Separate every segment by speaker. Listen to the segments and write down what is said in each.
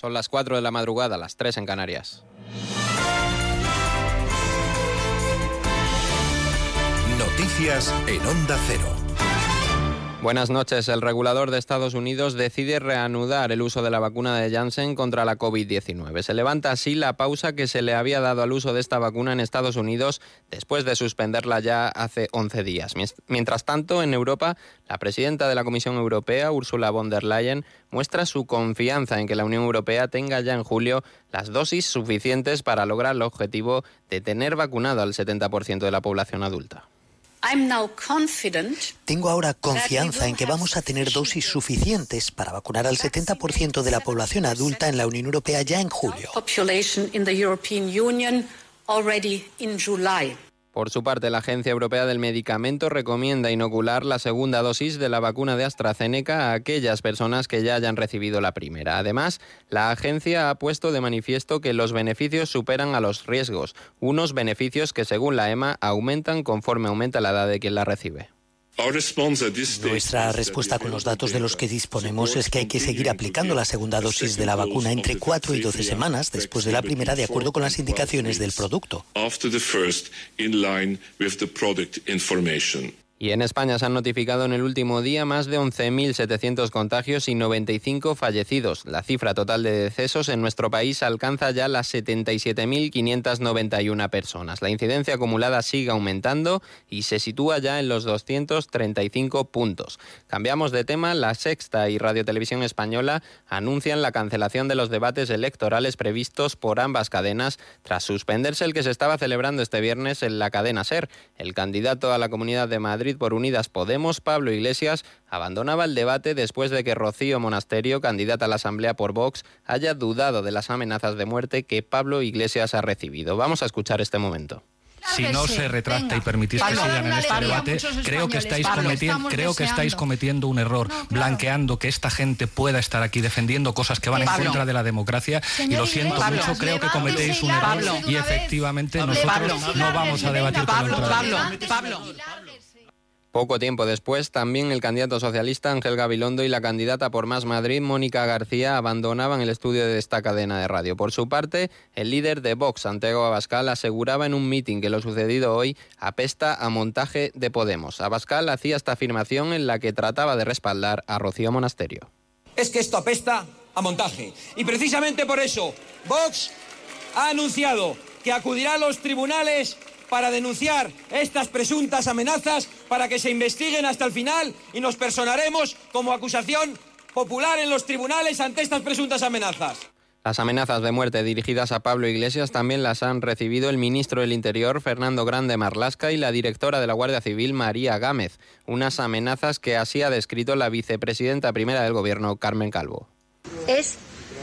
Speaker 1: Son las 4 de la madrugada, las 3 en Canarias.
Speaker 2: Noticias en Onda Cero.
Speaker 1: Buenas noches. El regulador de Estados Unidos decide reanudar el uso de la vacuna de Janssen contra la COVID-19. Se levanta así la pausa que se le había dado al uso de esta vacuna en Estados Unidos después de suspenderla ya hace 11 días. Mientras tanto, en Europa, la presidenta de la Comisión Europea, Ursula von der Leyen, muestra su confianza en que la Unión Europea tenga ya en julio las dosis suficientes para lograr el objetivo de tener vacunado al 70% de la población adulta.
Speaker 3: Tengo ahora confianza en que vamos a tener dosis suficientes para vacunar al 70% de la población adulta en la Unión Europea ya en julio.
Speaker 1: Por su parte, la Agencia Europea del Medicamento recomienda inocular la segunda dosis de la vacuna de AstraZeneca a aquellas personas que ya hayan recibido la primera. Además, la agencia ha puesto de manifiesto que los beneficios superan a los riesgos, unos beneficios que según la EMA aumentan conforme aumenta la edad de quien la recibe.
Speaker 3: Nuestra respuesta con los datos de los que disponemos es que hay que seguir aplicando la segunda dosis de la vacuna entre 4 y 12 semanas después de la primera de acuerdo con las indicaciones del producto.
Speaker 1: Y en España se han notificado en el último día más de 11.700 contagios y 95 fallecidos. La cifra total de decesos en nuestro país alcanza ya las 77.591 personas. La incidencia acumulada sigue aumentando y se sitúa ya en los 235 puntos. Cambiamos de tema. La Sexta y Radio Televisión Española anuncian la cancelación de los debates electorales previstos por ambas cadenas tras suspenderse el que se estaba celebrando este viernes en la cadena SER. El candidato a la Comunidad de Madrid por Unidas Podemos, Pablo Iglesias, abandonaba el debate después de que Rocío Monasterio, candidata a la Asamblea por Vox, haya dudado de las amenazas de muerte que Pablo Iglesias ha recibido. Vamos a escuchar este momento.
Speaker 4: Si no se retracta y permitís que sigan en este debate, creo que estáis cometiendo, creo que estáis cometiendo un error, blanqueando que esta gente pueda estar aquí defendiendo cosas que van en contra de la democracia. Y lo siento mucho, creo que cometéis un error. y efectivamente nosotros no vamos a debatir con Pablo.
Speaker 1: Poco tiempo después, también el candidato socialista Ángel Gabilondo y la candidata por Más Madrid, Mónica García, abandonaban el estudio de esta cadena de radio. Por su parte, el líder de Vox, Santiago Abascal, aseguraba en un mitin que lo sucedido hoy apesta a montaje de Podemos. Abascal hacía esta afirmación en la que trataba de respaldar a Rocío Monasterio.
Speaker 5: Es que esto apesta a montaje. Y precisamente por eso, Vox ha anunciado que acudirá a los tribunales para denunciar estas presuntas amenazas, para que se investiguen hasta el final y nos personaremos como acusación popular en los tribunales ante estas presuntas amenazas.
Speaker 1: Las amenazas de muerte dirigidas a Pablo Iglesias también las han recibido el ministro del Interior, Fernando Grande Marlasca, y la directora de la Guardia Civil, María Gámez. Unas amenazas que así ha descrito la vicepresidenta primera del Gobierno, Carmen Calvo.
Speaker 6: Es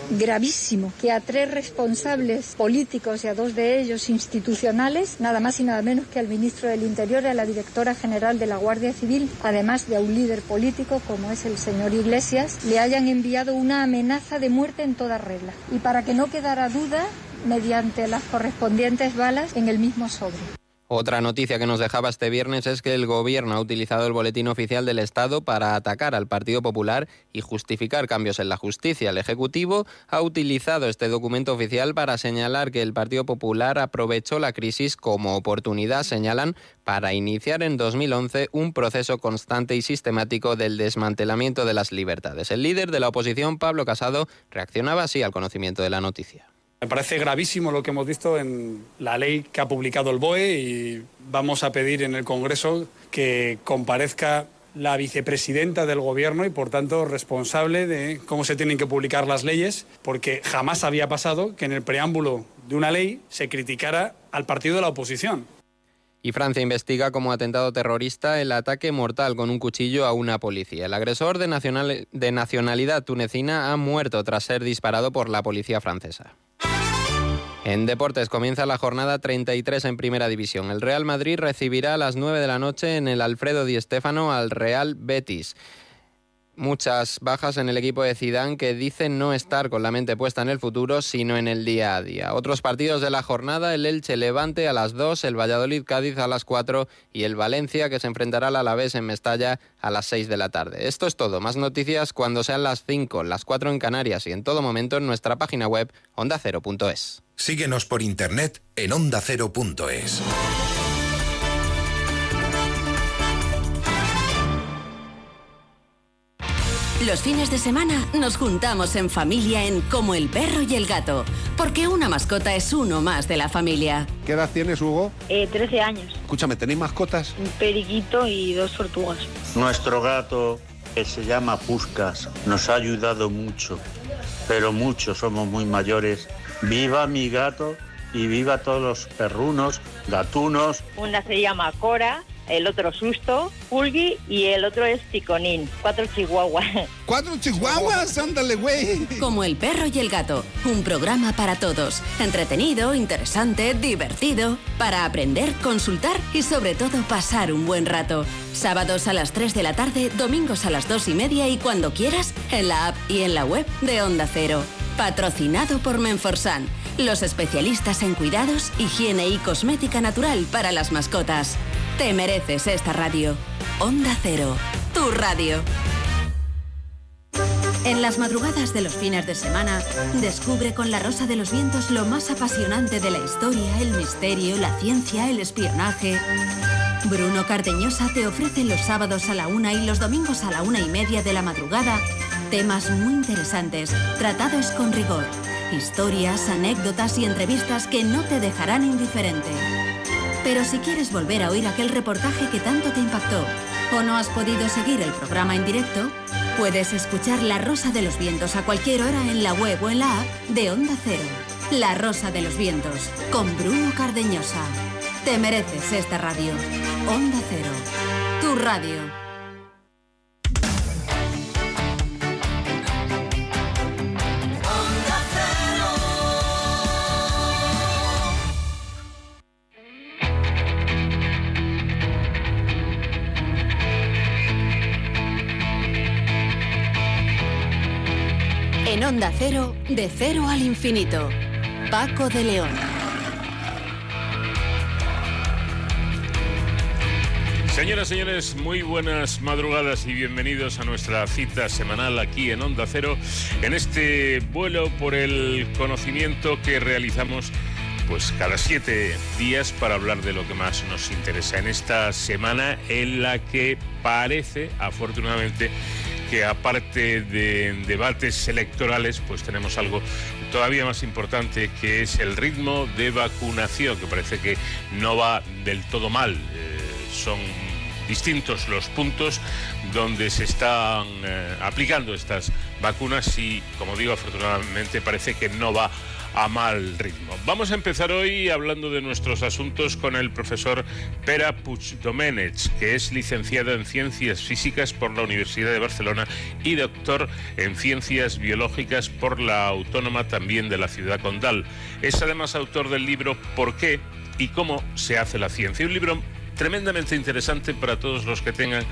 Speaker 6: gravísimo que a tres responsables políticos y a dos de ellos institucionales, nada más y nada menos que al ministro del Interior y a la directora general de la Guardia Civil, además de a un líder político como es el señor Iglesias, le hayan enviado una amenaza de muerte en toda regla. Y para que no quedara duda, mediante las correspondientes balas en el mismo sobre.
Speaker 1: Otra noticia que nos dejaba este viernes es que el Gobierno ha utilizado el Boletín Oficial del Estado para atacar al Partido Popular y justificar cambios en la justicia. El Ejecutivo ha utilizado este documento oficial para señalar que el Partido Popular aprovechó la crisis como oportunidad, señalan, para iniciar en 2011 un proceso constante y sistemático del desmantelamiento de las libertades. El líder de la oposición, Pablo Casado, reaccionaba así al conocimiento de la noticia.
Speaker 7: Me parece gravísimo lo que hemos visto en la ley que ha publicado el BOE y vamos a pedir en el Congreso que comparezca la vicepresidenta del Gobierno y, por tanto, responsable de cómo se tienen que publicar las leyes, porque jamás había pasado que en el preámbulo de una ley se criticara al partido de la oposición.
Speaker 1: Y Francia investiga como atentado terrorista el ataque mortal con un cuchillo a una policía. El agresor de, de nacionalidad tunecina ha muerto tras ser disparado por la policía francesa. En deportes comienza la jornada 33 en Primera División. El Real Madrid recibirá a las 9 de la noche en el Alfredo Di Stéfano al Real Betis. muchas bajas en el equipo de Zidane que dicen no estar con la mente puesta en el futuro, sino en el día a día. Otros partidos de la jornada, el Elche Levante a las 2, el Valladolid Cádiz a las 4 y el Valencia que se enfrentará al Alavés en Mestalla a las 6 de la tarde. Esto es todo, más noticias cuando sean las 5, las 4 en Canarias y en todo momento en nuestra página web ondacero.es.
Speaker 2: Síguenos por internet en ondacero.es.
Speaker 8: Los fines de semana nos juntamos en familia en Como el perro y el gato, porque una mascota es uno más de la familia.
Speaker 9: ¿Qué edad tienes, Hugo?
Speaker 10: Eh, 13 años.
Speaker 9: Escúchame, ¿tenéis mascotas?
Speaker 10: Un periquito y dos tortugas.
Speaker 11: Nuestro gato, que se llama Puscas, nos ha ayudado mucho, pero mucho, somos muy mayores. Viva mi gato y viva todos los perrunos, gatunos.
Speaker 10: Una se llama Cora el otro Susto, Pulgi y el otro es Ticonín. Cuatro chihuahuas.
Speaker 9: ¿Cuatro chihuahuas? Ándale, güey.
Speaker 8: Como el perro y el gato. Un programa para todos. Entretenido, interesante, divertido. Para aprender, consultar y sobre todo pasar un buen rato. Sábados a las 3 de la tarde, domingos a las 2 y media y cuando quieras, en la app y en la web de Onda Cero. Patrocinado por Menforsan, los especialistas en cuidados, higiene y cosmética natural para las mascotas. Te mereces esta radio. Onda Cero, tu radio. En las madrugadas de los fines de semana, descubre con La Rosa de los Vientos lo más apasionante de la historia, el misterio, la ciencia, el espionaje. Bruno Cardeñosa te ofrece los sábados a la una y los domingos a la una y media de la madrugada temas muy interesantes, tratados con rigor, historias, anécdotas y entrevistas que no te dejarán indiferente. Pero si quieres volver a oír aquel reportaje que tanto te impactó o no has podido seguir el programa en directo, puedes escuchar La Rosa de los Vientos a cualquier hora en la web o en la app de Onda Cero. La Rosa de los Vientos, con Bruno Cardeñosa. Te mereces esta radio. Onda Cero, tu radio. Onda Cero, de cero al infinito. Paco de León.
Speaker 12: Señoras, señores, muy buenas madrugadas y bienvenidos a nuestra cita semanal aquí en Onda Cero, en este vuelo por el conocimiento que realizamos pues cada siete días para hablar de lo que más nos interesa en esta semana en la que parece, afortunadamente, que aparte de debates electorales, pues tenemos algo todavía más importante que es el ritmo de vacunación, que parece que no va del todo mal. Eh, son distintos los puntos donde se están eh, aplicando estas vacunas y, como digo, afortunadamente parece que no va a mal ritmo. Vamos a empezar hoy hablando de nuestros asuntos con el profesor Pera Puigdomenech, que es licenciado en Ciencias Físicas por la Universidad de Barcelona y doctor en Ciencias Biológicas por la Autónoma también de la Ciudad Condal. Es además autor del libro ¿Por qué? y cómo se hace la ciencia. Un libro tremendamente interesante para todos los que tengan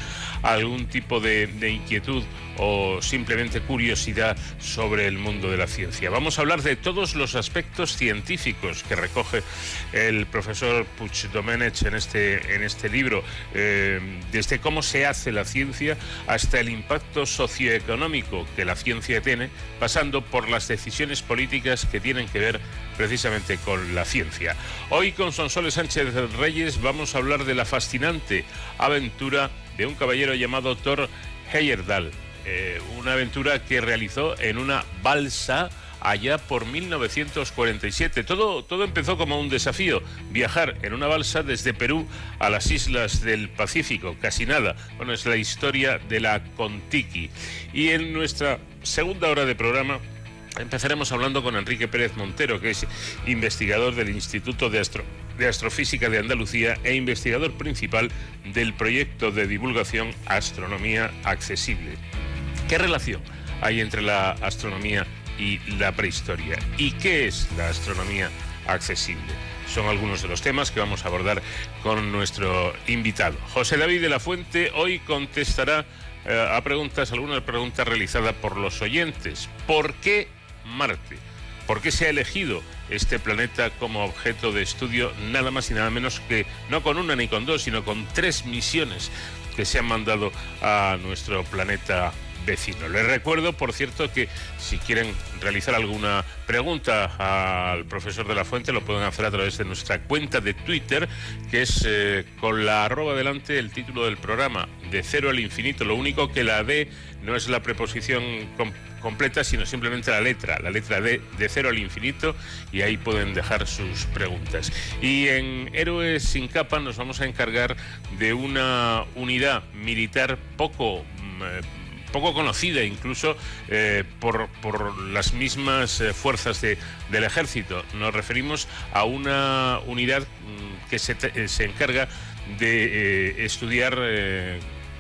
Speaker 12: algún tipo de, inquietud o simplemente curiosidad sobre el mundo de la ciencia. Vamos a hablar de todos los aspectos científicos que recoge el profesor Puig Domenech en este, en este libro, eh, desde cómo se hace la ciencia hasta el impacto socioeconómico que la ciencia tiene, pasando por las decisiones políticas que tienen que ver precisamente con la ciencia. Hoy con Sonsoles Sánchez Reyes vamos a hablar de la fascinante aventura de un caballero llamado Thor Heyerdahl, eh, una aventura que realizó en una balsa allá por 1947. Todo, todo empezó como un desafío, viajar en una balsa desde Perú a las islas del Pacífico, casi nada. Bueno, es la historia de la Contiki. Y en nuestra segunda hora de programa Empezaremos hablando con Enrique Pérez Montero, que es investigador del Instituto de, de, Astrofísica de Andalucía e investigador principal del proyecto de divulgación Astronomía Accesible. ¿Qué relación hay entre la astronomía y la prehistoria? ¿Y qué es la astronomía accesible? Son algunos de los temas que vamos a abordar con nuestro invitado. José David de la Fuente hoy contestará eh, a preguntas, algunas preguntas realizadas por los oyentes. ¿Por qué Marte? ¿Por qué se ha elegido este planeta como objeto de estudio nada más y nada menos que no con una ni con dos, sino con tres misiones que se han mandado a nuestro planeta vecino. Les recuerdo, por cierto, que si quieren realizar alguna pregunta al profesor de la Fuente, lo pueden hacer a través de nuestra cuenta de Twitter, que es eh, con la arroba delante el título del programa, de cero al infinito. Lo único que la D no es la preposición completa, sino simplemente la letra, la letra D de cero al infinito, y ahí pueden dejar sus preguntas. Y en Héroes sin capa nos vamos a encargar de una unidad militar poco... Mm, poco conocida incluso eh, por, las mismas eh, fuerzas del ejército. Nos referimos a una unidad mm, que se, se encarga de estudiar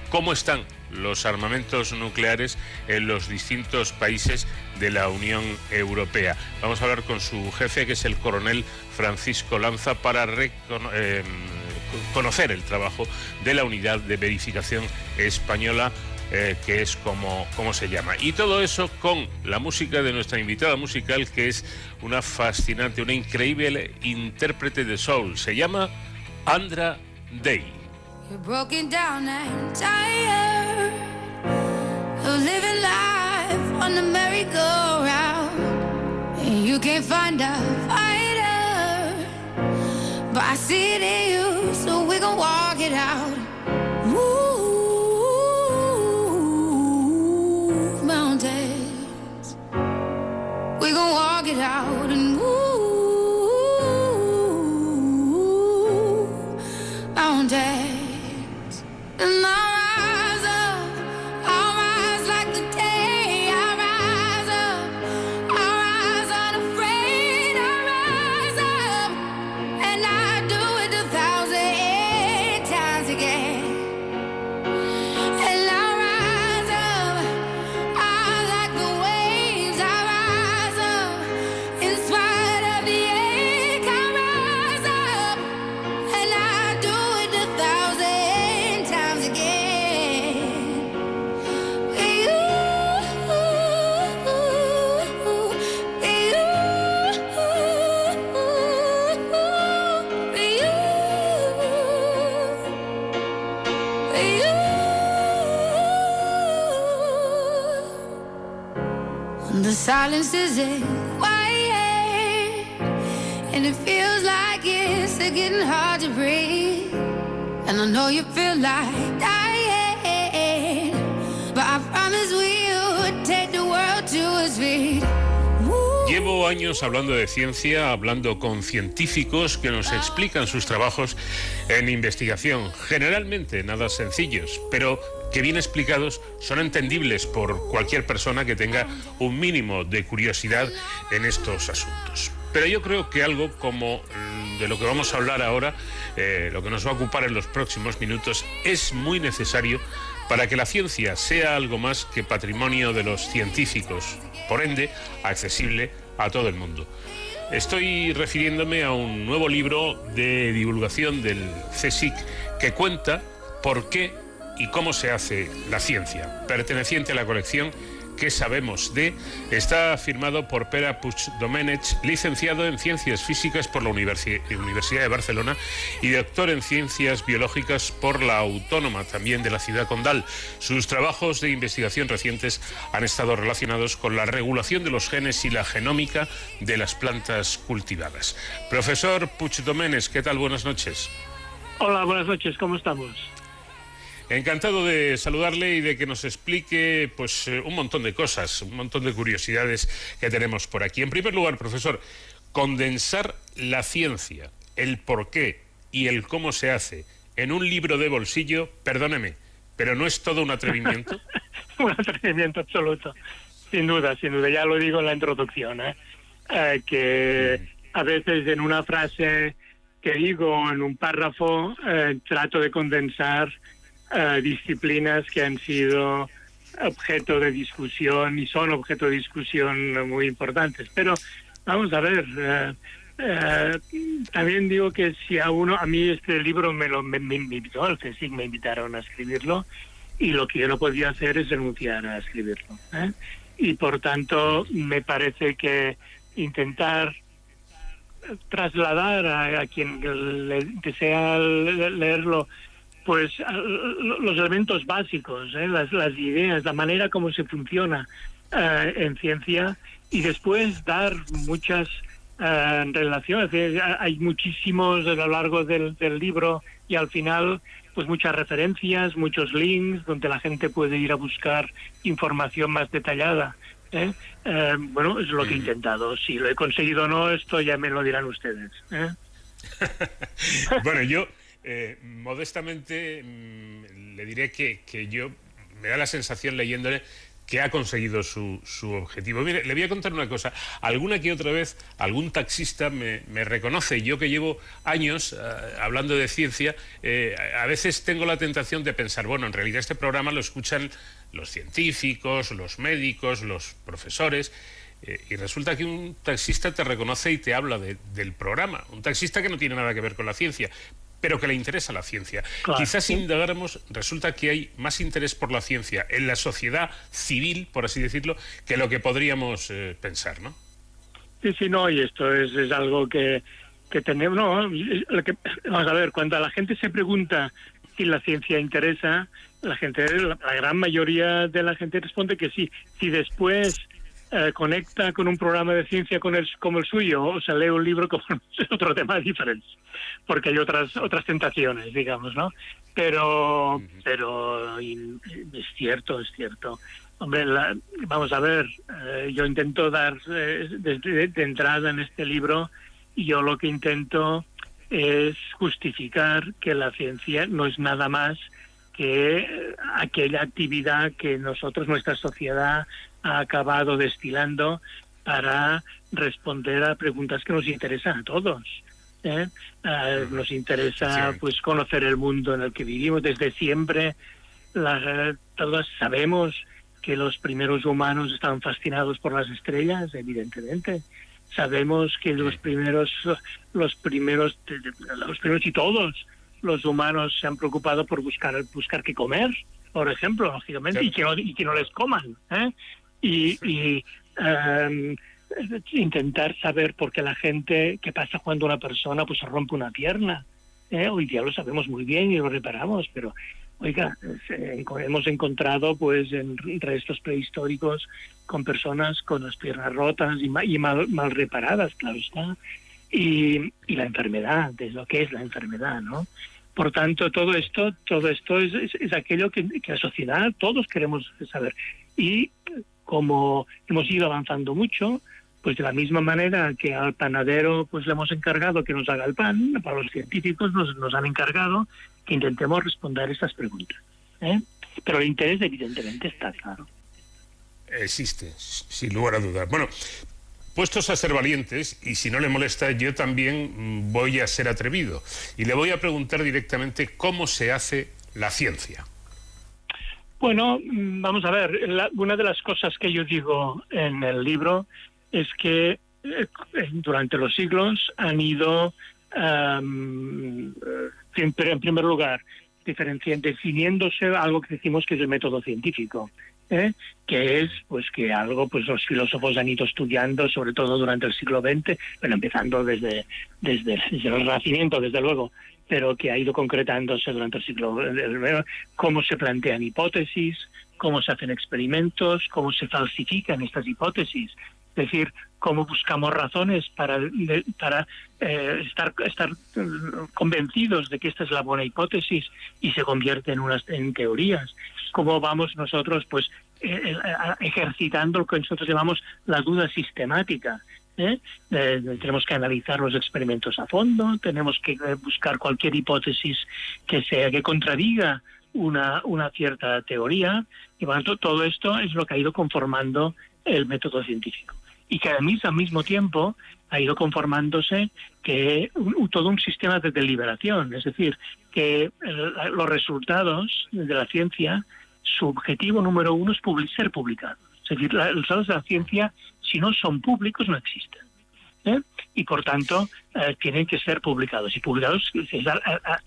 Speaker 12: cómo están los armamentos nucleares en los distintos países de la Unión Europea. Vamos a hablar con su jefe, que es el coronel Francisco Lanza, para eh, conocer el trabajo de la unidad de verificación española. Eh, que es como, como se llama. Y todo eso con la música de nuestra invitada musical, que es una fascinante, una increíble intérprete de soul. Se llama Andra Day.
Speaker 13: You're broken down you can't find a fighter, but I see it in you, so we gon' walk it out. It out and silence is quiet, and it feels like it's getting hard to breathe. And I know you feel like dying,
Speaker 12: Llevo años hablando de ciencia, hablando con científicos que nos explican sus trabajos en investigación, generalmente nada sencillos, pero que bien explicados son entendibles por cualquier persona que tenga un mínimo de curiosidad en estos asuntos. Pero yo creo que algo como de lo que vamos a hablar ahora, eh, lo que nos va a ocupar en los próximos minutos, es muy necesario para que la ciencia sea algo más que patrimonio de los científicos, por ende, accesible a todo el mundo. Estoy refiriéndome a un nuevo libro de divulgación del CSIC que cuenta por qué y cómo se hace la ciencia, perteneciente a la colección ¿Qué sabemos de? Está firmado por Pera Puig Domenech, licenciado en Ciencias Físicas por la Universidad de Barcelona y doctor en Ciencias Biológicas por la Autónoma, también de la ciudad condal. Sus trabajos de investigación recientes han estado relacionados con la regulación de los genes y la genómica de las plantas cultivadas. Profesor Puig Domenech, ¿qué tal? Buenas noches.
Speaker 14: Hola, buenas noches, ¿cómo estamos?
Speaker 12: Encantado de saludarle y de que nos explique pues eh, un montón de cosas, un montón de curiosidades que tenemos por aquí. En primer lugar, profesor, condensar la ciencia, el por qué y el cómo se hace en un libro de bolsillo, perdóneme, pero no es todo un atrevimiento.
Speaker 14: un atrevimiento absoluto, sin duda, sin duda. Ya lo digo en la introducción, ¿eh? Eh, que a veces en una frase que digo, en un párrafo, trato de condensar eh, disciplinas que han sido objeto de discusión y son objeto de discusión muy importantes. Pero vamos a ver, eh, también digo que si a uno, a mí este libro me lo me, invitó, al CSIC me invitaron a escribirlo y lo que yo no podía hacer es renunciar a escribirlo. Y por tanto, me parece que intentar trasladar a, quien desea leerlo pues los elementos básicos, ¿eh? las, las ideas, la manera como se funciona eh, en ciencia y después dar muchas eh, relaciones. Hay muchísimos a lo largo del, del libro y al final pues muchas referencias, muchos links donde la gente puede ir a buscar información más detallada. ¿eh? Bueno, es lo que he intentado. Si lo he conseguido o no, esto ya me lo dirán ustedes.
Speaker 12: bueno, yo modestamente mm, le diré que, que yo me da la sensación leyéndole que ha conseguido su, su, objetivo. Mire, le voy a contar una cosa. Alguna que otra vez algún taxista me, me reconoce. Yo que llevo años eh, hablando de ciencia, eh, a veces tengo la tentación de pensar, bueno, en realidad este programa lo escuchan los científicos, los médicos, los profesores. Eh, y resulta que un taxista te reconoce y te habla del programa. Un taxista que no tiene nada que ver con la ciencia pero que le interesa la ciencia. Quizás si indagáramos, resulta que hay más interés por la ciencia en la sociedad civil, por así decirlo, que lo que podríamos eh, pensar, ¿no?
Speaker 14: Sí, sí, no, y esto es, es algo que, que tenemos, no, vamos a ver, cuando la gente se pregunta si la ciencia interesa, la gente, la, gran mayoría de la gente responde que sí. Si después eh, conecta con un programa de ciencia con el, como el suyo, o sea, lee un libro como es otro tema diferente porque hay otras otras tentaciones, digamos, ¿no? Pero pero es cierto, es cierto. Hombre, vamos a ver, eh, yo intento dar eh, desde de, entrada en este libro, yo lo que intento es justificar que la ciencia no es nada más que aquella actividad que nosotros, nuestra sociedad, ha acabado destilando para responder a preguntas que nos interesan a todos. ¿eh? Uh, nos interesa pues conocer el mundo en el que vivimos desde siempre. La, todos sabemos que los primeros humanos estaban fascinados por las estrellas, evidentemente. Sabemos que los primeros, los primeros, los primeros y todos los humanos se han preocupado por buscar buscar qué comer, por ejemplo, lógicamente, y, que no, y que no les coman. ¿eh? Y, y um, intentar saber por qué la gente, qué pasa cuando una persona pues rompe una pierna. ¿eh? Hoy día lo sabemos muy bien y lo reparamos, pero oiga, hemos encontrado pues en restos prehistóricos con personas con las piernas rotas y, mal, mal, reparadas, claro está, y, y, la enfermedad, de lo que es la enfermedad, ¿no? Por tanto, todo esto, todo esto es, es, aquello que, que, la sociedad todos queremos saber. Y como hemos ido avanzando mucho, pues de la misma manera que al panadero pues le hemos encargado que nos haga el pan, para los científicos nos, han encargado que intentemos responder estas preguntas. ¿eh? Pero el interés evidentemente está claro.
Speaker 12: Existe, sin lugar a dudas. Bueno, puestos a ser valientes, y si no le molesta, yo también voy a ser atrevido. Y le voy a preguntar directamente cómo se hace la ciencia.
Speaker 14: Bueno, mm, vamos a ver, una de las cosas que yo digo en el libro es que eh, durante los siglos han ido, en primer lugar, definiéndose algo que decimos que es el método científico. ¿eh? que es pues que algo pues los filósofos han ido estudiando sobre todo durante el siglo XX bueno empezando desde desde, desde el Renacimiento desde luego pero que ha ido concretándose durante el siglo XX, cómo se plantean hipótesis, cómo se hacen experimentos, cómo se falsifican estas hipótesis, es decir, cómo buscamos razones para, para eh, estar, estar mm, convencidos de que esta es la buena hipótesis y se convierte en, unas, en teorías. Cómo vamos nosotros pues eh, eh, ejercitando lo que nosotros llamamos la duda sistemática. Tenemos que analizar los experimentos a fondo, tenemos que buscar cualquier hipótesis que sea que contradiga una, una cierta teoría. Y bueno, todo esto es lo que ha ido conformando el método científico. Y que además al mismo tiempo ha ido conformándose que todo un sistema de deliberación, es decir, que los resultados de la ciencia, su objetivo número uno es ser publicados. Es decir, los resultados de la ciencia, si no son públicos, no existen. ¿eh? Y por tanto, eh, tienen que ser publicados y publicados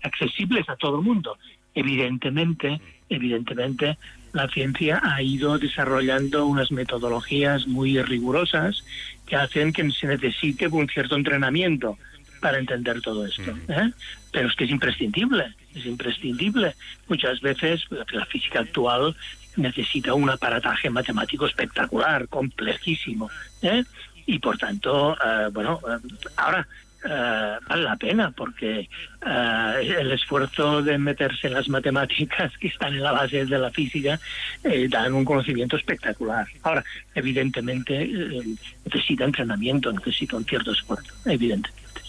Speaker 14: accesibles a todo el mundo. Evidentemente, evidentemente, la ciencia ha ido desarrollando unas metodologías muy rigurosas que hacen que se necesite un cierto entrenamiento para entender todo esto. ¿eh? Pero es que es imprescindible, es imprescindible. Muchas veces la física actual necesita un aparataje matemático espectacular, complejísimo. ¿eh? Y por tanto, eh, bueno, ahora eh, vale la pena porque eh, el esfuerzo de meterse en las matemáticas que están en la base de la física eh, dan un conocimiento espectacular. Ahora, evidentemente necesita entrenamiento, necesita un cierto esfuerzo, evidentemente.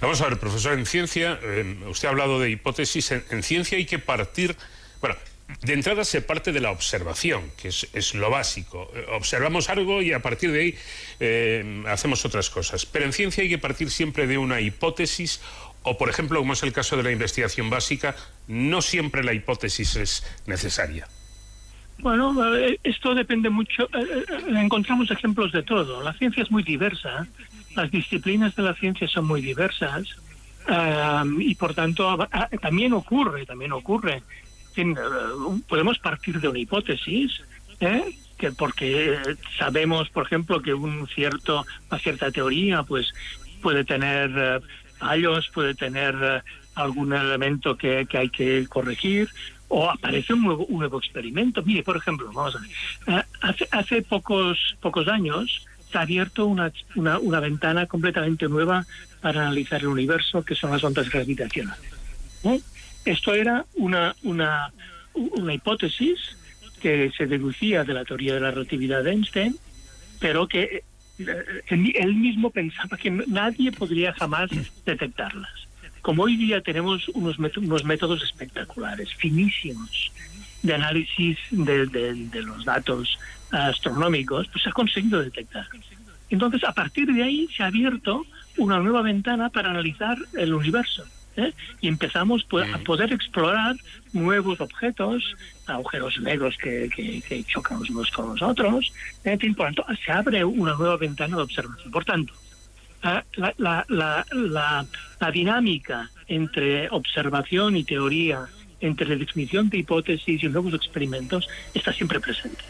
Speaker 12: Vamos a ver, profesor, en ciencia, usted ha hablado de hipótesis, en ciencia hay que partir, bueno, de entrada se parte de la observación, que es, lo básico. Observamos algo y a partir de ahí eh, hacemos otras cosas. Pero en ciencia hay que partir siempre de una hipótesis o, por ejemplo, como es el caso de la investigación básica, no siempre la hipótesis es necesaria.
Speaker 14: Bueno, eh, esto depende mucho. Eh, encontramos ejemplos de todo. La ciencia es muy diversa. Las disciplinas de la ciencia son muy diversas. y por tanto también ocurre, también ocurre eh, podemos partir de una hipótesis, ¿eh? que porque sabemos, por ejemplo, que un cierto, una cierta teoría, pues puede tener eh, fallos, puede tener algún elemento que, hay que corregir, o aparece un nuevo, experimento. Mire, por ejemplo, vamos a ver, hace, hace pocos, pocos años se ha abierto una, una, una ventana completamente nueva para analizar el universo, que son las ondas gravitacionales. Esto era una, una, una hipótesis que se deducía de la teoría de la relatividad de Einstein, pero que eh, él mismo pensaba que nadie podría jamás detectarlas. Como hoy día tenemos unos, unos métodos espectaculares, finísimos, de análisis de, de, los datos astronómicos, pues se ha conseguido detectar. Entonces, a partir de ahí se ha abierto una nueva ventana para analizar el universo. ¿Eh? y empezamos pues, a poder explorar nuevos objetos, agujeros negros que, que, chocan los unos con los otros, en fin, por tanto, se abre una nueva ventana de observación. Por tanto, la, la, la, la, dinámica entre observación y teoría, entre definición de hipótesis y nuevos experimentos, está siempre presente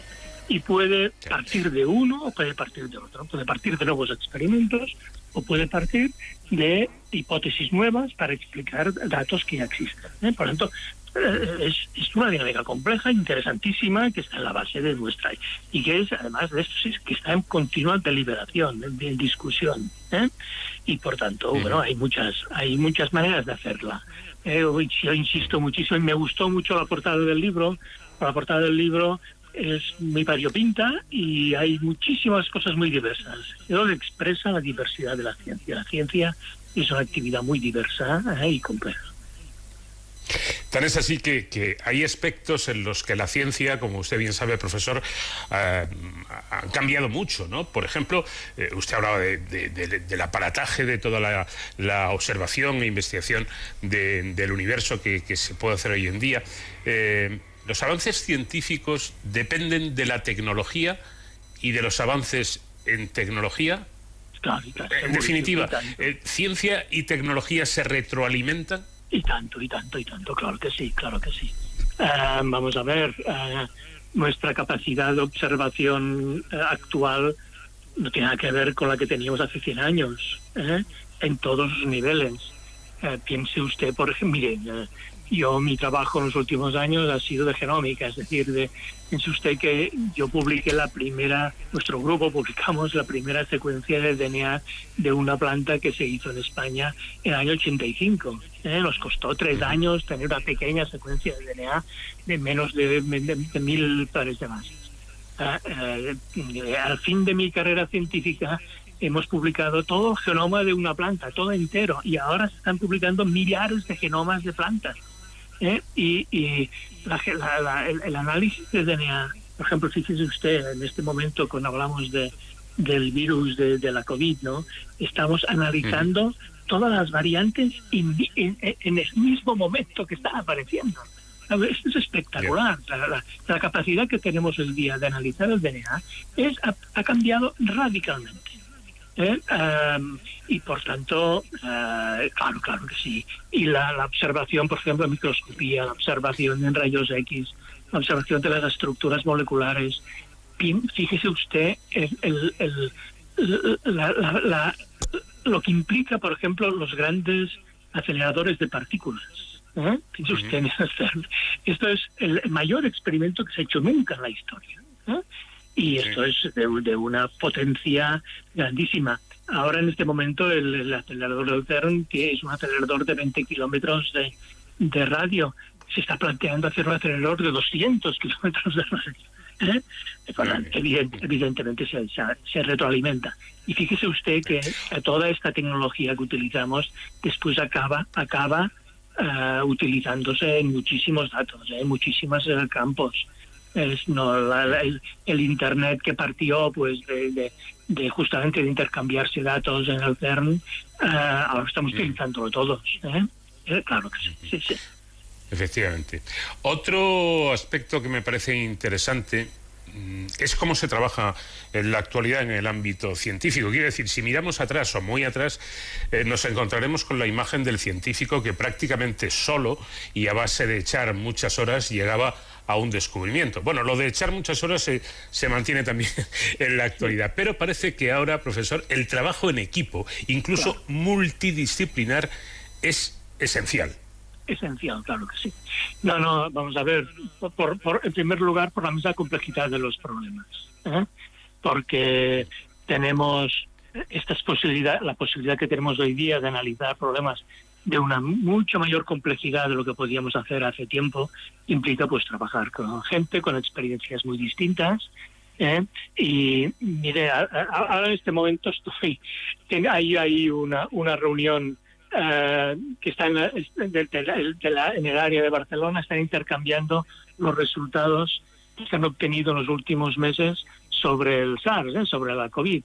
Speaker 14: y puede partir de uno o puede partir de otro. Puede partir de nuevos experimentos o puede partir de hipótesis nuevas para explicar datos que ya existen. ¿eh? Por lo tanto, eh, es, una dinámica compleja, interesantísima, que está en la base de nuestra y que es, además de esto, es que está en continua deliberación, en, discusión. ¿eh? Y por tanto, bueno, hay muchas, hay muchas maneras de hacerla. yo insisto muchísimo y me gustó mucho la portada del libro. La portada del libro es muy variopinta y hay muchísimas cosas muy diversas. Eso expresa la diversidad de la ciencia. La ciencia es una actividad muy diversa ¿eh? y compleja.
Speaker 12: Tan es así que, hay aspectos en los que la ciencia, como usted bien sabe, profesor, eh, ha cambiado mucho, ¿no? Por ejemplo, eh, usted hablaba de, del aparataje de toda la, observación e investigación del universo que, se puede hacer hoy en día los avances científicos dependen de la tecnología y de los avances en tecnología. en definitiva, eh, ¿ciencia y tecnología se retroalimentan?
Speaker 14: Y tanto, y tanto, y tanto, claro que sí, claro que sí. Eh, vamos a ver, eh, nuestra capacidad de observación actual no tiene nada que ver con la que teníamos hace 100 años, en todos los niveles. piense usted, por ejemplo, mire, yo, mi trabajo en los últimos años ha sido de genómica, es decir, de, piense usted que yo publiqué la primera, nuestro grupo publicamos la primera secuencia de DNA de una planta que se hizo en España en el año 85. ¿eh? Nos costó tres años tener una pequeña secuencia de DNA de menos de, mil pares de bases. Ah, eh, al fin de mi carrera científica hemos publicado todo el genoma de una planta, todo entero, y ahora se están publicando millares de genomas de plantas. ¿Eh? y, el, análisis de DNA, por ejemplo, fíjese usted, en este momento cuando hablamos de, del virus de, la COVID, ¿no? Estamos analizando todas las variantes en, el mismo momento que están apareciendo. Esto es espectacular. La, capacidad que tenemos el día de analizar el DNA es, ha, cambiado radicalmente. ¿Eh? y por tanto, claro, claro que sí. Y la, observación, por ejemplo, en microscopía, la observación en rayos X, la observación de las estructuras moleculares. Fíjese usted el, lo que implica, por ejemplo, los grandes aceleradores de partículas. ¿eh? usted, esto es el mayor experimento que se ha hecho nunca en la historia. ¿eh? Y esto es de, una potencia grandísima. Ahora, en este momento, el, acelerador de CERN, que es un acelerador de 20 kilómetros de, de radio, se está planteando hacer un acelerador de 200 kilómetros de radio. ¿eh? evidentemente se, se, retroalimenta. Y fíjese usted que toda esta tecnología que utilizamos después acaba, acaba eh, utilizándose en muchísimos datos, en muchísimos eh, campos. Es, no, el, Internet que partió pues de, de, justamente de intercambiarse datos en el CERN, ahora estamos utilizándolo todos. claro que sí, sí, sí.
Speaker 12: Efectivamente. Otro aspecto que me parece interesante mm, es cómo se trabaja en la actualidad en el ámbito científico. Quiere decir, si miramos atrás o muy atrás, eh, nos encontraremos con la imagen del científico que prácticamente solo y a base de echar muchas horas llegaba a un descubrimiento. Bueno, lo de echar muchas horas se, se mantiene también en la actualidad, pero parece que ahora, profesor, el trabajo en equipo, incluso multidisciplinar, es esencial
Speaker 14: esencial, claro que sí. No, no, vamos a ver, por, por, en primer lugar, por la misma complejidad de los problemas, ¿eh? porque tenemos esta posibilidad, la posibilidad que tenemos hoy día de analizar problemas de una mucho mayor complejidad de lo que podíamos hacer hace tiempo, implica pues trabajar con gente con experiencias muy distintas. ¿eh? Y mire, ahora en este momento estoy, hay, una, una reunión eh, que están en, el área de Barcelona están intercambiando los resultados que han obtenido en los últimos meses sobre el SARS, ¿eh? sobre la COVID.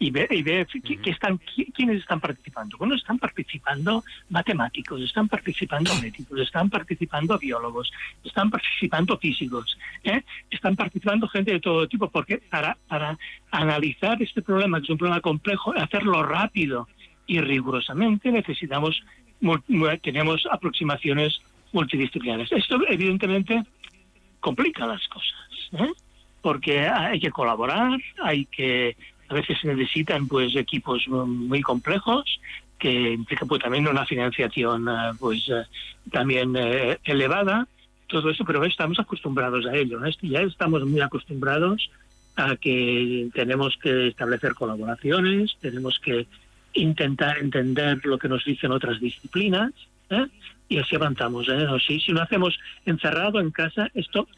Speaker 14: Y ve, y ve que, están, quiénes están participando. Bueno, están participando matemáticos, están participando médicos, están participando biólogos, están participando físicos, están participando gente de todo tipo, porque para, para analizar este problema, que es un problema complejo, hacerlo rápido y rigurosamente necesitamos, tenemos aproximaciones multidisciplinares. Esto evidentemente complica las cosas, ¿eh? porque hay que colaborar, hay que a veces se necesitan pues equipos muy complejos que implica pues también una financiación eh, pues eh, también elevada todo eso pero estamos acostumbrados a ello ya estamos muy acostumbrados a que tenemos que establecer colaboraciones tenemos que intentar entender lo que nos dicen otras disciplinas ¿eh? y así avanzamos. ¿eh? si, si lo hacemos encerrado en casa, esto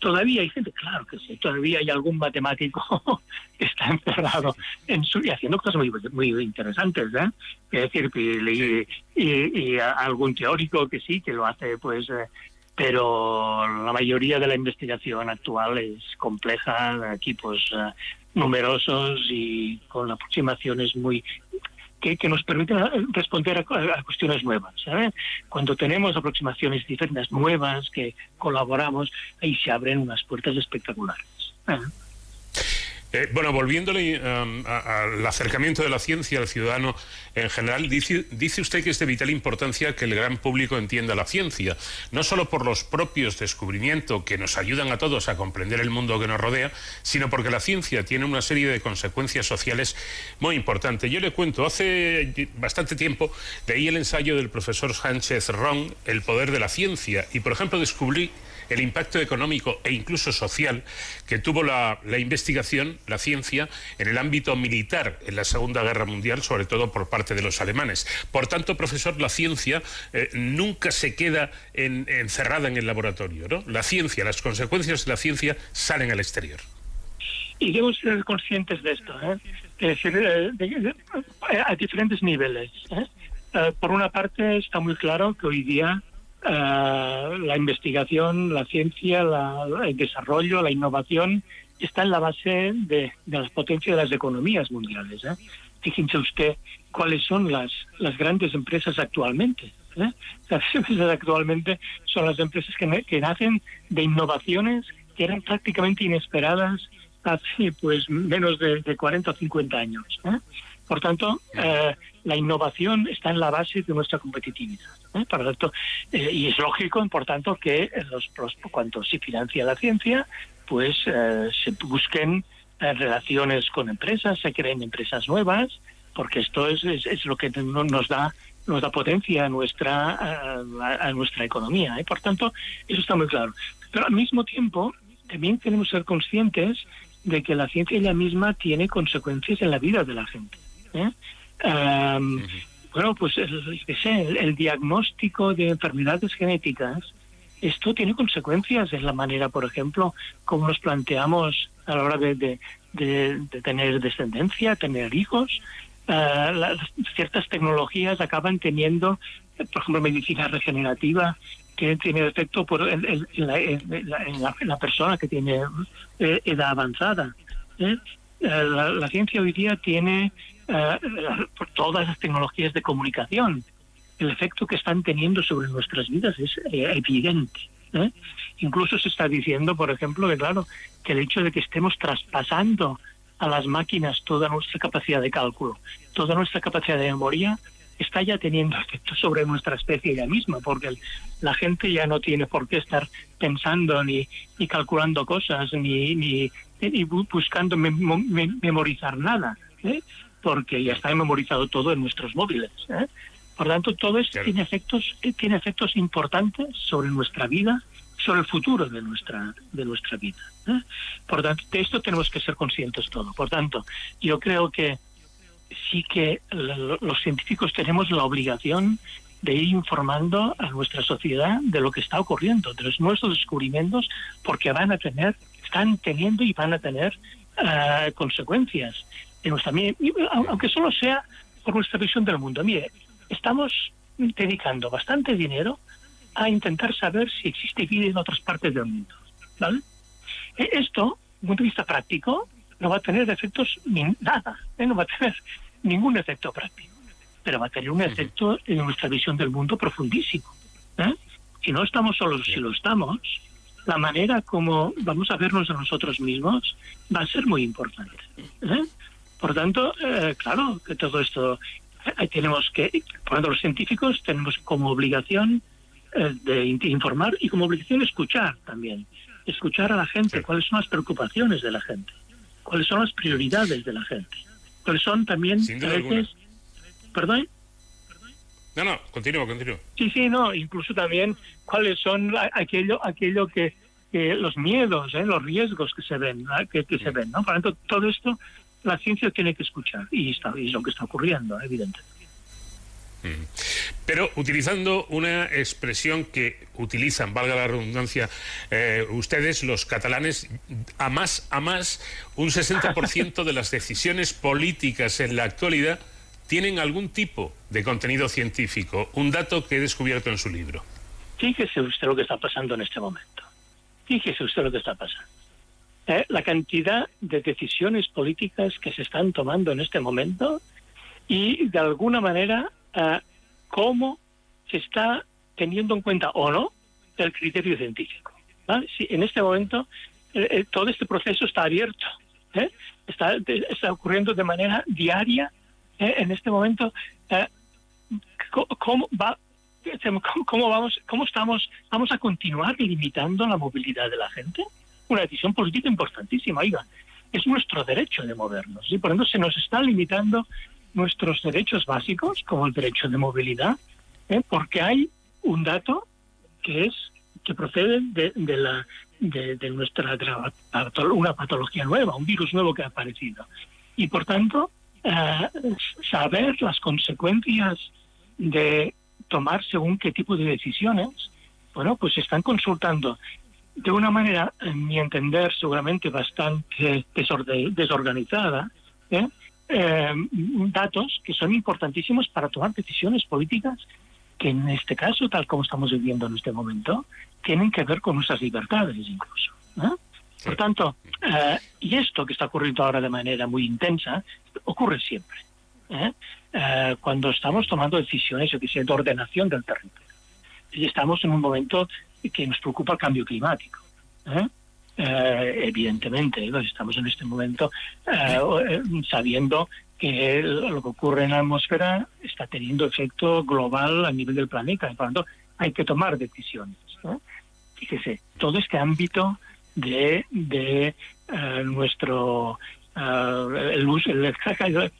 Speaker 14: todavía hay gente, claro que sí, todavía hay algún matemático que está encerrado en su y haciendo cosas muy, muy interesantes, ¿eh? Es decir, y, y, algún teórico que sí, que lo hace, pues, eh, pero la mayoría de la investigación actual es compleja, equipos eh, numerosos y con aproximaciones muy que, nos permiten eh, responder a, cuestiones nuevas. Cuando tenemos aproximaciones diferentes, nuevas, que colaboramos, ahí se abren unas puertas espectaculares. ¿eh?
Speaker 12: Eh, bueno, volviéndole um, al acercamiento de la ciencia al ciudadano en general, dice, dice, usted que es de vital importancia que el gran público entienda la ciencia, no solo por los propios descubrimientos que nos ayudan a todos a comprender el mundo que nos rodea, sino porque la ciencia tiene una serie de consecuencias sociales muy importantes. Yo le cuento, hace bastante tiempo leí el ensayo del profesor Sánchez Ron, El poder de la ciencia, y por ejemplo descubrí el impacto económico e incluso social que tuvo la, investigación, la ciencia, en el ámbito militar en la Segunda Guerra Mundial, sobre todo por parte de los alemanes. Por tanto, profesor, la ciencia eh, nunca se queda encerrada en el laboratorio. ¿no? La ciencia, las consecuencias de la ciencia salen al exterior.
Speaker 14: Y debemos ser conscientes de esto, ¿eh? Eh, a diferentes niveles. por una parte, está muy claro que hoy día eh, la investigación, la ciencia, el desarrollo, la innovación está en la base de, las potencias de las economías mundiales. ¿eh? Fíjense usted cuáles son las, las grandes empresas actualmente. ¿eh? Las empresas actualmente son las empresas que, que nacen de innovaciones que eran prácticamente inesperadas hace pues menos de, 40 o 50 años. Por tanto, la innovación está en la base de nuestra competitividad. Por tanto, y es lógico, por tanto, que los, cuando se financia la ciencia, pues se busquen relaciones con empresas, se creen empresas nuevas, porque esto es, es, lo que nos da nos da potencia a nuestra a, nuestra economía y por tanto eso está muy claro pero al mismo tiempo también tenemos que ser conscientes de que la ciencia ella misma tiene consecuencias en la vida de la gente ¿eh? Bueno pues el, el, diagnóstico de enfermedades genéticas esto tiene consecuencias en la manera por ejemplo como nos planteamos a la hora de, de, tener descendencia, tener hijos. Uh, ciertas tecnologías acaban teniendo, por ejemplo, medicina regenerativa, que tiene efecto por en, la, persona que tiene eh, edad avanzada. ¿eh? Eh, la, ciencia hoy día tiene por todas las tecnologías de comunicación. El efecto que están teniendo sobre nuestras vidas es evidente. ¿eh? Incluso se está diciendo, por ejemplo, que claro, que el hecho de que estemos traspasando a las máquinas toda nuestra capacidad de cálculo, toda nuestra capacidad de memoria, está ya teniendo efecto sobre nuestra especie ya misma, porque la gente ya no tiene por qué estar pensando ni, ni calculando cosas, ni, ni, buscando memorizar nada, ¿eh? Porque ya está memorizado todo en nuestros móviles. ¿eh? Por tanto, todo esto tiene efectos eh, tiene efectos importantes sobre nuestra vida, sobre el futuro de nuestra de nuestra vida. ¿eh? Por tanto, de esto tenemos que ser conscientes todo. Por tanto, yo creo que sí que los científicos tenemos la obligación de ir informando a nuestra sociedad de lo que está ocurriendo, de los nuestros descubrimientos, porque van a tener, están teniendo y van a tener uh, consecuencias. También, aunque solo sea por nuestra visión del mundo. Mire, estamos dedicando bastante dinero a intentar saber si existe vida en otras partes del mundo. ¿vale? E, esto, desde un punto de vista práctico, no va a tener efectos ni nada, ¿eh? no va a tener ningún efecto práctico, pero va a tener un efecto en nuestra visión del mundo profundísimo. ¿eh? Si no estamos solos, si lo estamos, la manera como vamos a vernos a nosotros mismos va a ser muy importante. ¿eh? Por tanto, claro que todo esto tenemos que, por ejemplo, los científicos tenemos como obligación eh, de informar y como obligación escuchar también. Escuchar a la gente, cuáles son las preocupaciones de la gente, cuáles son las prioridades de la gente, cuáles son también a veces... ¿Perdón?
Speaker 12: No, no, continúo, continúo.
Speaker 14: Sí, sí, no, incluso también cuáles son aquello, aquello que, los miedos, ¿eh? los riesgos que se ven, que, que se ven, ¿no? Por lo tanto, todo esto la ciencia tiene que escuchar y, está, y es lo que está ocurriendo, evidentemente.
Speaker 12: Pero utilizando una expresión que utilizan, valga la redundancia, eh, ustedes, los catalanes, a más a más, un 60% de las decisiones políticas en la actualidad tienen algún tipo de contenido científico, un dato que he descubierto en su libro.
Speaker 14: Fíjese usted lo que está pasando en este momento. Fíjese usted lo que está pasando. ¿Eh? la cantidad de decisiones políticas que se están tomando en este momento y de alguna manera eh, cómo se está teniendo en cuenta o no el criterio científico. Si en este momento eh, todo este proceso está abierto, está, está ocurriendo de manera diaria. en este momento, ¿cómo, va, cómo vamos, cómo estamos, vamos a continuar limitando la movilidad de la gente? Una decisión política importantísima, oiga, es nuestro derecho de movernos. Y por ejemplo, se nos están limitando nuestros derechos básicos, como el derecho de movilidad, ¿eh? porque hay un dato que es que procede de, la de, nuestra una patología nueva, un virus nuevo que ha aparecido. Y por tanto, eh, saber las consecuencias de tomar según qué tipo de decisiones, bueno, pues están consultando de una manera, en mi entender, seguramente bastante desorganizada, ¿eh? Eh, datos que son importantísimos para tomar decisiones políticas que en este caso, tal como estamos viviendo en este momento, tienen que ver con nuestras libertades incluso. ¿eh? Por tanto, y esto que está ocurriendo ahora de manera muy intensa, ocurre siempre. cuando estamos tomando decisiones, yo que de ordenación del territorio. Y estamos en un momento que nos preocupa el cambio climático. ¿eh? evidentemente, estamos en este momento sabiendo que lo que ocurre en la atmósfera está teniendo efecto global a nivel del planeta. Por lo tanto, hay que tomar decisiones. Fíjese, todo este ámbito de, de nuestro el uso,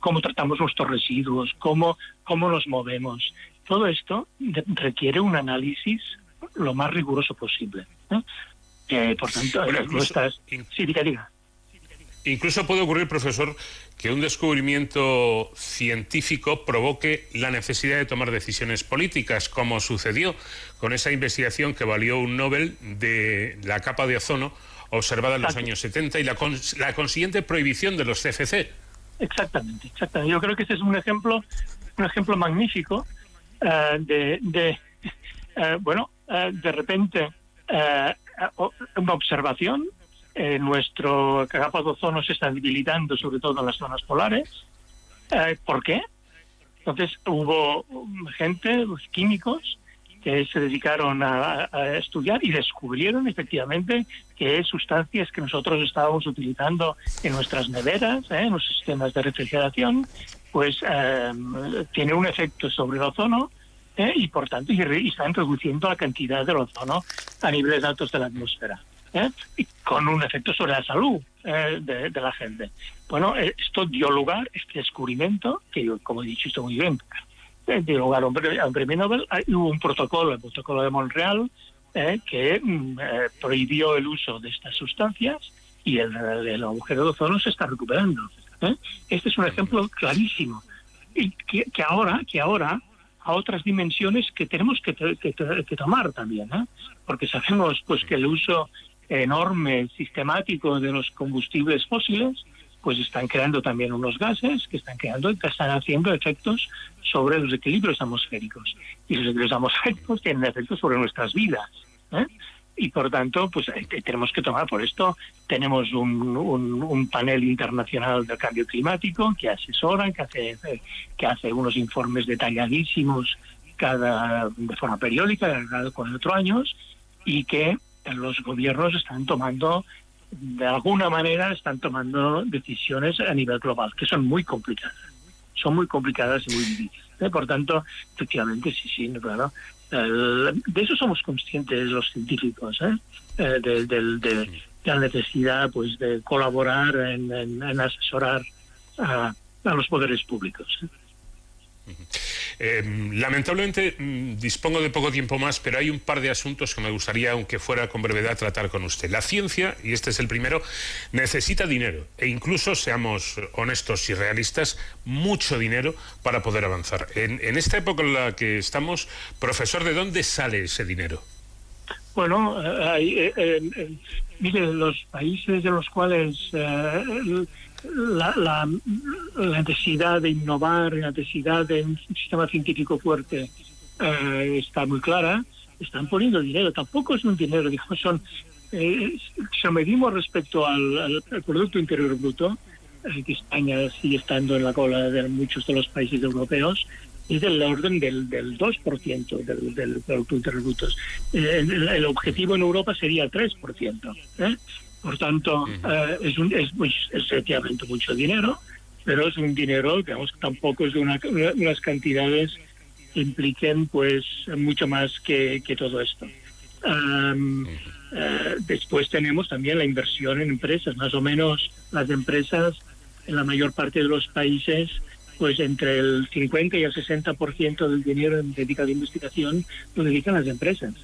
Speaker 14: cómo tratamos nuestros residuos, cómo, cómo nos movemos. Todo esto requiere un análisis lo más riguroso posible. Eh, por tanto, nuestras... Sí, diga, diga.
Speaker 12: Incluso puede ocurrir, profesor, que un descubrimiento científico provoque la necesidad de tomar decisiones políticas, como sucedió con esa investigación que valió un Nobel de la capa de ozono observada en los años 70 y la, la consiguiente prohibición de los CFC.
Speaker 14: Exactamente, exactamente. Yo creo que ese es un ejemplo, un ejemplo magnífico eh, de, de eh, bueno, eh, de repente una observación. nuestro capa de ozono se está debilitando, sobre todo en las zonas polares. ¿Por qué? Entonces hubo gente, los químicos, que se dedicaron a, estudiar y descubrieron efectivamente que sustancias que nosotros estábamos utilizando en nuestras neveras, ¿eh? en los sistemas de refrigeración, pues eh, tiene un efecto sobre el ozono ¿eh? y por tanto están reduciendo la cantidad del ozono a niveles altos de la atmósfera. Y con un efecto sobre la salud de, de, la gente. Bueno, esto dio lugar, este descubrimiento, que yo, como he dicho, está muy bien dio lugar a un, premio Nobel, hubo un protocolo, el protocolo de Montreal, eh, que mm, eh, prohibió el uso de estas sustancias y el, el agujero de ozono se está recuperando. ¿eh? Este es un ejemplo clarísimo. Y que, que, ahora, que ahora, a otras dimensiones que tenemos que, tomar también, porque sabemos pues que el uso enorme, sistemático de los combustibles fósiles pues están creando también unos gases que están creando, que están haciendo efectos sobre los equilibrios atmosféricos. Y los equilibrios atmosféricos tienen efectos sobre nuestras vidas. ¿eh? Y por tanto, pues eh, tenemos que tomar por esto. Tenemos un, un, panel internacional del cambio climático que asesora, que hace, que hace unos informes detalladísimos cada de forma periódica, cada cuatro años, y que los gobiernos están tomando de alguna manera están tomando decisiones a nivel global, que son muy complicadas. Son muy complicadas y muy difíciles. ¿eh? Por tanto, efectivamente, sí, sí, claro. De eso somos conscientes los científicos, ¿eh? eh de, la necesidad pues de colaborar en, asesorar a, a, los poderes públicos. ¿eh?
Speaker 12: Em, lamentablemente mm, dispongo de poco tiempo más, pero hay un par de asuntos que me gustaría, aunque fuera con brevedad, tratar con usted. La ciencia, y este es el primero, necesita dinero e incluso, seamos honestos y realistas, mucho dinero para poder avanzar. En, esta época en la que estamos, profesor, ¿de dónde sale ese dinero?
Speaker 14: Bueno, eh, eh, mire, los países de los cuales la, la, necesidad de innovar, la necesidad de un sistema científico fuerte eh, está muy clara, están poniendo dinero. Tampoco es un dinero, digamos, son. Eh, si medimos respecto al, Producto Interior Bruto, eh, que España sigue estando en la cola de muchos de los países europeos, es del orden del, del 2% del, del Producto Interior Bruto. Eh, el, el, objetivo en Europa sería el 3%. ¿eh? Por tanto, eh, es, un, es, pues, efectivamente mucho dinero, pero es un dinero, digamos, que tampoco es de una, unas cantidades que impliquen pues mucho más que, que todo esto. Eh, después tenemos también la inversión en empresas, más o menos las empresas en la mayor parte de los países pues entre el 50 y el 60% del dinero dedicado a investigación lo dedican las empresas.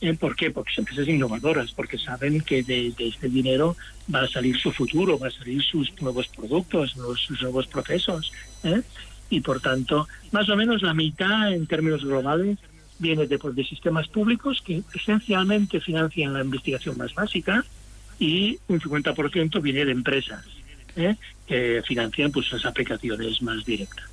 Speaker 14: ¿Eh? ¿Por qué? Porque son empresas innovadoras, porque saben que de, este dinero va a salir su futuro, va a salir sus nuevos productos, sus nuevos procesos. ¿eh? Y por tanto, más o menos la mitad en términos globales viene de, pues, sistemas públicos que esencialmente financian la investigación más básica y un 50% viene de empresas ¿eh? que financian pues, las aplicaciones más directas.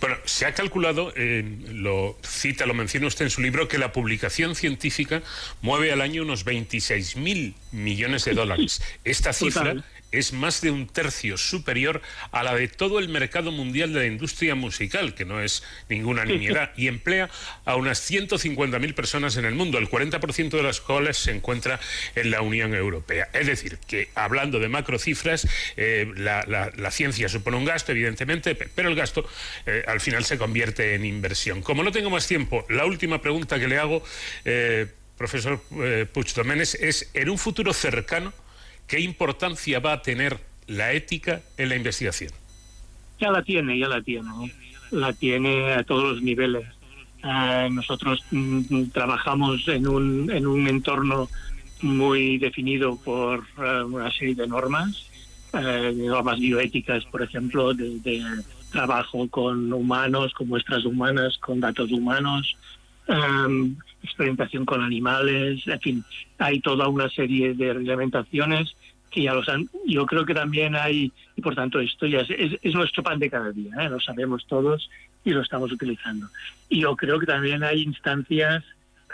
Speaker 12: Bueno, se ha calculado, eh, lo cita, lo menciona usted en su libro, que la publicación científica mueve al año unos 26.000 millones de dólares. Esta cifra es más de un tercio superior a la de todo el mercado mundial de la industria musical, que no es ninguna nimiedad, y emplea a unas 150.000 personas en el mundo, el 40% de las cuales se encuentra en la Unión Europea. Es decir, que hablando de macrocifras, eh, la, ciencia supone un gasto, evidentemente, pero el gasto eh, al final se convierte en inversión. Como no tengo más tiempo, la última pregunta que le hago, eh, profesor Puig es, en un futuro cercano, ¿qué importancia va a tener la ética en la investigación?
Speaker 14: Ya la tiene, ya la tiene. La tiene a todos los niveles. nosotros mm, trabajamos en un, en un entorno muy definido por una serie de normas eh, normas bioéticas, por ejemplo, de, trabajo con humanos, con muestras humanas, con datos humanos, em, experimentación con animales, en fin, hay toda una serie de reglamentaciones que ya los han. Yo creo que también hay, y por tanto esto ya es, nuestro pan de cada día, ¿eh? lo sabemos todos y lo estamos utilizando. Y yo creo que también hay instancias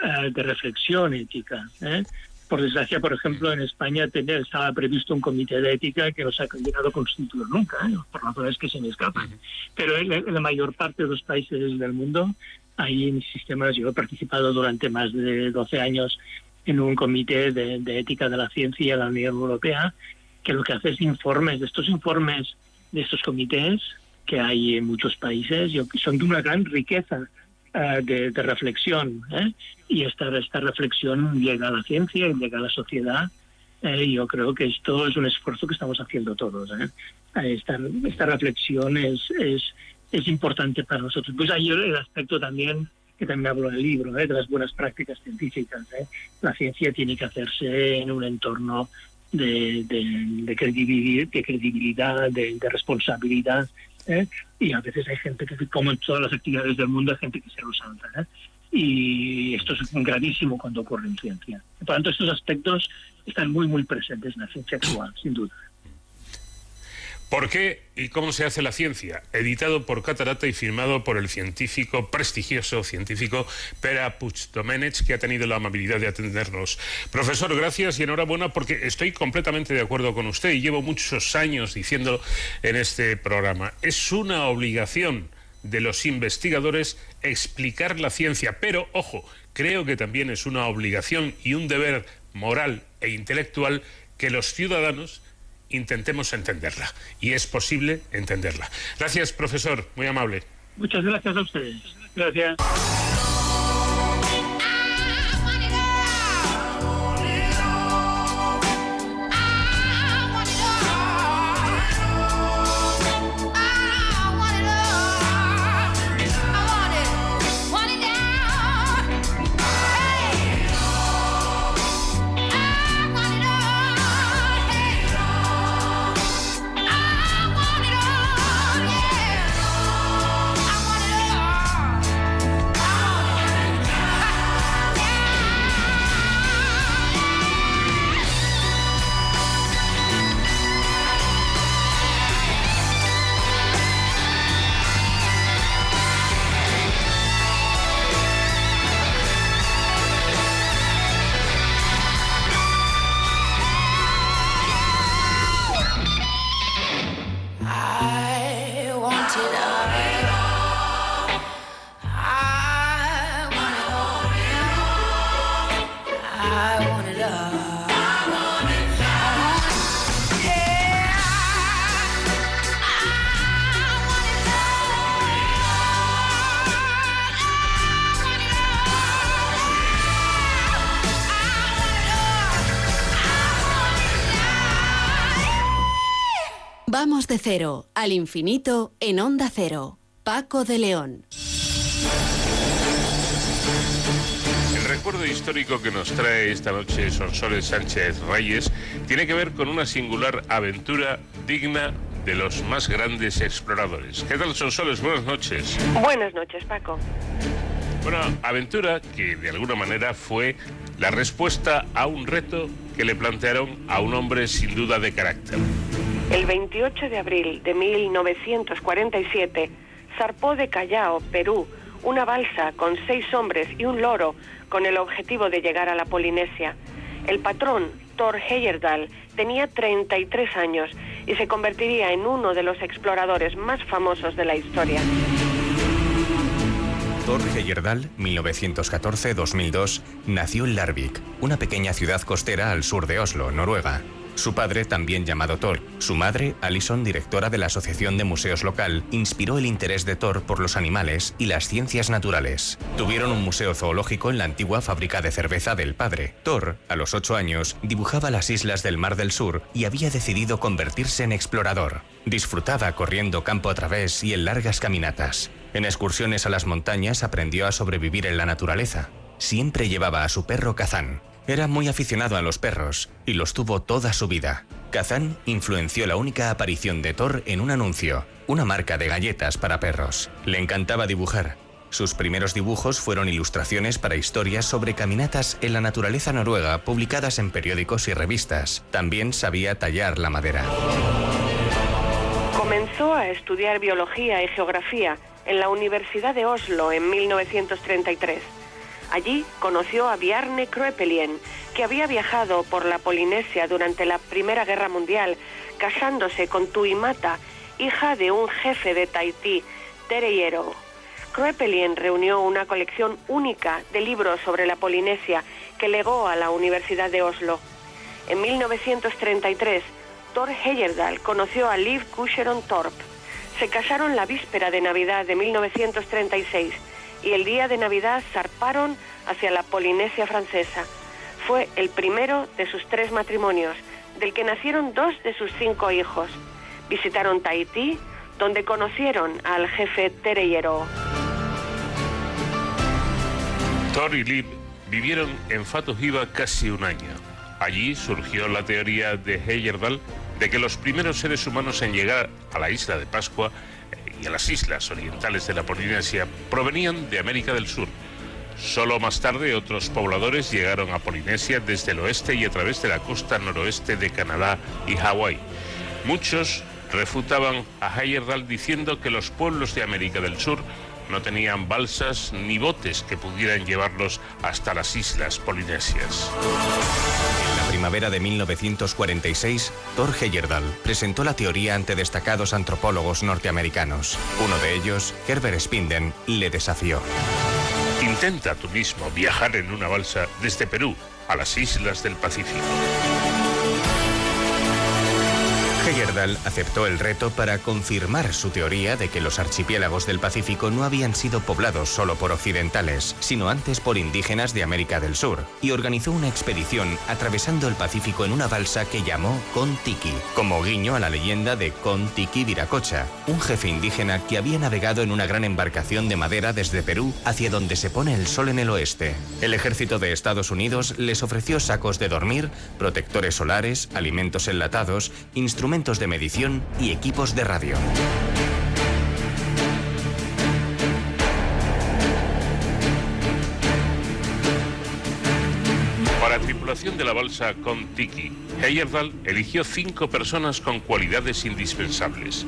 Speaker 14: eh, de reflexión ética. ¿eh? Por desgracia, por ejemplo, en España tener, estaba previsto un comité de ética que no se ha llegado constituir nunca, ¿eh? por razones que se me escapan. Pero en la, mayor parte de los países del mundo hay sistemas, yo he participado durante más de 12 años en un comité de, de ética de la ciencia de la Unión Europea, que lo que hace es informes, de estos informes de estos comités que hay en muchos países, son de una gran riqueza eh, de, reflexión. ¿eh? Y esta, esta reflexión llega a la ciencia llega a la sociedad. Eh, yo creo que esto es un esfuerzo que estamos haciendo todos. Esta, esta reflexión es, es, es importante para nosotros. Pues hay el aspecto también que también hablo en el libro, de las buenas prácticas científicas. La ciencia tiene que hacerse en un entorno de, de, credibilidad, de, credibilidad, de, responsabilidad ¿eh? y a veces hay gente que, como en todas las actividades del mundo, hay gente que se lo salta. ¿eh? Y esto es gravísimo cuando ocurre en ciencia. Por lo tanto, estos aspectos están muy, muy presentes en la ciencia actual, sin duda.
Speaker 12: ¿Por qué y cómo se hace la ciencia? Editado por Catarata y firmado por el científico, prestigioso científico Pera Puigdomenech, que ha tenido la amabilidad de atendernos. Profesor, gracias y enhorabuena porque estoy completamente de acuerdo con usted y llevo muchos años diciendo en este programa. Es una obligación de los investigadores explicar la ciencia, pero ojo, creo que también es una obligación y un deber moral e intelectual que los ciudadanos intentemos entenderla. Y es posible entenderla. Gracias, profesor. Muy amable.
Speaker 14: Muchas gracias a ustedes. Gracias.
Speaker 8: De cero al infinito en onda cero. Paco de León.
Speaker 12: El recuerdo histórico que nos trae esta noche Sonsoles Sánchez Reyes tiene que ver con una singular aventura digna de los más grandes exploradores. ¿Qué tal, Sonsoles? Buenas noches.
Speaker 10: Buenas noches, Paco.
Speaker 12: Una aventura que de alguna manera fue la respuesta a un reto que le plantearon a un hombre sin duda de carácter.
Speaker 10: El 28 de abril de 1947 zarpó de Callao, Perú, una balsa con seis hombres y un loro con el objetivo de llegar a la Polinesia. El patrón Thor Heyerdahl tenía 33 años y se convertiría en uno de los exploradores más famosos de la historia.
Speaker 15: Thor Heyerdahl, 1914-2002, nació en Larvik, una pequeña ciudad costera al sur de Oslo, Noruega. Su padre, también llamado Thor, su madre, Alison, directora de la Asociación de Museos Local, inspiró el interés de Thor por los animales y las ciencias naturales. Tuvieron un museo zoológico en la antigua fábrica de cerveza del padre. Thor, a los ocho años, dibujaba las islas del Mar del Sur y había decidido convertirse en explorador. Disfrutaba corriendo campo a través y en largas caminatas. En excursiones a las montañas aprendió a sobrevivir en la naturaleza. Siempre llevaba a su perro Kazan, era muy aficionado a los perros y los tuvo toda su vida. Kazan influenció la única aparición de Thor en un anuncio, una marca de galletas para perros. Le encantaba dibujar. Sus primeros dibujos fueron ilustraciones para historias sobre caminatas en la naturaleza noruega publicadas en periódicos y revistas. También sabía tallar la madera.
Speaker 10: Comenzó a estudiar biología y geografía en la Universidad de Oslo en 1933. Allí conoció a Bjarne Kroepelien, que había viajado por la Polinesia durante la Primera Guerra Mundial, casándose con Tuimata, hija de un jefe de Tahití, Tereyero. Kroepelien reunió una colección única de libros sobre la Polinesia que legó a la Universidad de Oslo. En 1933, Thor Heyerdahl conoció a Liv Kusheron Torp. Se casaron la víspera de Navidad de 1936 y el día de Navidad zarparon hacia la Polinesia francesa. Fue el primero de sus tres matrimonios, del que nacieron dos de sus cinco hijos. Visitaron Tahití, donde conocieron al jefe Tereyero.
Speaker 12: Thor y Liv vivieron en Fatojiva casi un año. Allí surgió la teoría de Heyerdahl de que los primeros seres humanos en llegar a la isla de Pascua y a las islas orientales de la Polinesia provenían de América del Sur. Solo más tarde otros pobladores llegaron a Polinesia desde el oeste y a través de la costa noroeste de Canadá y Hawái. Muchos refutaban a Heyerdahl diciendo que los pueblos de América del Sur no tenían balsas ni botes que pudieran llevarlos hasta las islas polinesias.
Speaker 15: En la primavera de 1946, Thor Heyerdahl presentó la teoría ante destacados antropólogos norteamericanos. Uno de ellos, Herbert Spinden, le desafió.
Speaker 12: Intenta tú mismo viajar en una balsa desde Perú a las islas del Pacífico.
Speaker 15: Heyerdahl aceptó el reto para confirmar su teoría de que los archipiélagos del Pacífico no habían sido poblados solo por occidentales, sino antes por indígenas de América del Sur, y organizó una expedición atravesando el Pacífico en una balsa que llamó Kon-Tiki, como guiño a la leyenda de Kon-Tiki Viracocha, un jefe indígena que había navegado en una gran embarcación de madera desde Perú hacia donde se pone el sol en el oeste. El ejército de Estados Unidos les ofreció sacos de dormir, protectores solares, alimentos enlatados, instrumentos de medición y equipos de radio.
Speaker 12: Para la tripulación de la balsa Kon-Tiki, Heyerdahl eligió cinco personas con cualidades indispensables.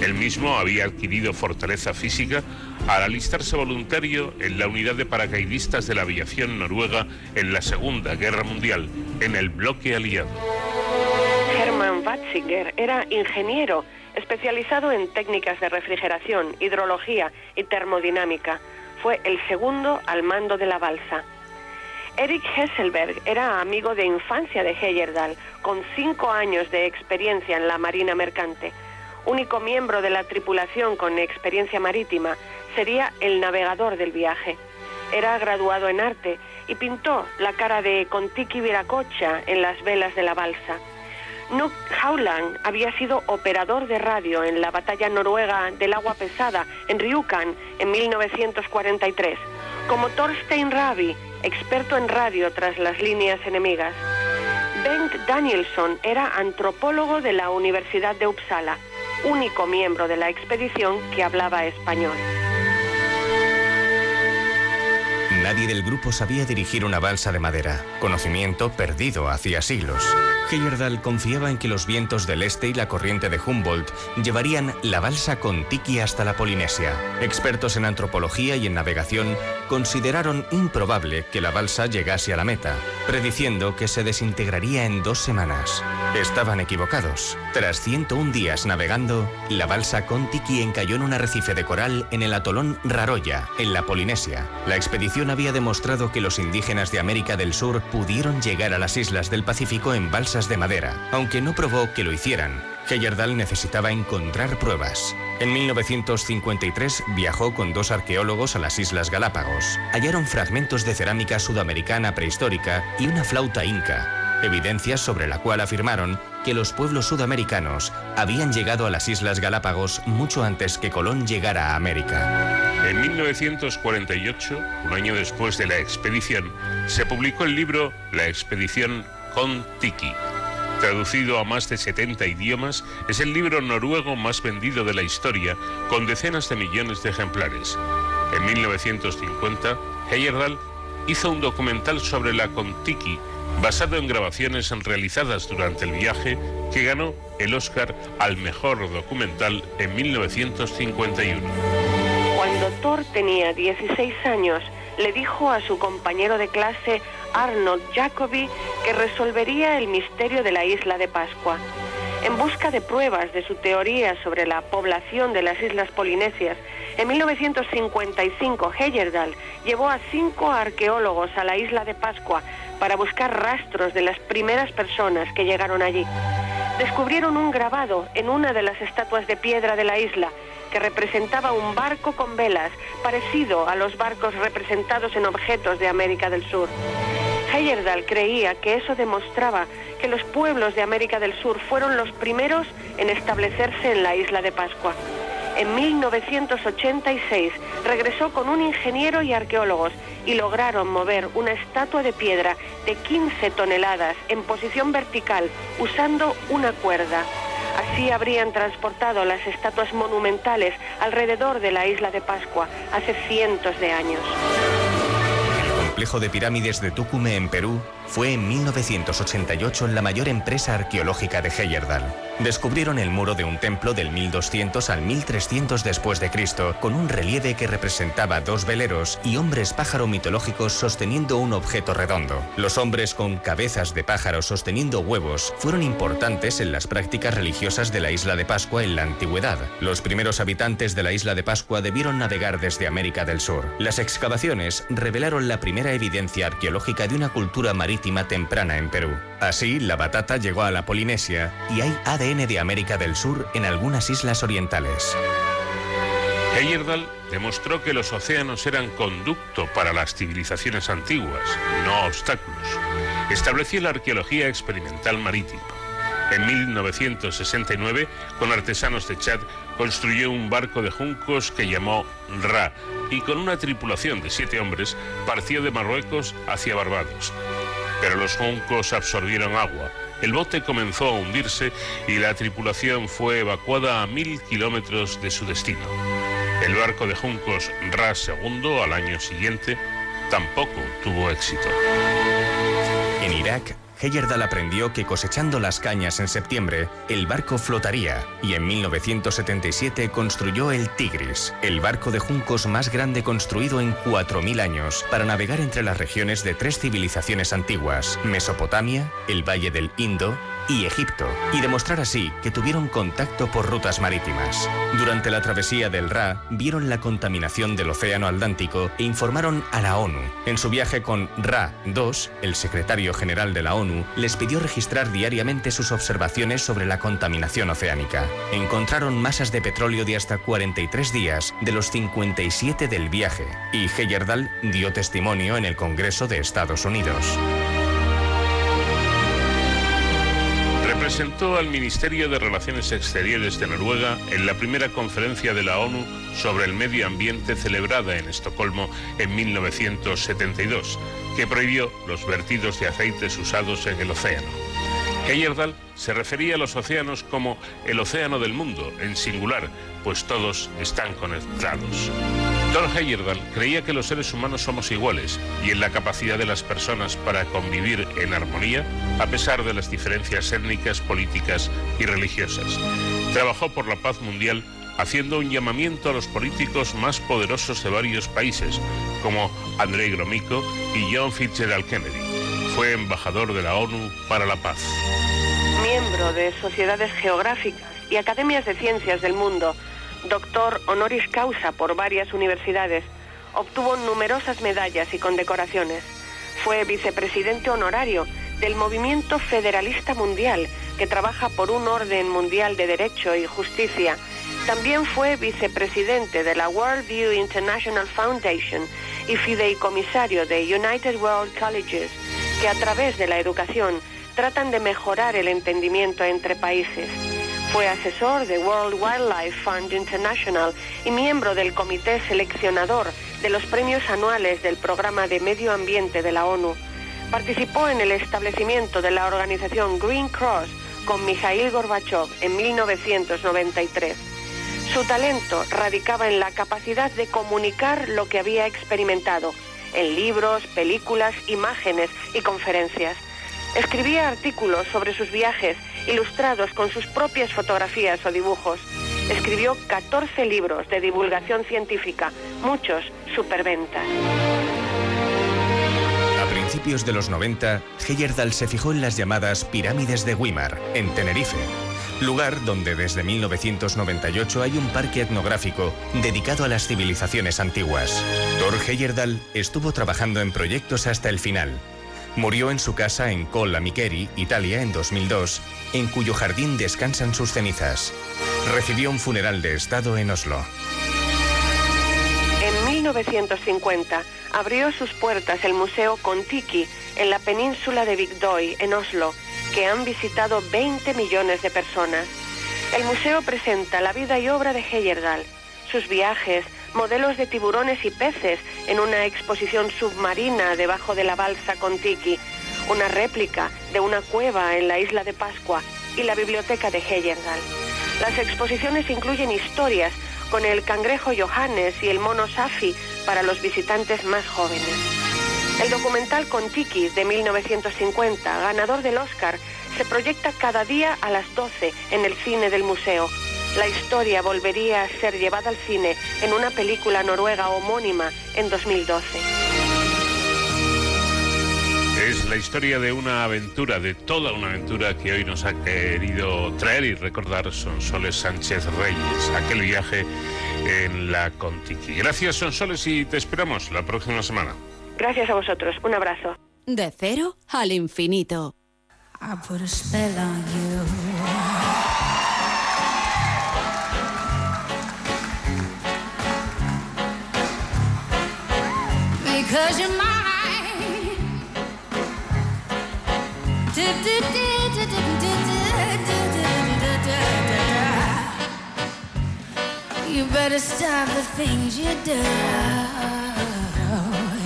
Speaker 12: Él mismo había adquirido fortaleza física al alistarse voluntario en la unidad de paracaidistas de la aviación noruega en la Segunda Guerra Mundial, en el bloque aliado.
Speaker 10: Hermann Watzinger era ingeniero especializado en técnicas de refrigeración, hidrología y termodinámica. Fue el segundo al mando de la balsa. Erich Hesselberg era amigo de infancia de Heyerdahl, con cinco años de experiencia en la marina mercante. Único miembro de la tripulación con experiencia marítima, sería el navegador del viaje. Era graduado en arte y pintó la cara de Contiki Viracocha en las velas de la balsa. Nuck Howland había sido operador de radio en la batalla noruega del agua pesada en Ryukan en 1943, como Thorstein Rabi, experto en radio tras las líneas enemigas. Bengt Danielson era antropólogo de la Universidad de Uppsala, único miembro de la expedición que hablaba español.
Speaker 15: Nadie del grupo sabía dirigir una balsa de madera, conocimiento perdido hacía siglos. Heyerdahl confiaba en que los vientos del este y la corriente de Humboldt llevarían la balsa con Tiki hasta la Polinesia. Expertos en antropología y en navegación consideraron improbable que la balsa llegase a la meta, prediciendo que se desintegraría en dos semanas. Estaban equivocados. Tras 101 días navegando, la balsa con Tiki encalló en un arrecife de coral en el atolón Raroya, en la Polinesia. La expedición había demostrado que los indígenas de América del Sur pudieron llegar a las islas del Pacífico en balsas de madera, aunque no probó que lo hicieran. Heyerdahl necesitaba encontrar pruebas. En 1953 viajó con dos arqueólogos a las Islas Galápagos. Hallaron fragmentos de cerámica sudamericana prehistórica y una flauta inca, evidencias sobre la cual afirmaron que los pueblos sudamericanos habían llegado a las Islas Galápagos mucho antes que Colón llegara a América.
Speaker 12: En 1948, un año después de la expedición, se publicó el libro La expedición con Tiki. Traducido a más de 70 idiomas, es el libro noruego más vendido de la historia, con decenas de millones de ejemplares. En 1950, Heyerdahl hizo un documental sobre la Contiki, basado en grabaciones realizadas durante el viaje, que ganó el Oscar al mejor documental en 1951.
Speaker 10: Cuando Thor tenía 16 años, le dijo a su compañero de clase Arnold Jacobi que resolvería el misterio de la isla de Pascua. En busca de pruebas de su teoría sobre la población de las islas polinesias, en 1955 Heyerdahl llevó a cinco arqueólogos a la isla de Pascua para buscar rastros de las primeras personas que llegaron allí. Descubrieron un grabado en una de las estatuas de piedra de la isla que representaba un barco con velas parecido a los barcos representados en objetos de América del Sur. Heyerdahl creía que eso demostraba que los pueblos de América del Sur fueron los primeros en establecerse en la isla de Pascua. En 1986 regresó con un ingeniero y arqueólogos y lograron mover una estatua de piedra de 15 toneladas en posición vertical usando una cuerda. Así habrían transportado las estatuas monumentales alrededor de la isla de Pascua hace cientos de años.
Speaker 15: El complejo de pirámides de Tucumán en Perú fue en 1988 la mayor empresa arqueológica de Heyerdahl. Descubrieron el muro de un templo del 1200 al 1300 después de Cristo, con un relieve que representaba dos veleros y hombres pájaro mitológicos sosteniendo un objeto redondo. Los hombres con cabezas de pájaro sosteniendo huevos fueron importantes en las prácticas religiosas de la isla de Pascua en la antigüedad. Los primeros habitantes de la isla de Pascua debieron navegar desde América del Sur. Las excavaciones revelaron la primera evidencia arqueológica de una cultura marítima temprana en Perú. Así, la batata llegó a la Polinesia y hay ADN de América del Sur en algunas islas orientales.
Speaker 12: Heyerdahl demostró que los océanos eran conducto para las civilizaciones antiguas, no obstáculos. Estableció la arqueología experimental marítima. En 1969, con artesanos de Chad, construyó un barco de juncos que llamó Ra y con una tripulación de siete hombres partió de Marruecos hacia Barbados pero los juncos absorbieron agua. El bote comenzó a hundirse y la tripulación fue evacuada a mil kilómetros de su destino. El barco de juncos Ras II al año siguiente tampoco tuvo éxito.
Speaker 15: En Irak, Heyerdahl aprendió que cosechando las cañas en septiembre, el barco flotaría y en 1977 construyó el Tigris, el barco de juncos más grande construido en 4.000 años para navegar entre las regiones de tres civilizaciones antiguas, Mesopotamia, el Valle del Indo y Egipto, y demostrar así que tuvieron contacto por rutas marítimas. Durante la travesía del Ra, vieron la contaminación del Océano Atlántico e informaron a la ONU. En su viaje con Ra 2, el secretario general de la ONU les pidió registrar diariamente sus observaciones sobre la contaminación oceánica. Encontraron masas de petróleo de hasta 43 días de los 57 del viaje, y Heyerdahl dio testimonio en el Congreso de Estados Unidos.
Speaker 12: Representó al Ministerio de Relaciones Exteriores de Noruega en la primera conferencia de la ONU sobre el medio ambiente celebrada en Estocolmo en 1972, que prohibió los vertidos de aceites usados en el océano. Heyerdahl se refería a los océanos como el océano del mundo, en singular, pues todos están conectados. Thor Heyerdahl creía que los seres humanos somos iguales y en la capacidad de las personas para convivir en armonía a pesar de las diferencias étnicas, políticas y religiosas. Trabajó por la paz mundial haciendo un llamamiento a los políticos más poderosos de varios países, como Andrei Gromyko y John Fitzgerald Kennedy. Fue embajador de la ONU para la paz.
Speaker 10: Miembro de sociedades geográficas y academias de ciencias del mundo, doctor honoris causa por varias universidades, obtuvo numerosas medallas y condecoraciones. Fue vicepresidente honorario del Movimiento Federalista Mundial, que trabaja por un orden mundial de derecho y justicia. También fue vicepresidente de la World View International Foundation y fideicomisario de United World Colleges, que a través de la educación tratan de mejorar el entendimiento entre países. Fue asesor de World Wildlife Fund International y miembro del comité seleccionador de los premios anuales del Programa de Medio Ambiente de la ONU. Participó en el establecimiento de la organización Green Cross con Mikhail Gorbachev en 1993. Su talento radicaba en la capacidad de comunicar lo que había experimentado en libros, películas, imágenes y conferencias. Escribía artículos sobre sus viajes ilustrados con sus propias fotografías o dibujos. Escribió 14 libros de divulgación científica, muchos superventas.
Speaker 15: A principios de los 90, Heyerdahl se fijó en las llamadas pirámides de Weimar, en Tenerife, lugar donde desde 1998 hay un parque etnográfico dedicado a las civilizaciones antiguas. Thor Heyerdahl estuvo trabajando en proyectos hasta el final, Murió en su casa en Colla Micheri, Italia, en 2002, en cuyo jardín descansan sus cenizas. Recibió un funeral de Estado en Oslo.
Speaker 10: En 1950 abrió sus puertas el Museo Kontiki en la península de Vigdøy, en Oslo, que han visitado 20 millones de personas. El museo presenta la vida y obra de Heyerdahl, sus viajes, modelos de tiburones y peces en una exposición submarina debajo de la balsa Contiki, una réplica de una cueva en la isla de Pascua y la biblioteca de Heyerdahl. Las exposiciones incluyen historias con el cangrejo Johannes y el mono Safi para los visitantes más jóvenes. El documental Contiki de 1950, ganador del Oscar, se proyecta cada día a las 12 en el cine del museo la historia volvería a ser llevada al cine en una película noruega homónima en 2012.
Speaker 12: Es la historia de una aventura, de toda una aventura que hoy nos ha querido traer y recordar Sonsoles Sánchez Reyes, aquel viaje en la Contiki. Gracias Sonsoles y te esperamos la próxima semana.
Speaker 10: Gracias a vosotros, un abrazo.
Speaker 8: De cero al infinito. Cause you're mine. You better stop the things you do.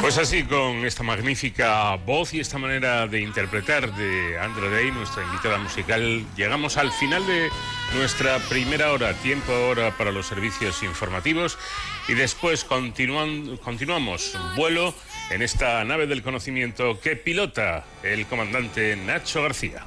Speaker 12: Pues así, con esta magnífica voz y esta manera de interpretar de Andrew Day, nuestra invitada musical, llegamos al final de nuestra primera hora, tiempo ahora para los servicios informativos. Y después continuamos vuelo en esta nave del conocimiento que pilota el comandante Nacho García.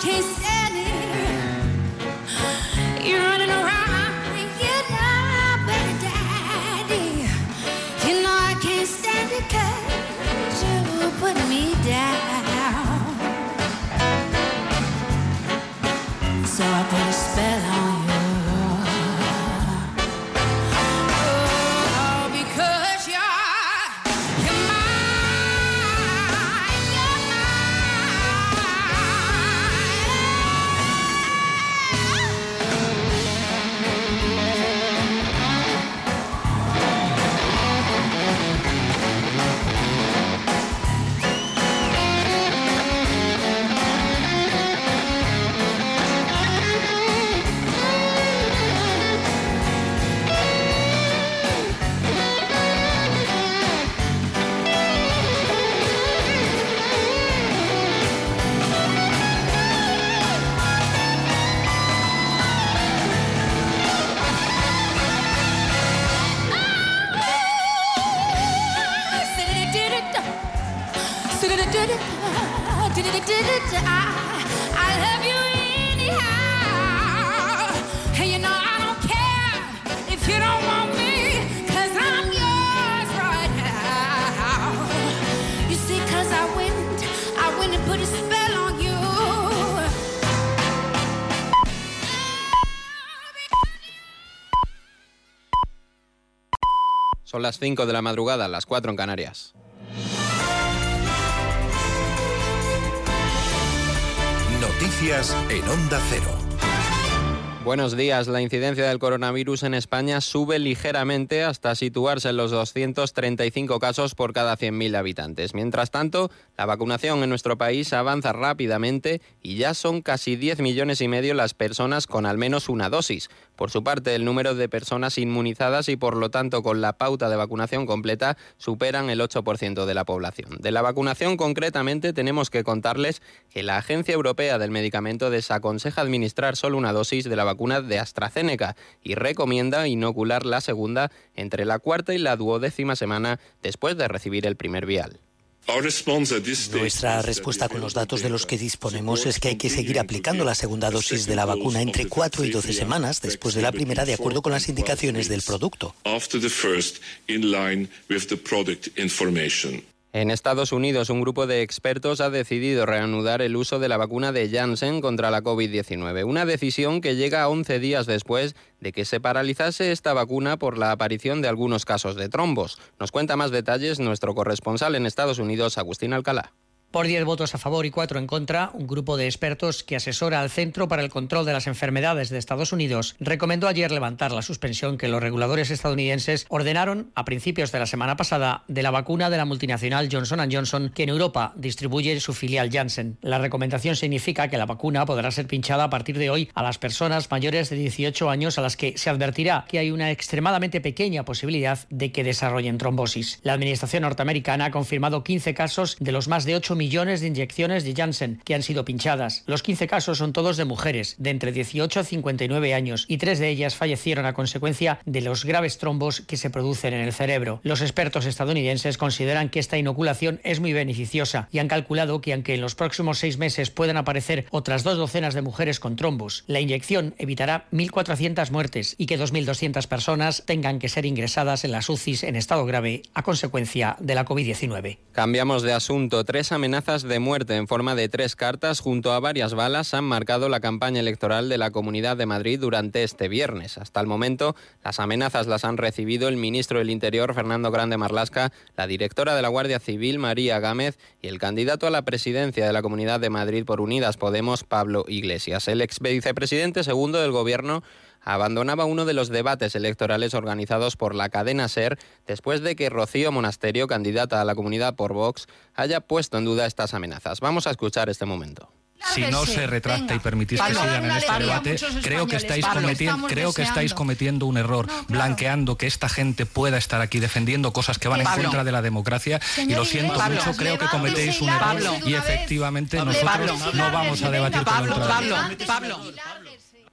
Speaker 12: can't stand it.
Speaker 13: You're running around, you know, better daddy. You know I can't stand it cause you put me down.
Speaker 1: So I put Son las 5 de la madrugada, las 4 en Canarias.
Speaker 2: Noticias en Onda Cero.
Speaker 1: Buenos días. La incidencia del coronavirus en España sube ligeramente hasta situarse en los 235 casos por cada 100.000 habitantes. Mientras tanto, la vacunación en nuestro país avanza rápidamente y ya son casi 10 millones y medio las personas con al menos una dosis. Por su parte, el número de personas inmunizadas y por lo tanto con la pauta de vacunación completa superan el 8% de la población. De la vacunación concretamente tenemos que contarles que la Agencia Europea del Medicamento desaconseja administrar solo una dosis de la vacuna de AstraZeneca y recomienda inocular la segunda entre la cuarta y la duodécima semana después de recibir el primer vial.
Speaker 3: Nuestra respuesta con los datos de los que disponemos es que hay que seguir aplicando la segunda dosis de la vacuna entre 4 y 12 semanas después de la primera de acuerdo con las indicaciones del producto.
Speaker 1: En Estados Unidos, un grupo de expertos ha decidido reanudar el uso de la vacuna de Janssen contra la COVID-19, una decisión que llega 11 días después de que se paralizase esta vacuna por la aparición de algunos casos de trombos. Nos cuenta más detalles nuestro corresponsal en Estados Unidos, Agustín Alcalá.
Speaker 16: Por 10 votos a favor y 4 en contra, un grupo de expertos que asesora al Centro para el Control de las Enfermedades de Estados Unidos recomendó ayer levantar la suspensión que los reguladores estadounidenses ordenaron a principios de la semana pasada de la vacuna de la multinacional Johnson Johnson que en Europa distribuye su filial Janssen. La recomendación significa que la vacuna podrá ser pinchada a partir de hoy a las personas mayores de 18 años a las que se advertirá que hay una extremadamente pequeña posibilidad de que desarrollen trombosis. La administración norteamericana ha confirmado 15 casos de los más de 8 millones de inyecciones de Janssen que han sido pinchadas. Los 15 casos son todos de mujeres de entre 18 a 59 años y tres de ellas fallecieron a consecuencia de los graves trombos que se producen en el cerebro. Los expertos estadounidenses consideran que esta inoculación es muy beneficiosa y han calculado que aunque en los próximos seis meses puedan aparecer otras dos docenas de mujeres con trombos, la inyección evitará 1.400 muertes y que 2.200 personas tengan que ser ingresadas en las UCIs en estado grave a consecuencia de la COVID-19.
Speaker 1: Cambiamos de asunto. Tres amenazas de muerte en forma de tres cartas junto a varias balas han marcado la campaña electoral de la Comunidad de Madrid durante este viernes. Hasta el momento, las amenazas las han recibido el ministro del Interior, Fernando Grande Marlasca, la directora de la Guardia Civil, María Gámez, y el candidato a la presidencia de la Comunidad de Madrid por Unidas Podemos, Pablo Iglesias. El ex vicepresidente segundo del Gobierno abandonaba uno de los debates electorales organizados por la cadena SER después de que Rocío Monasterio, candidata a la comunidad por Vox, haya puesto en duda estas amenazas. Vamos a escuchar este momento.
Speaker 4: Si no se retracta y permitís que sigan en este debate, creo que estáis cometiendo, creo que estáis cometiendo un error, blanqueando que esta gente pueda estar aquí defendiendo cosas que van en contra de la democracia. Y lo siento mucho, creo que cometéis un error y efectivamente nosotros no vamos a debatir con el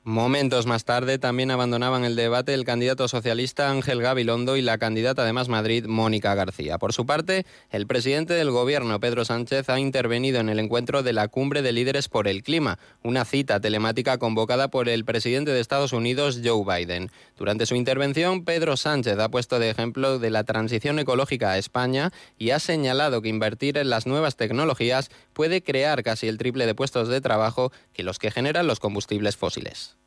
Speaker 1: Momentos más tarde también abandonaban el debate el candidato socialista Ángel Gabilondo y la candidata de Más Madrid, Mónica García. Por su parte, el presidente del gobierno, Pedro Sánchez, ha intervenido en el encuentro de la Cumbre de Líderes por el Clima, una cita telemática convocada por el presidente de Estados Unidos, Joe Biden. Durante su intervención, Pedro Sánchez ha puesto de ejemplo de la transición ecológica a España y ha señalado que invertir en las nuevas tecnologías puede crear casi el triple de puestos de trabajo que los que generan los combustibles fósiles.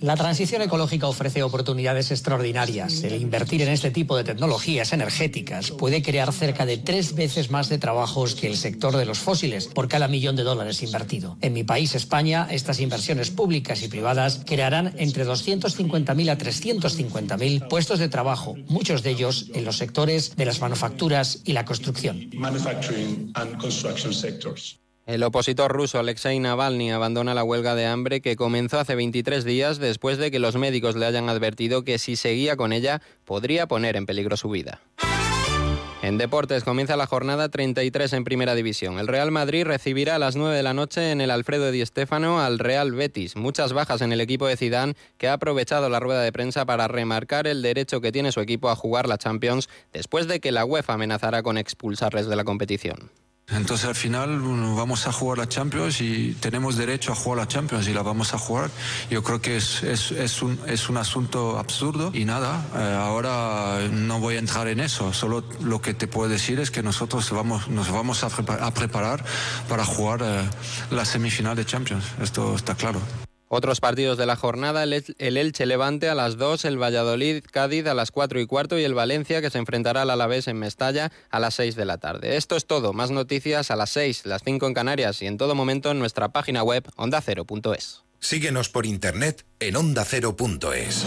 Speaker 16: La transición ecológica ofrece oportunidades extraordinarias. El invertir en este tipo de tecnologías energéticas puede crear cerca de tres veces más de trabajos que el sector de los fósiles por cada millón de dólares invertido. En mi país, España, estas inversiones públicas y privadas crearán entre 250.000 a 350.000 puestos de trabajo, muchos de ellos en los sectores de las manufacturas y la construcción.
Speaker 1: El opositor ruso Alexei Navalny abandona la huelga de hambre que comenzó hace 23 días después de que los médicos le hayan advertido que si seguía con ella podría poner en peligro su vida. En deportes comienza la jornada 33 en Primera División. El Real Madrid recibirá a las 9 de la noche en el Alfredo Di Stéfano al Real Betis. Muchas bajas en el equipo de Zidane que ha aprovechado la rueda de prensa para remarcar el derecho que tiene su equipo a jugar la Champions después de que la UEFA amenazara con expulsarles de la competición.
Speaker 17: Entonces al final vamos a jugar la Champions y tenemos derecho a jugar la Champions y la vamos a jugar. Yo creo que es, es, un, es un asunto absurdo y nada, eh, ahora no voy a entrar en eso. Solo lo que te puedo decir es que nosotros vamos, nos vamos a, preparar para jugar eh, la semifinal de Champions. Esto está claro.
Speaker 1: Otros partidos de la jornada, el Elche Levante a las 2, el Valladolid Cádiz a las 4 y cuarto y el Valencia que se enfrentará al Alavés en Mestalla a las 6 de la tarde. Esto es todo, más noticias a las 6, las 5 en Canarias y en todo momento en nuestra página web ondacero.es.
Speaker 2: Síguenos por internet en ondacero.es.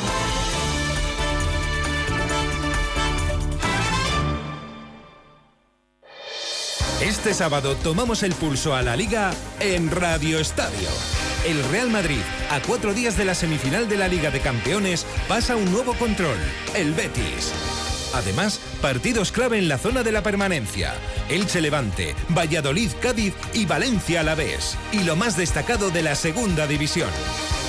Speaker 18: Este sábado tomamos el pulso a la liga en Radio Estadio. El Real Madrid, a cuatro días de la semifinal de la Liga de Campeones, pasa un nuevo control, el Betis. Además, partidos clave en la zona de la permanencia. Elche Levante, Valladolid Cádiz y Valencia a la vez. Y lo más destacado de la segunda división.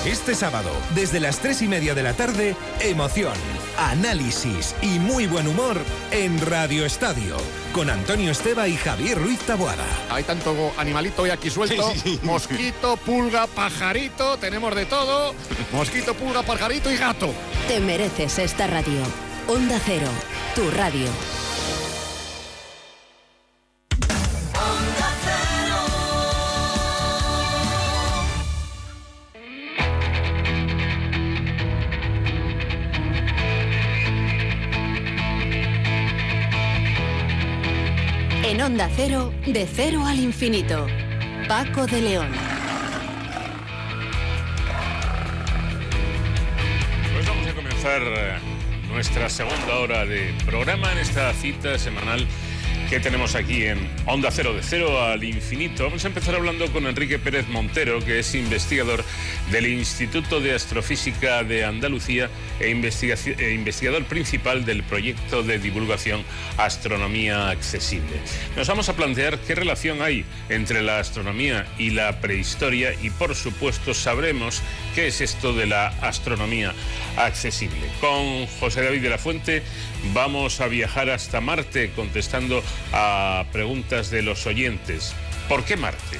Speaker 18: Este sábado, desde las tres y media de la tarde, emoción, análisis y muy buen humor en Radio Estadio, con Antonio Esteba y Javier Ruiz Taboada.
Speaker 9: Hay tanto animalito hoy aquí suelto. Mosquito, pulga, pajarito, tenemos de todo. Mosquito, pulga, pajarito y gato.
Speaker 8: Te mereces esta radio. Onda Cero, tu radio. En Onda Cero, de cero al infinito. Paco de León.
Speaker 12: Pues vamos a comenzar eh, nuestra segunda hora de programa en esta cita semanal que tenemos aquí en Onda Cero, de cero al infinito. Vamos a empezar hablando con Enrique Pérez Montero, que es investigador del Instituto de Astrofísica de Andalucía e, e investigador principal del proyecto de divulgación Astronomía Accesible. Nos vamos a plantear qué relación hay entre la astronomía y la prehistoria y, por supuesto, sabremos qué es esto de la astronomía accesible. Con José David de la Fuente vamos a viajar hasta Marte contestando a preguntas de los oyentes. ¿Por qué Marte?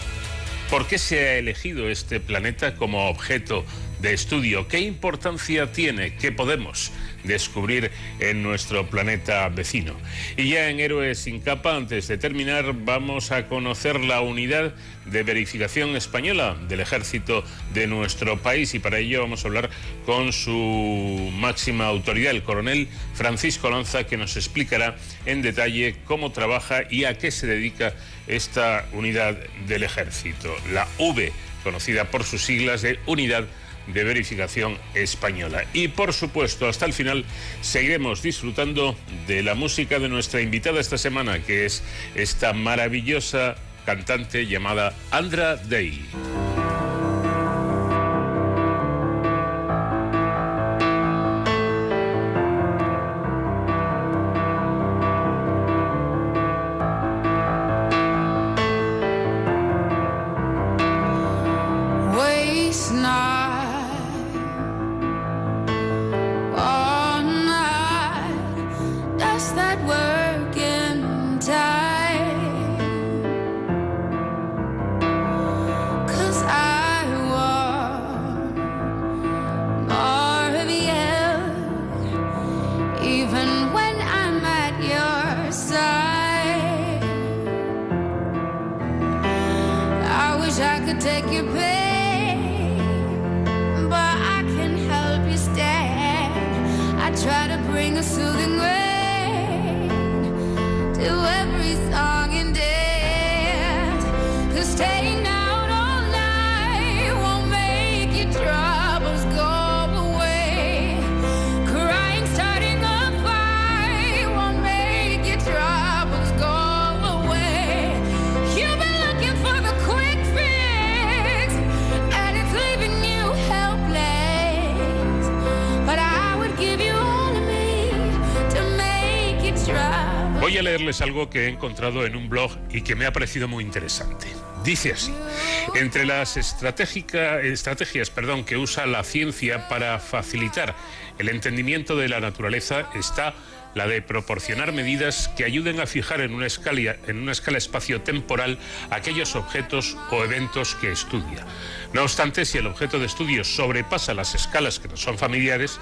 Speaker 12: ¿Por qué se ha elegido este planeta como objeto de estudio? ¿Qué importancia tiene? ¿Qué podemos descubrir en nuestro planeta vecino? Y ya en Héroes sin capa, antes de terminar, vamos a conocer la unidad de verificación española del ejército de nuestro país y para ello vamos a hablar con su máxima autoridad, el coronel Francisco Lanza, que nos explicará en detalle cómo trabaja y a qué se dedica esta unidad del ejército, la V, conocida por sus siglas de Unidad de Verificación Española. Y por supuesto, hasta el final seguiremos disfrutando de la música de nuestra invitada esta semana, que es esta maravillosa cantante llamada Andra Day. Que he encontrado en un blog y que me ha parecido muy interesante. Dice así, entre las estrategias perdón, que usa la ciencia para facilitar el entendimiento de la naturaleza está la de proporcionar medidas que ayuden a fijar en una escala, en una escala espacio-temporal aquellos objetos o eventos que estudia. No obstante, si el objeto de estudio sobrepasa las escalas que no son familiares,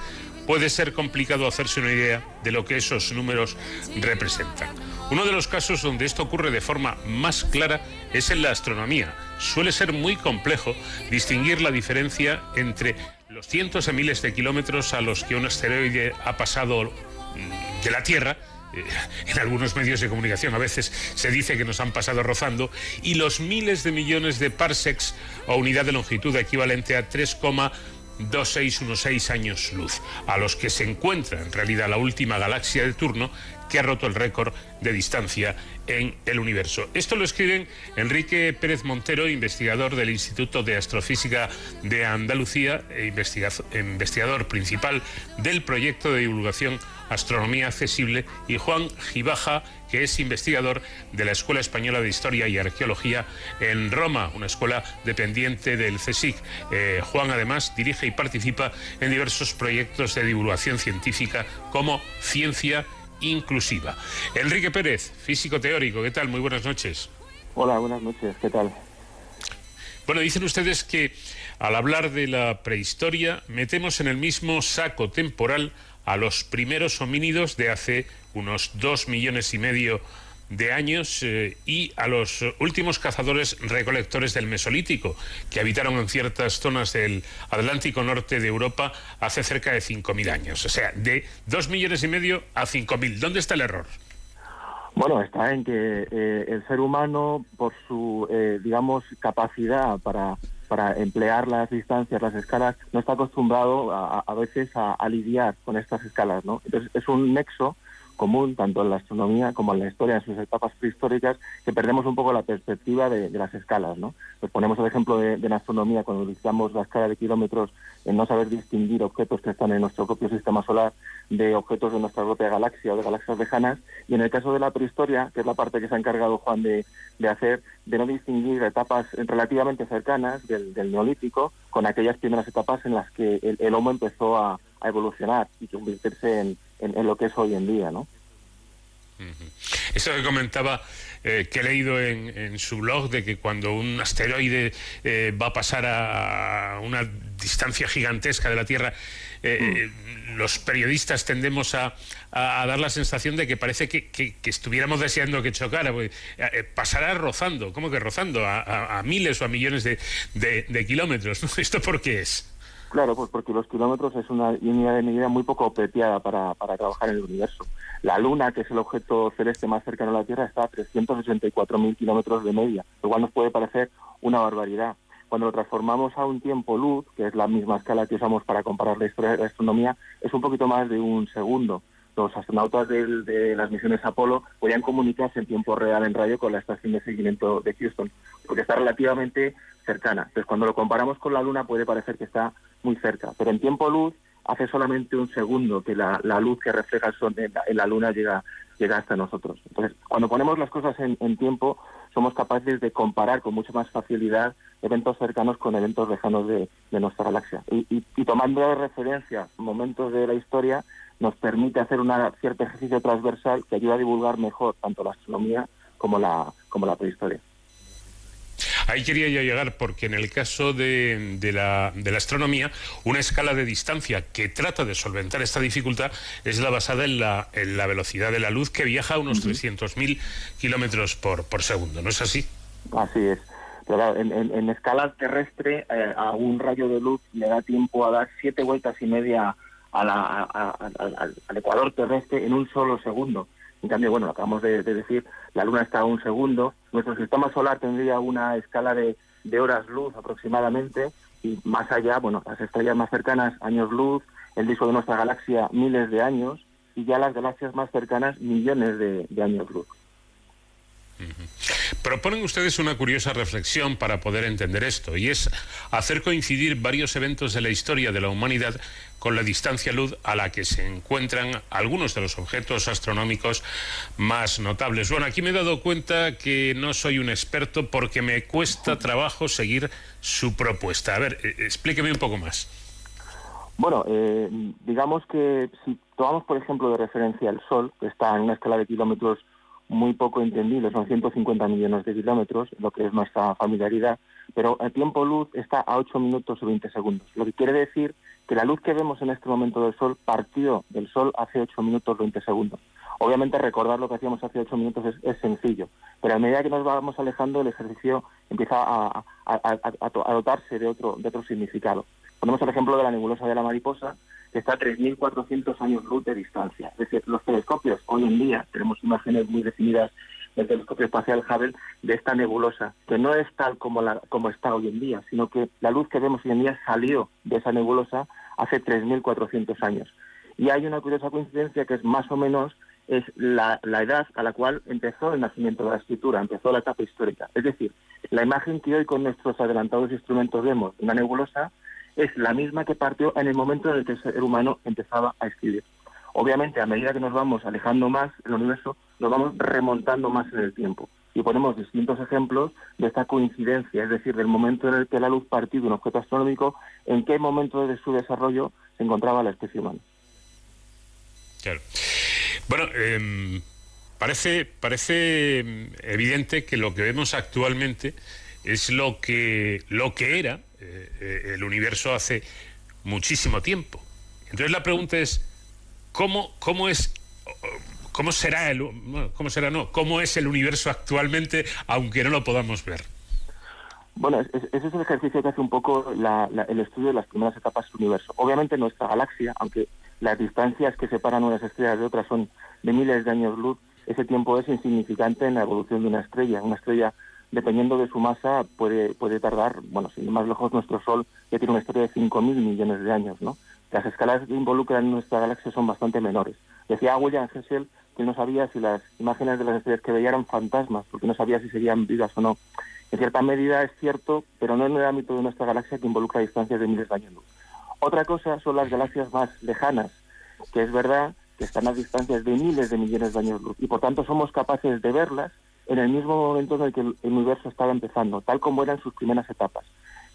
Speaker 12: puede ser complicado hacerse una idea de lo que esos números representan. Uno de los casos donde esto ocurre de forma más clara es en la astronomía. Suele ser muy complejo distinguir la diferencia entre los cientos de miles de kilómetros a los que un asteroide ha pasado mm, de la Tierra, eh, en algunos medios de comunicación a veces se dice que nos han pasado rozando, y los miles de millones de parsecs o unidad de longitud equivalente a 3, 2616 años luz, a los que se encuentra en realidad la última galaxia de turno que ha roto el récord de distancia en el universo. Esto lo escriben Enrique Pérez Montero, investigador del Instituto de Astrofísica de Andalucía e investigador principal del proyecto de divulgación Astronomía Accesible, y Juan Gibaja, que es investigador de la Escuela Española de Historia y Arqueología en Roma, una escuela dependiente del CSIC. Eh, Juan además dirige y participa en diversos proyectos de divulgación científica como Ciencia Inclusiva. Enrique Pérez, físico teórico, ¿qué tal? Muy buenas noches.
Speaker 19: Hola, buenas noches, ¿qué tal?
Speaker 12: Bueno, dicen ustedes que al hablar de la prehistoria metemos en el mismo saco temporal a los primeros homínidos de hace unos dos millones y medio de años eh, y a los últimos cazadores recolectores del Mesolítico, que habitaron en ciertas zonas del Atlántico Norte de Europa hace cerca de 5.000 años. O sea, de dos millones y medio a 5.000. ¿Dónde está el error?
Speaker 19: Bueno, está en que eh, el ser humano, por su, eh, digamos, capacidad para para emplear las distancias, las escalas, no está acostumbrado a, veces a, lidiar con estas escalas, ¿no? Entonces es un nexo común, tanto en la astronomía como en la historia, en sus etapas prehistóricas, que perdemos un poco la perspectiva de, las escalas. ¿no? Pues ponemos el ejemplo de, la astronomía, cuando utilizamos la escala de kilómetros en no saber distinguir objetos que están en nuestro propio sistema solar de objetos de nuestra propia galaxia o de galaxias lejanas. Y en el caso de la prehistoria, que es la parte que se ha encargado Juan de, hacer, de no distinguir etapas relativamente cercanas del, Neolítico con aquellas primeras etapas en las que el, el Homo empezó a, a evolucionar y convertirse en, en, lo que es hoy en día, ¿no?
Speaker 12: Eso que comentaba, eh, que he leído en, su blog, de que cuando un asteroide eh, va a pasar a una distancia gigantesca de la Tierra, eh, mm. los periodistas tendemos a, dar la sensación de que parece que, estuviéramos deseando que chocara. Pues, pasará rozando, ¿cómo que rozando? A, miles o a millones de, de kilómetros. ¿Esto por qué es?
Speaker 19: Claro, pues porque los kilómetros es una unidad de medida muy poco apropiada para, para trabajar en el universo. La Luna, que es el objeto celeste más cercano a la Tierra, está a 384.000 kilómetros de media, lo cual nos puede parecer una barbaridad. Cuando lo transformamos a un tiempo luz, que es la misma escala que usamos para comparar la historia de la astronomía, es un poquito más de un segundo. Los astronautas de, de las misiones Apolo podían comunicarse en tiempo real en radio con la estación de seguimiento de Houston, porque está relativamente cercana. Entonces, cuando lo comparamos con la Luna, puede parecer que está muy cerca, pero en tiempo luz hace solamente un segundo que la, luz que refleja el sol en la, Luna llega, llega hasta nosotros. Entonces, cuando ponemos las cosas en, tiempo, somos capaces de comparar con mucha más facilidad eventos cercanos con eventos lejanos de, nuestra galaxia. Y, tomando de referencia momentos de la historia, nos permite hacer un cierto ejercicio transversal que ayuda a divulgar mejor tanto la astronomía como la, como la prehistoria.
Speaker 12: Ahí quería yo llegar porque en el caso de, la, astronomía, una escala de distancia que trata de solventar esta dificultad es la basada en la, velocidad de la luz que viaja a unos 300.000 kilómetros por, segundo, ¿no es así?
Speaker 19: Así es. Pero en, escala terrestre, eh, a un rayo de luz le da tiempo a dar siete vueltas y media al ecuador terrestre en un solo segundo. En cambio, bueno, acabamos de, decir, la Luna está a un segundo. Nuestro sistema solar tendría una escala de, horas luz aproximadamente y más allá, bueno, las estrellas más cercanas, años luz, el disco de nuestra galaxia, miles de años, y ya las galaxias más cercanas, millones de, años luz.
Speaker 12: Proponen ustedes una curiosa reflexión para poder entender esto, y es hacer coincidir varios eventos de la historia de la humanidad con la distancia luz a la que se encuentran algunos de los objetos astronómicos más notables. Bueno, aquí me he dado cuenta que no soy un experto porque me cuesta trabajo seguir su propuesta. A ver, eh, explíqueme un poco más.
Speaker 19: Bueno, eh, digamos que si tomamos, por ejemplo, de referencia el Sol, que está en una escala de kilómetros muy poco entendible, son 150 millones de kilómetros, lo que es nuestra familiaridad, pero el tiempo luz está a 8 minutos y 20 segundos, lo que quiere decir que la luz que vemos en este momento del Sol partió del Sol hace 8 minutos 20 segundos. Obviamente recordar lo que hacíamos hace 8 minutos es, sencillo, pero a medida que nos vamos alejando el ejercicio empieza a, dotarse de otro, de otro significado. Ponemos el ejemplo de la nebulosa de la mariposa, que está a 3.400 años luz de distancia. Es decir, los tenemos imágenes muy definidas del telescopio espacial Hubble de esta nebulosa, que no es tal como, la, como está hoy en día, sino que la luz que vemos hoy en día salió de esa nebulosa hace 3.400 años. Y hay una curiosa coincidencia que es más o menos es la, la, edad a la cual empezó el nacimiento de la escritura, empezó la etapa histórica. Es decir, la imagen que hoy con nuestros adelantados instrumentos vemos, una nebulosa, es la misma que partió en el momento en el que el ser humano empezaba a escribir. Obviamente, a medida que nos vamos alejando más del universo, nos vamos remontando más en el tiempo. Y ponemos distintos ejemplos de esta coincidencia, es decir, del momento en el que la luz partió de un objeto astronómico, en qué momento de su desarrollo se encontraba la especie humana.
Speaker 12: Claro. Bueno, em, parece, parece em, evidente que lo que vemos actualmente es lo que, lo que era eh, eh, el universo hace muchísimo tiempo. Entonces la pregunta es, ¿cómo, cómo es... ¿Cómo será el cómo será no? ¿Cómo es el universo actualmente aunque no lo podamos ver?
Speaker 19: Bueno, ese es el ejercicio que hace un poco el estudio de las primeras etapas del universo. Obviamente nuestra galaxia, aunque las distancias que separan unas estrellas de otras son de miles de años luz, ese tiempo es insignificante en la evolución de una estrella. Una estrella dependiendo de su masa, puede, puede tardar, bueno, sin más lejos, nuestro Sol ya tiene una historia de 5.000 millones de años, ¿no? Las escalas que involucran nuestra galaxia son bastante menores. Decía William Herschel que no sabía si las imágenes de las estrellas que veía eran fantasmas, porque no sabía si serían vivas o no. En cierta medida es cierto, pero no en el ámbito de nuestra galaxia que involucra distancias de miles de años luz. Otra cosa son las galaxias más lejanas, que es verdad que están a distancias de miles de millones de años luz, y por tanto somos capaces de verlas en el mismo momento en el que el universo estaba empezando, tal como eran sus primeras etapas.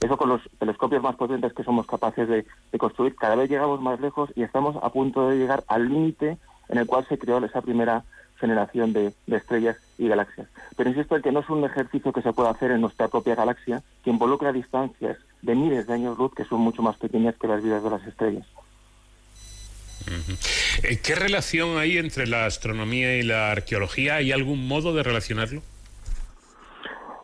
Speaker 19: Eso con los telescopios más potentes que somos capaces de, construir, cada vez llegamos más lejos y estamos a punto de llegar al límite en el cual se creó esa primera generación de, estrellas y galaxias. Pero insisto en que no es un ejercicio que se pueda hacer en nuestra propia galaxia, que involucra distancias de miles de años luz que son mucho más pequeñas que las vidas de las estrellas.
Speaker 12: Eh, ¿Qué relación hay entre la astronomía y la arqueología? ¿Hay algún modo de relacionarlo?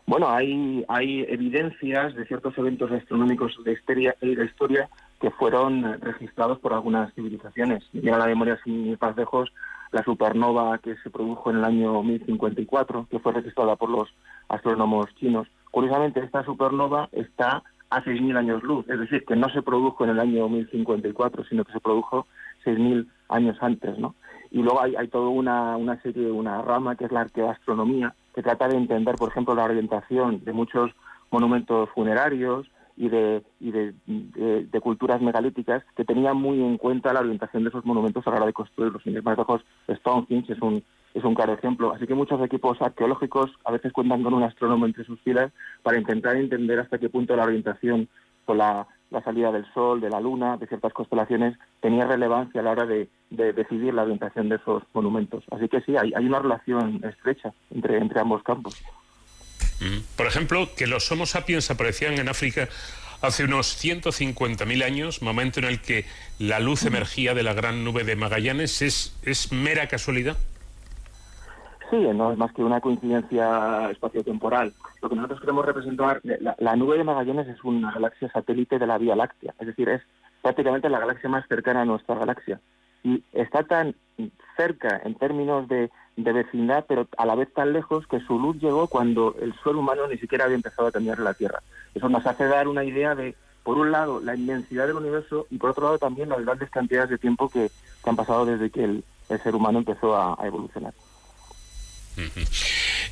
Speaker 19: Bueno, hay, hay evidencias de ciertos eventos astronómicos de historia, de historia que fueron registrados por algunas civilizaciones. Llega a la memoria sin ir más lejos la supernova que se produjo en el año 1054, que fue registrada por los astrónomos chinos. Curiosamente, esta supernova está a 6.000 años luz, es decir, que no se produjo en el año 1054, sino que se produjo 6.000 años antes, ¿no? Y luego hay, hay toda una, una serie, una rama que es la arqueoastronomía, que trata de entender, por ejemplo, la orientación de muchos monumentos funerarios y de, y de, de, culturas megalíticas que tenían muy en cuenta la orientación de esos monumentos a la hora de construirlos. Y más lejos, Stonehenge es un, es un claro ejemplo. Así que muchos equipos arqueológicos a veces cuentan con un astrónomo entre sus filas para intentar entender hasta qué punto la orientación con la la salida del Sol, de la Luna, de ciertas constelaciones, tenía relevancia a la hora de, decidir la orientación de esos monumentos. Así que sí, hay, una relación estrecha entre, entre ambos campos.
Speaker 12: Mm. Por ejemplo, que los Homo sapiens aparecían en África hace unos 150.000 años, momento en el que la luz emergía de la gran nube de Magallanes, ¿es, es mera casualidad?
Speaker 19: Sí, no es más que una coincidencia espaciotemporal. Lo que nosotros queremos representar, la, nube de Magallanes es una galaxia satélite de la Vía Láctea, es decir, es prácticamente la galaxia más cercana a nuestra galaxia. Y está tan cerca en términos de, vecindad, pero a la vez tan lejos que su luz llegó cuando el suelo humano ni siquiera había empezado a tener la Tierra. Eso nos hace dar una idea de, por un lado, la inmensidad del universo y por otro lado también las grandes cantidades de tiempo que, han pasado desde que el, ser humano empezó a evolucionar.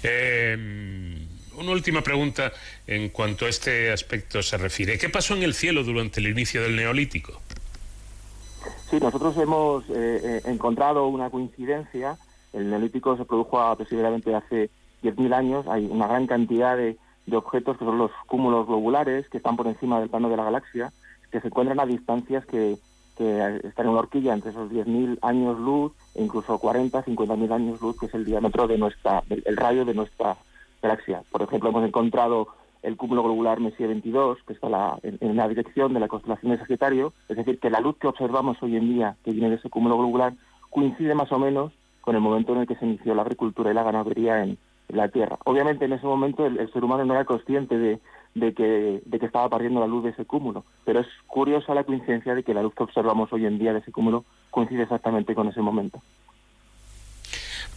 Speaker 12: Eh, una última pregunta en cuanto a este aspecto se refiere. ¿Qué pasó en el cielo durante el inicio del Neolítico?
Speaker 19: Sí, nosotros hemos eh, eh, encontrado una coincidencia. El Neolítico se produjo aproximadamente hace 10.000 años. Hay una gran cantidad de, objetos que son los cúmulos globulares que están por encima del plano de la galaxia, que se encuentran a distancias que, están en una horquilla entre esos 10.000 años luz e incluso 40, 50.000 años luz, que es el diámetro de nuestra, el radio de nuestra galaxia. Por ejemplo, hemos encontrado el cúmulo globular Messier 22, que está en, la dirección de la constelación de Sagitario, es decir, que la luz que observamos hoy en día, que viene de ese cúmulo globular, coincide más o menos con el momento en el que se inició la agricultura y la ganadería en, la Tierra. Obviamente, en ese momento el, ser humano no era consciente de, que, de que estaba partiendo la luz de ese cúmulo, pero es curiosa la coincidencia de que la luz que observamos hoy en día de ese cúmulo coincide exactamente con ese momento.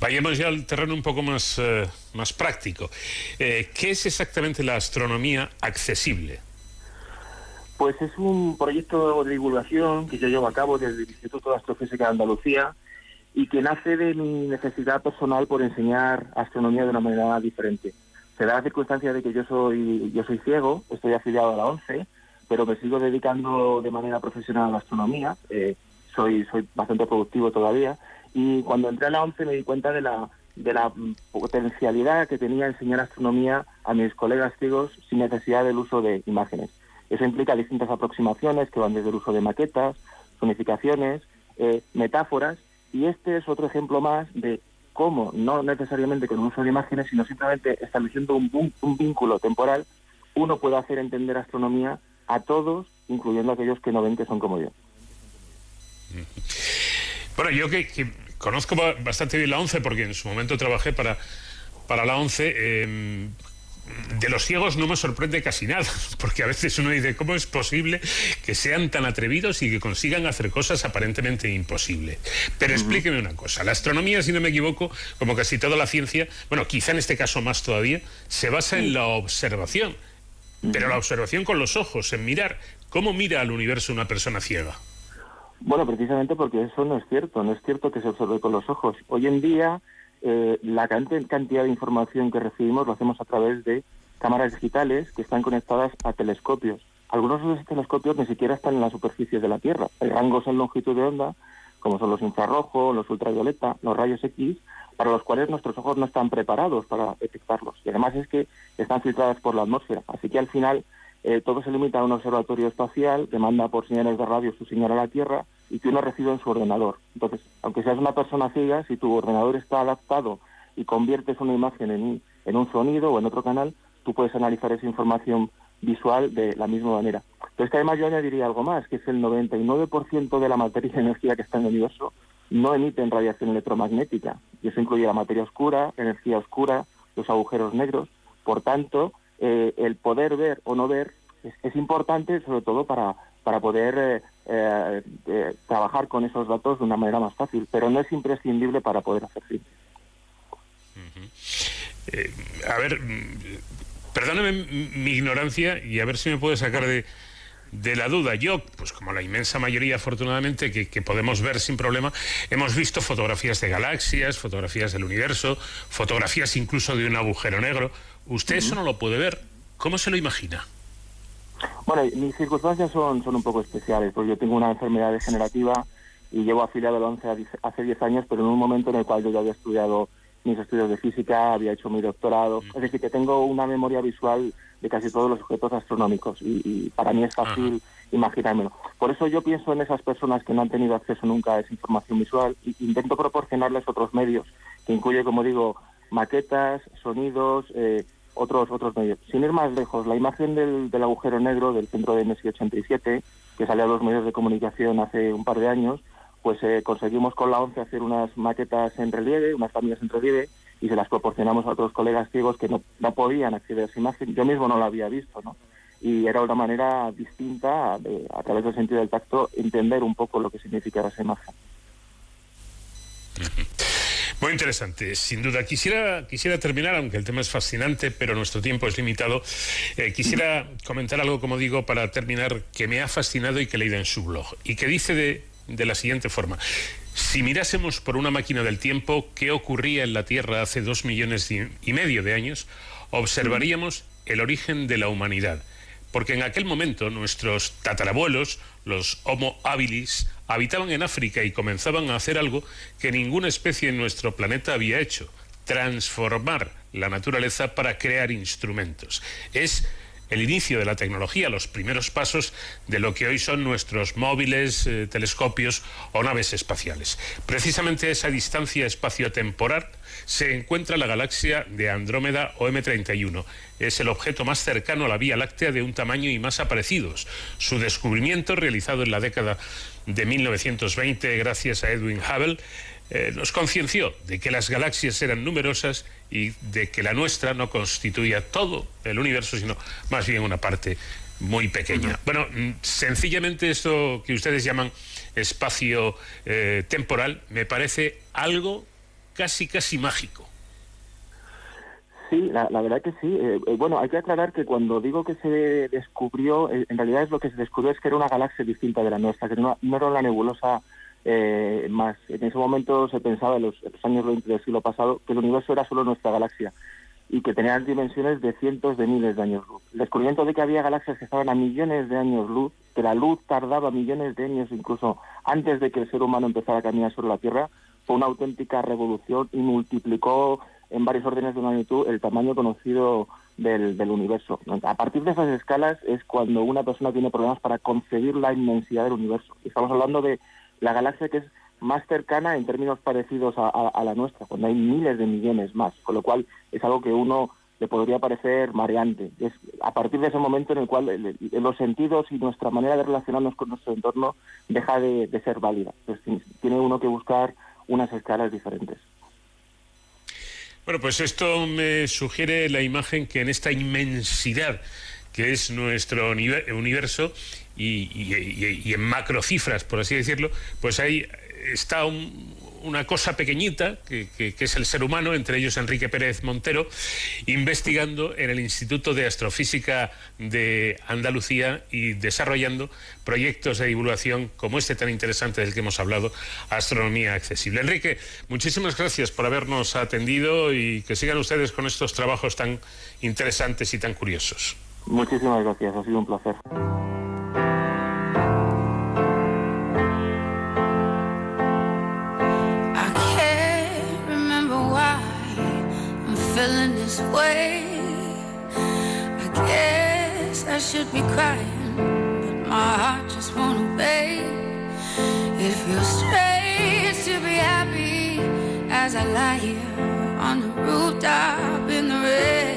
Speaker 12: Vayamos ya al terreno un poco más, eh, más práctico. Eh, ¿Qué es exactamente la astronomía accesible?
Speaker 19: Pues es un proyecto de divulgación que yo llevo a cabo desde el Instituto de Astrofísica de Andalucía y que nace de mi necesidad personal por enseñar astronomía de una manera diferente. Se da la circunstancia de que yo soy, yo soy ciego, estoy afiliado a la ONCE, pero me sigo dedicando de manera profesional a la astronomía. Eh, soy, soy bastante productivo todavía y cuando entré a la ONCE me di cuenta de la, de la potencialidad que tenía enseñar astronomía a mis colegas ciegos sin necesidad del uso de imágenes. Eso implica distintas aproximaciones que van desde el uso de maquetas, zonificaciones, eh, metáforas, y este es otro ejemplo más de cómo, no necesariamente con el uso de imágenes, sino simplemente estableciendo un, un vínculo temporal, uno puede hacer entender astronomía a todos, incluyendo a aquellos que no ven que son como yo.
Speaker 12: Bueno, yo que, conozco bastante bien la ONCE porque en su momento trabajé para, para la ONCE. Em, de los ciegos no me sorprende casi nada, porque a veces uno dice, ¿cómo es posible que sean tan atrevidos y que consigan hacer cosas aparentemente imposibles? Pero explíqueme una cosa, la astronomía, si no me equivoco, como casi toda la ciencia, bueno, quizá en este caso más todavía, se basa en la observación, pero la observación con los ojos, en mirar. ¿Cómo mira al universo una persona ciega?
Speaker 19: Bueno, precisamente porque eso no es cierto, no es cierto que se observe con los ojos. Hoy en día eh, la cantidad de información que recibimos lo hacemos a través de cámaras digitales que están conectadas a telescopios. Algunos de esos telescopios ni siquiera están en la superficie de la Tierra. Hay rangos en longitud de onda, como son los infrarrojos, los ultravioleta, los rayos X, para los cuales nuestros ojos no están preparados para detectarlos. Y además es que están filtradas por la atmósfera. Así que al final eh, todo se limita a un observatorio espacial que manda por señales de radio su señal a la Tierra y que uno recibe en su ordenador. Entonces, aunque seas una persona ciega, si tu ordenador está adaptado y conviertes una imagen en un, en un sonido o en otro canal, tú puedes analizar esa información visual de la misma manera. Pero es además yo añadiría algo más, que es el 99% de la materia y energía que está en el universo no emiten radiación electromagnética. Y eso incluye la materia oscura, energía oscura, los agujeros negros. Por tanto, eh, el poder ver o no ver es, importante sobre todo para, para poder eh, eh, trabajar con esos datos de una manera más fácil, pero no es imprescindible para poder hacer ciencia.
Speaker 12: a ver, perdóname mi ignorancia y a ver si me puede sacar de, de la duda. Yo, pues como la inmensa mayoría, afortunadamente, que, podemos ver sin problema, hemos visto fotografías de galaxias, fotografías del universo, fotografías incluso de un agujero negro. Usted eso no lo puede ver. ¿Cómo se lo imagina?
Speaker 19: Bueno, mis circunstancias son, son un poco especiales, porque yo tengo una enfermedad degenerativa y llevo afiliado al 11 hace 10 años, pero en un momento en el cual yo ya había estudiado mis estudios de física, había hecho mi doctorado, es decir, que tengo una memoria visual de casi todos los objetos astronómicos y, para mí es fácil imaginármelo. Por eso yo pienso en esas personas que no han tenido acceso nunca a esa información visual e intento proporcionarles otros medios, que incluye, como digo, maquetas, sonidos, eh, otros otros medios. Sin ir más lejos, la imagen del, del agujero negro del centro de MSI 87, que salió a los medios de comunicación hace un par de años, pues eh, conseguimos con la ONCE hacer unas maquetas en relieve, unas familias en relieve, y se las proporcionamos a otros colegas ciegos que no, no podían acceder a esa imagen. Yo mismo no la había visto, ¿no? Y era una manera distinta, de, a través del sentido del tacto, entender un poco lo que significaba esa imagen.
Speaker 12: Muy interesante, sin duda. Quisiera, quisiera terminar, aunque el tema es fascinante, pero nuestro tiempo es limitado. Eh, quisiera comentar algo, como digo, para terminar, que me ha fascinado y que he leído en su blog. Y que dice de de la siguiente forma. Si mirásemos por una máquina del tiempo qué ocurría en la Tierra hace dos millones y medio de años, observaríamos el origen de la humanidad. Porque en aquel momento nuestros tatarabuelos, los Homo habilis, habitaban en África y comenzaban a hacer algo que ninguna especie en nuestro planeta había hecho, transformar la naturaleza para crear instrumentos. Es el inicio de la tecnología, los primeros pasos de lo que hoy son nuestros móviles, eh, telescopios o naves espaciales. Precisamente a esa distancia espaciotemporal se encuentra la galaxia de Andrómeda o M31. Es el objeto más cercano a la Vía Láctea de un tamaño y más aparecidos. Su descubrimiento, realizado en la década de 1920 gracias a Edwin Hubble, eh, nos concienció de que las galaxias eran numerosas y de que la nuestra no constituía todo el universo, sino más bien una parte muy pequeña. Bueno, mm, sencillamente esto que ustedes llaman espacio eh, temporal me parece algo casi, casi mágico.
Speaker 19: Sí, la, verdad que sí. Eh, bueno, hay que aclarar que cuando digo que se descubrió, en realidad es lo que se descubrió es que era una galaxia distinta de la nuestra, que no, era la nebulosa eh, más. En ese momento se pensaba, en los, años 20 del siglo pasado, que el universo era solo nuestra galaxia y que tenía dimensiones de cientos de miles de años luz. El descubrimiento de que había galaxias que estaban a millones de años luz, que la luz tardaba millones de años incluso antes de que el ser humano empezara a caminar sobre la Tierra, fue una auténtica revolución y multiplicó en varios órdenes de magnitud el tamaño conocido del, universo. A partir de esas escalas es cuando una persona tiene problemas para concebir la inmensidad del universo. Estamos hablando de la galaxia que es más cercana en términos parecidos a, la nuestra, cuando hay miles de millones más, con lo cual es algo que uno le podría parecer mareante. Es a partir de ese momento en el cual los sentidos y nuestra manera de relacionarnos con nuestro entorno deja de, ser válida. tiene uno que buscar unas escalas diferentes.
Speaker 12: Bueno, pues esto me sugiere la imagen que en esta inmensidad que es nuestro universo y, en macrocifras, por así decirlo, pues ahí está una cosa pequeñita, que, es el ser humano, entre ellos Enrique Pérez Montero, investigando en el Instituto de Astrofísica de Andalucía y desarrollando proyectos de divulgación como este tan interesante del que hemos hablado, Astronomía Accesible. Enrique, muchísimas gracias por habernos atendido y que sigan ustedes con estos trabajos tan interesantes y tan curiosos.
Speaker 19: Muchísimas gracias, ha sido un placer. This way. I guess I should be crying, but my heart just won't obey. It feels strange to be happy as I lie here on the rooftop in the rain.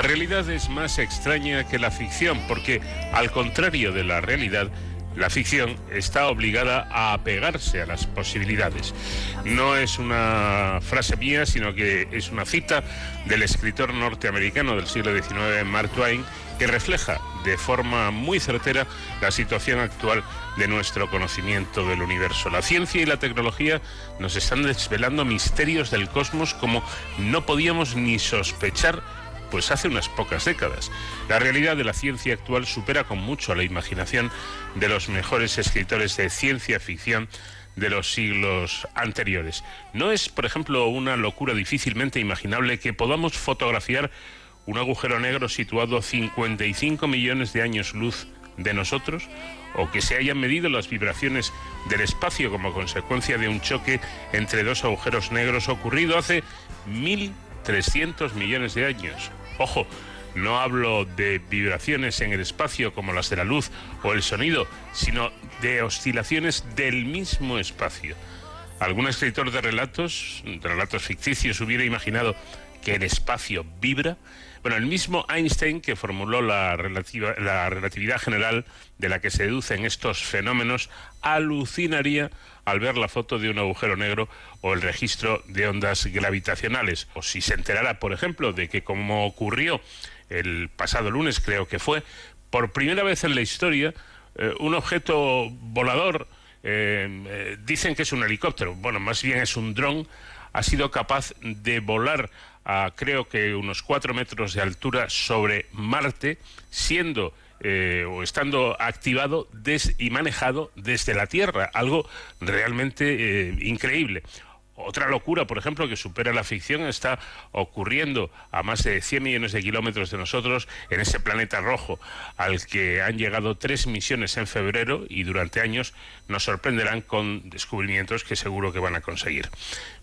Speaker 12: Es más extraña que la ficción, porque al contrario de la realidad, la ficción está obligada a apegarse a las posibilidades. No es una frase mía, sino que es una cita del escritor norteamericano del siglo XIX, Mark Twain, que refleja de forma muy certera la situación actual de nuestro conocimiento del universo. La ciencia y la tecnología nos están desvelando misterios del cosmos como no podíamos ni sospechar pues hace unas pocas décadas. La realidad de la ciencia actual supera con mucho la imaginación de los mejores escritores de ciencia ficción de los siglos anteriores. No es, por ejemplo, una locura difícilmente imaginable que podamos fotografiar un agujero negro situado a 55 millones de años luz de nosotros o que se hayan medido las vibraciones del espacio como consecuencia de un choque entre dos agujeros negros ocurrido hace 1.300 millones de años. Ojo, no hablo de vibraciones en el espacio como las de la luz o el sonido, sino de oscilaciones del mismo espacio. ¿Algún escritor de relatos, de relatos ficticios, hubiera imaginado que el espacio vibra? Bueno, el mismo Einstein que formuló la, la relatividad general de la que se deducen estos fenómenos alucinaría al ver la foto de un agujero negro o el registro de ondas gravitacionales. O si se enterara, por ejemplo, de que como ocurrió el pasado lunes, creo que fue, por primera vez en la historia, eh, un objeto volador, eh, eh, dicen que es un helicóptero, bueno, más bien es un dron, ha sido capaz de volar a creo que unos cuatro metros de altura sobre Marte, siendo o estando activado y manejado desde la Tierra, algo realmente increíble. Otra locura, por ejemplo, que supera la ficción está ocurriendo a más de 100 millones de kilómetros de nosotros en ese planeta rojo al que han llegado tres misiones en febrero y durante años nos sorprenderán con descubrimientos que seguro que van a conseguir.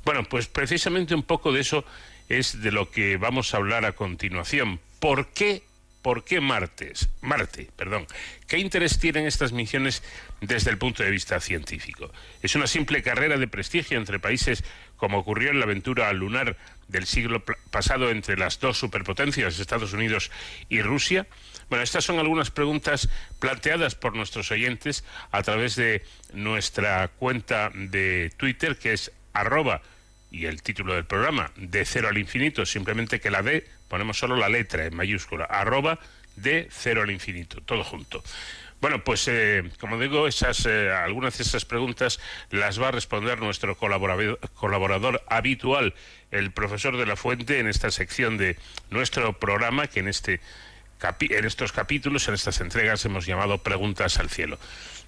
Speaker 12: Bueno, pues precisamente un poco de eso es de lo que vamos a hablar a continuación. ¿Por qué ¿Por qué Martes? Marte? Perdón. ¿Qué interés tienen estas misiones desde el punto de vista científico? ¿Es una simple carrera de prestigio entre países como ocurrió en la aventura lunar del siglo pasado entre las dos superpotencias, Estados Unidos y Rusia? Bueno, estas son algunas preguntas planteadas por nuestros oyentes a través de nuestra cuenta de Twitter, que es arroba y el título del programa, de cero al infinito, simplemente que la D ponemos solo la letra en mayúscula, arroba de cero al infinito, todo junto. Bueno, pues eh, como digo, esas, eh, algunas de esas preguntas las va a responder nuestro colaborador, colaborador habitual, el profesor de la Fuente, en esta sección de nuestro programa, que en, este en estos capítulos, en estas entregas, hemos llamado Preguntas al Cielo.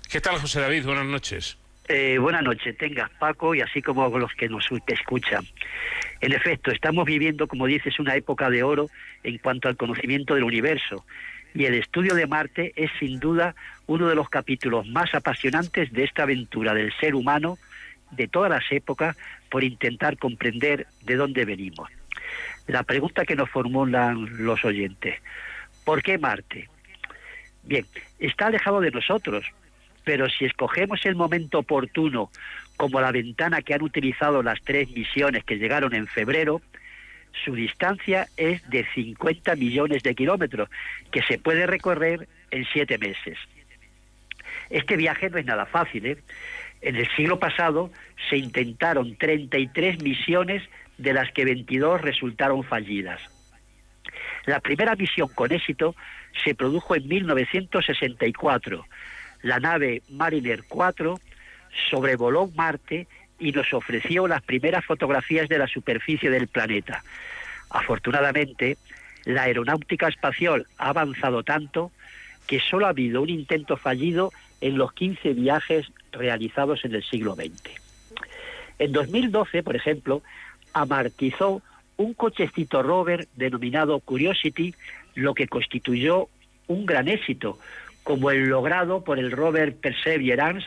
Speaker 12: ¿Qué tal, José David? Buenas noches.
Speaker 20: Eh, buenas noches, tengas Paco y así como los que nos escuchan. En efecto, estamos viviendo, como dices, una época de oro en cuanto al conocimiento del universo y el estudio de Marte es sin duda uno de los capítulos más apasionantes de esta aventura del ser humano de todas las épocas por intentar comprender de dónde venimos. La pregunta que nos formulan los oyentes, ¿por qué Marte? Bien, está alejado de nosotros, pero si escogemos el momento oportuno como la ventana que han utilizado las tres misiones que llegaron en febrero, su distancia es de 50 millones de kilómetros, que se puede recorrer en siete meses. Este viaje no es nada fácil. ¿eh? En el siglo pasado se intentaron 33 misiones, de las que 22 resultaron fallidas. La primera misión con éxito se produjo en 1964 la nave Mariner 4 sobrevoló Marte y nos ofreció las primeras fotografías de la superficie del planeta. Afortunadamente, la aeronáutica espacial ha avanzado tanto que solo ha habido un intento fallido en los 15 viajes realizados en el siglo XX. En 2012, por ejemplo, amartizó un cochecito rover denominado Curiosity, lo que constituyó un gran éxito, como el logrado por el rover Perseverance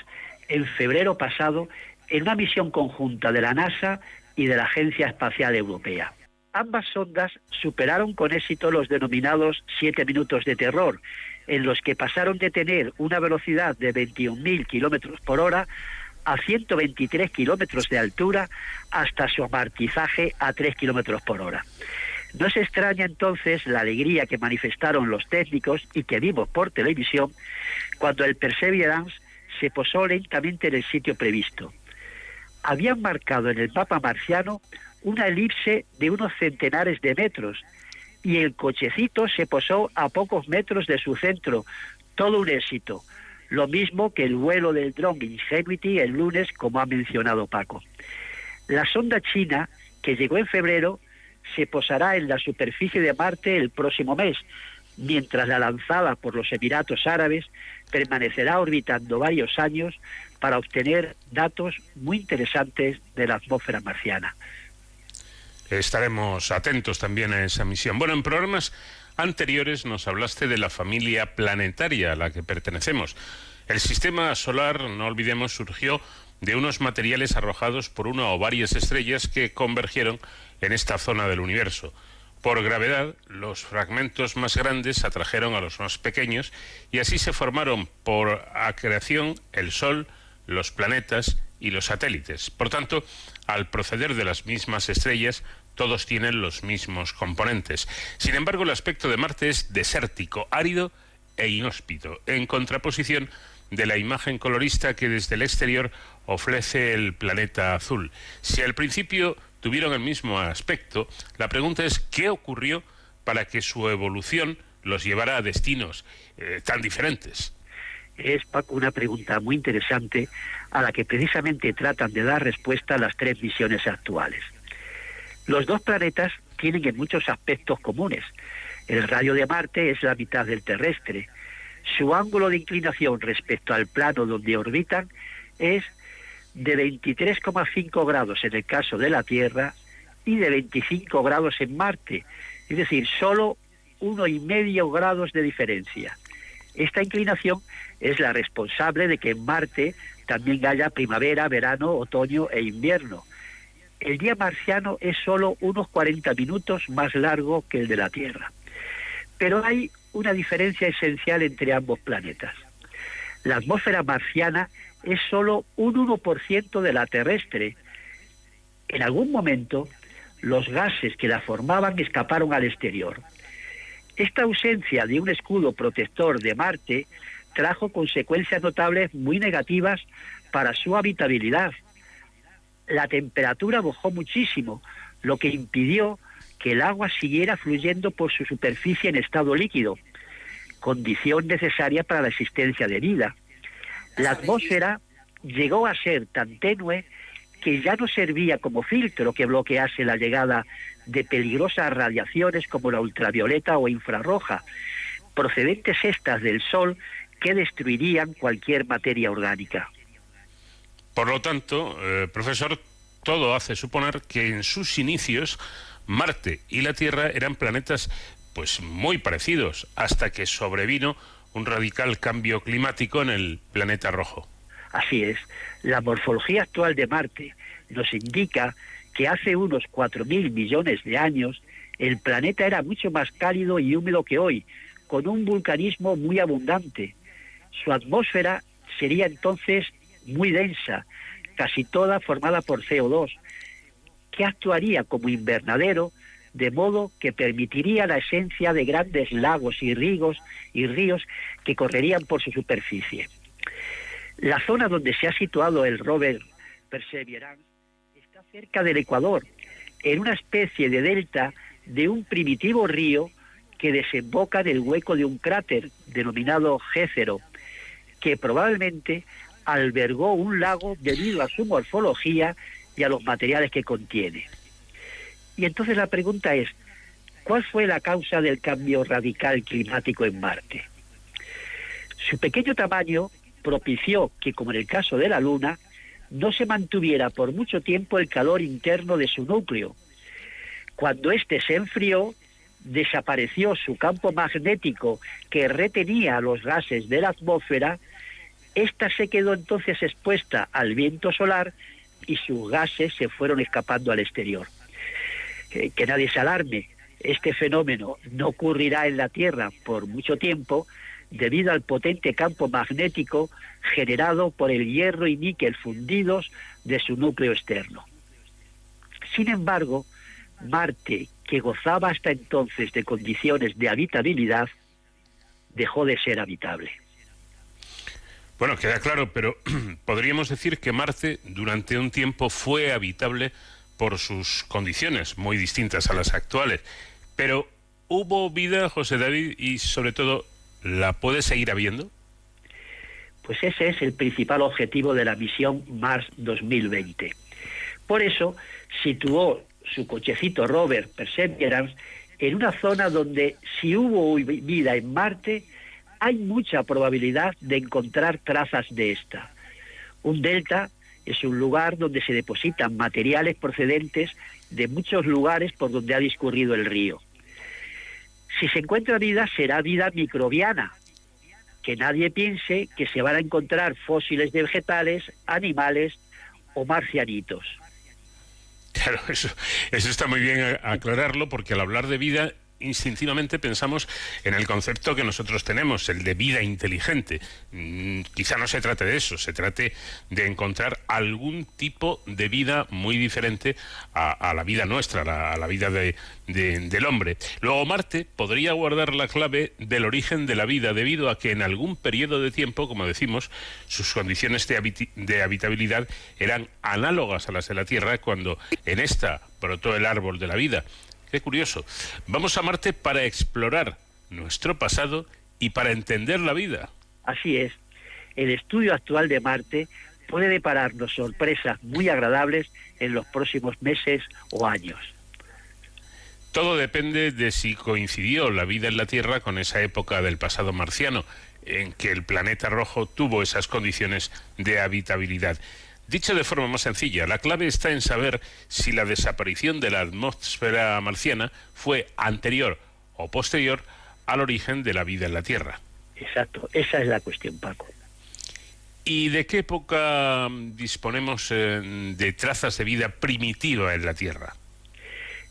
Speaker 20: en febrero pasado en una misión conjunta de la NASA y de la Agencia Espacial Europea. Ambas sondas superaron con éxito los denominados siete minutos de terror, en los que pasaron de tener una velocidad de 21.000 kilómetros por hora a 123 kilómetros de altura hasta su amartizaje a 3 kilómetros por hora. No se extraña entonces la alegría que manifestaron los técnicos y que vimos por televisión cuando el Perseverance se posó lentamente en el sitio previsto. Habían marcado en el mapa marciano una elipse de unos centenares de metros y el cochecito se posó a pocos metros de su centro. Todo un éxito. Lo mismo que el vuelo del dron Ingenuity el lunes, como ha mencionado Paco. La sonda china, que llegó en febrero, se posará en la superficie de Marte el próximo mes, mientras la lanzada por los Emiratos Árabes permanecerá orbitando varios años para obtener datos muy interesantes de la atmósfera marciana.
Speaker 12: Estaremos atentos también a esa misión. Bueno, en programas anteriores nos hablaste de la familia planetaria a la que pertenecemos. El sistema solar, no olvidemos, surgió de unos materiales arrojados por una o varias estrellas que convergieron en esta zona del universo. Por gravedad, los fragmentos más grandes atrajeron a los más pequeños y así se formaron por acreción el Sol, los planetas y los satélites. Por tanto, al proceder de las mismas estrellas, todos tienen los mismos componentes. Sin embargo, el aspecto de Marte es desértico, árido e inhóspito, en contraposición de la imagen colorista que desde el exterior ofrece el planeta azul. Si al principio tuvieron el mismo aspecto, la pregunta es ¿qué ocurrió para que su evolución los llevara a destinos eh, tan diferentes?
Speaker 20: Es, Paco, una pregunta muy interesante a la que precisamente tratan de dar respuesta las tres misiones actuales. Los dos planetas tienen en muchos aspectos comunes. El radio de Marte es la mitad del terrestre. Su ángulo de inclinación respecto al plano donde orbitan es de 23,5 grados en el caso de la Tierra y de 25 grados en Marte, es decir, solo uno y medio grados de diferencia. Esta inclinación es la responsable de que en Marte también haya primavera, verano, otoño e invierno. El día marciano es solo unos 40 minutos más largo que el de la Tierra. Pero hay una diferencia esencial entre ambos planetas. La atmósfera marciana es solo un 1% de la terrestre. En algún momento, los gases que la formaban escaparon al exterior. Esta ausencia de un escudo protector de Marte trajo consecuencias notables muy negativas para su habitabilidad. La temperatura bajó muchísimo, lo que impidió que el agua siguiera fluyendo por su superficie en estado líquido, condición necesaria para la existencia de vida. La atmósfera llegó a ser tan tenue que ya no servía como filtro que bloquease la llegada de peligrosas radiaciones como la ultravioleta o infrarroja, procedentes estas del Sol que destruirían cualquier materia orgánica.
Speaker 12: Por lo tanto, eh, profesor, todo hace suponer que en sus inicios Marte y la Tierra eran planetas pues muy parecidos hasta que sobrevino un radical cambio climático en el planeta rojo.
Speaker 20: Así es, la morfología actual de Marte nos indica que hace unos 4.000 millones de años el planeta era mucho más cálido y húmedo que hoy, con un vulcanismo muy abundante. Su atmósfera sería entonces muy densa, casi toda formada por CO2, que actuaría como invernadero de modo que permitiría la esencia de grandes lagos y ríos y ríos que correrían por su superficie. La zona donde se ha situado el rover Perseverance está cerca del Ecuador, en una especie de delta de un primitivo río que desemboca en el hueco de un cráter denominado Gécero, que probablemente albergó un lago debido a su morfología y a los materiales que contiene. Y entonces la pregunta es, ¿cuál fue la causa del cambio radical climático en Marte? Su pequeño tamaño propició que, como en el caso de la Luna, no se mantuviera por mucho tiempo el calor interno de su núcleo. Cuando éste se enfrió, desapareció su campo magnético que retenía los gases de la atmósfera, ésta se quedó entonces expuesta al viento solar y sus gases se fueron escapando al exterior. que nadie se alarme, este fenómeno no ocurrirá en la Tierra por mucho tiempo, debido al potente campo magnético generado por el hierro y níquel fundidos de su núcleo externo. Sin embargo, Marte, que gozaba hasta entonces de condiciones de habitabilidad, dejó de ser habitable.
Speaker 12: Bueno, queda claro, pero podríamos decir que Marte durante un tiempo fue habitable por sus condiciones, muy distintas a las actuales. Pero hubo vida, José David, y sobre todo ¿la puede seguir habiendo?
Speaker 20: Pues ese es el principal objetivo de la misión Mars 2020. Por eso situó su cochecito Robert Perseverance en una zona donde si hubo vida en Marte, hay mucha probabilidad de encontrar trazas de esta. Un delta es un lugar donde se depositan materiales procedentes de muchos lugares por donde ha discurrido el río. Si se encuentra vida, será vida microbiana, que nadie piense que se van a encontrar fósiles de vegetales, animales o marcianitos.
Speaker 12: Claro, eso, eso está muy bien aclararlo porque al hablar de vida instintivamente pensamos en el concepto que nosotros tenemos, el de vida inteligente. Mm, quizá no se trate de eso, se trate de encontrar algún tipo de vida muy diferente a, la vida nuestra, a la, vida del hombre. Luego Marte podría guardar la clave del origen de la vida debido a que en algún periodo de tiempo, como decimos, sus condiciones de, de habitabilidad eran análogas a las de la Tierra cuando en esta brotó el árbol de la vida. Qué curioso. Vamos a Marte para explorar nuestro pasado y para entender la vida.
Speaker 20: Así es. El estudio actual de Marte puede depararnos sorpresas muy agradables en los próximos meses o años.
Speaker 12: Todo depende de si coincidió la vida en la Tierra con esa época del pasado marciano, en que el planeta rojo tuvo esas condiciones de habitabilidad. Dicho de forma más sencilla, la clave está en saber si la desaparición de la atmósfera marciana fue anterior o posterior al origen de la vida en la Tierra.
Speaker 20: Exacto, esa es la cuestión, Paco.
Speaker 12: ¿Y de qué época disponemos eh, de trazas de vida primitiva en la Tierra?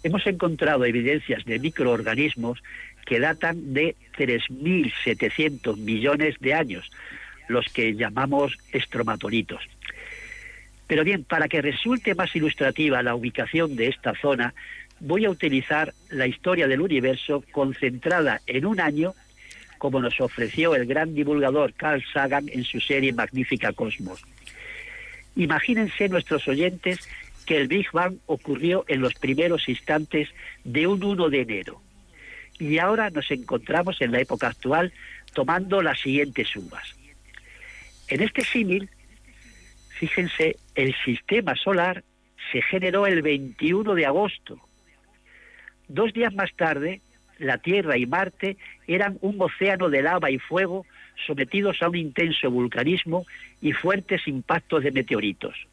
Speaker 20: Hemos encontrado evidencias de microorganismos que datan de 3.700 millones de años, los que llamamos estromatolitos. Pero bien, para que resulte más ilustrativa la ubicación de esta zona, voy a utilizar la historia del universo concentrada en un año, como nos ofreció el gran divulgador Carl Sagan en su serie Magnífica Cosmos. Imagínense nuestros oyentes que el Big Bang ocurrió en los primeros instantes de un 1 de enero. Y ahora nos encontramos en la época actual tomando las siguientes uvas. En este símil, Fíjense, el sistema solar se generó el 21 de agosto. Dos días más tarde, la Tierra y Marte eran un océano de lava y fuego sometidos a un intenso vulcanismo y fuertes impactos de meteoritos.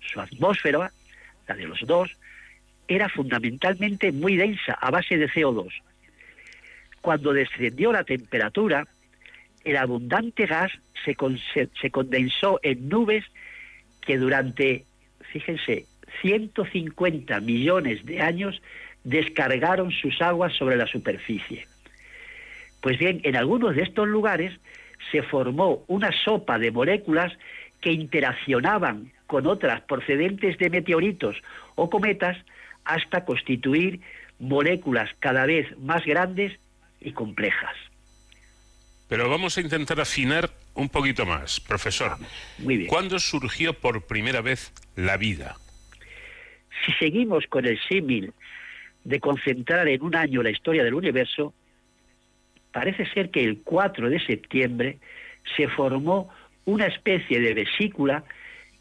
Speaker 20: Su atmósfera, la de los dos, era fundamentalmente muy densa, a base de CO2. Cuando descendió la temperatura, el abundante gas se, condensó en nubes que durante, fíjense, 150 millones de años descargaron sus aguas sobre la superficie. Pues bien, en algunos de estos lugares se formó una sopa de moléculas que interaccionaban con otras procedentes de meteoritos o cometas hasta constituir moléculas cada vez más grandes y complejas.
Speaker 12: Pero vamos a intentar afinar un poquito más, profesor.
Speaker 20: Muy bien.
Speaker 12: ¿Cuándo surgió por primera vez la vida?
Speaker 20: Si seguimos con el símil de concentrar en un año la historia del universo, parece ser que el 4 de septiembre se formó una especie de vesícula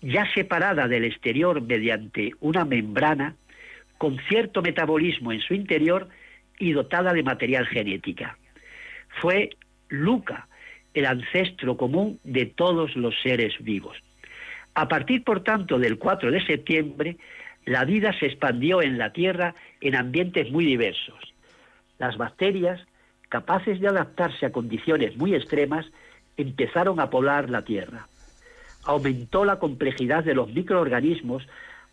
Speaker 20: ya separada del exterior mediante una membrana con cierto metabolismo en su interior y dotada de material genética. Fue Luca, el ancestro común de todos los seres vivos. A partir, por tanto, del 4 de septiembre, la vida se expandió en la Tierra en ambientes muy diversos. Las bacterias, capaces de adaptarse a condiciones muy extremas, empezaron a poblar la Tierra. Aumentó la complejidad de los microorganismos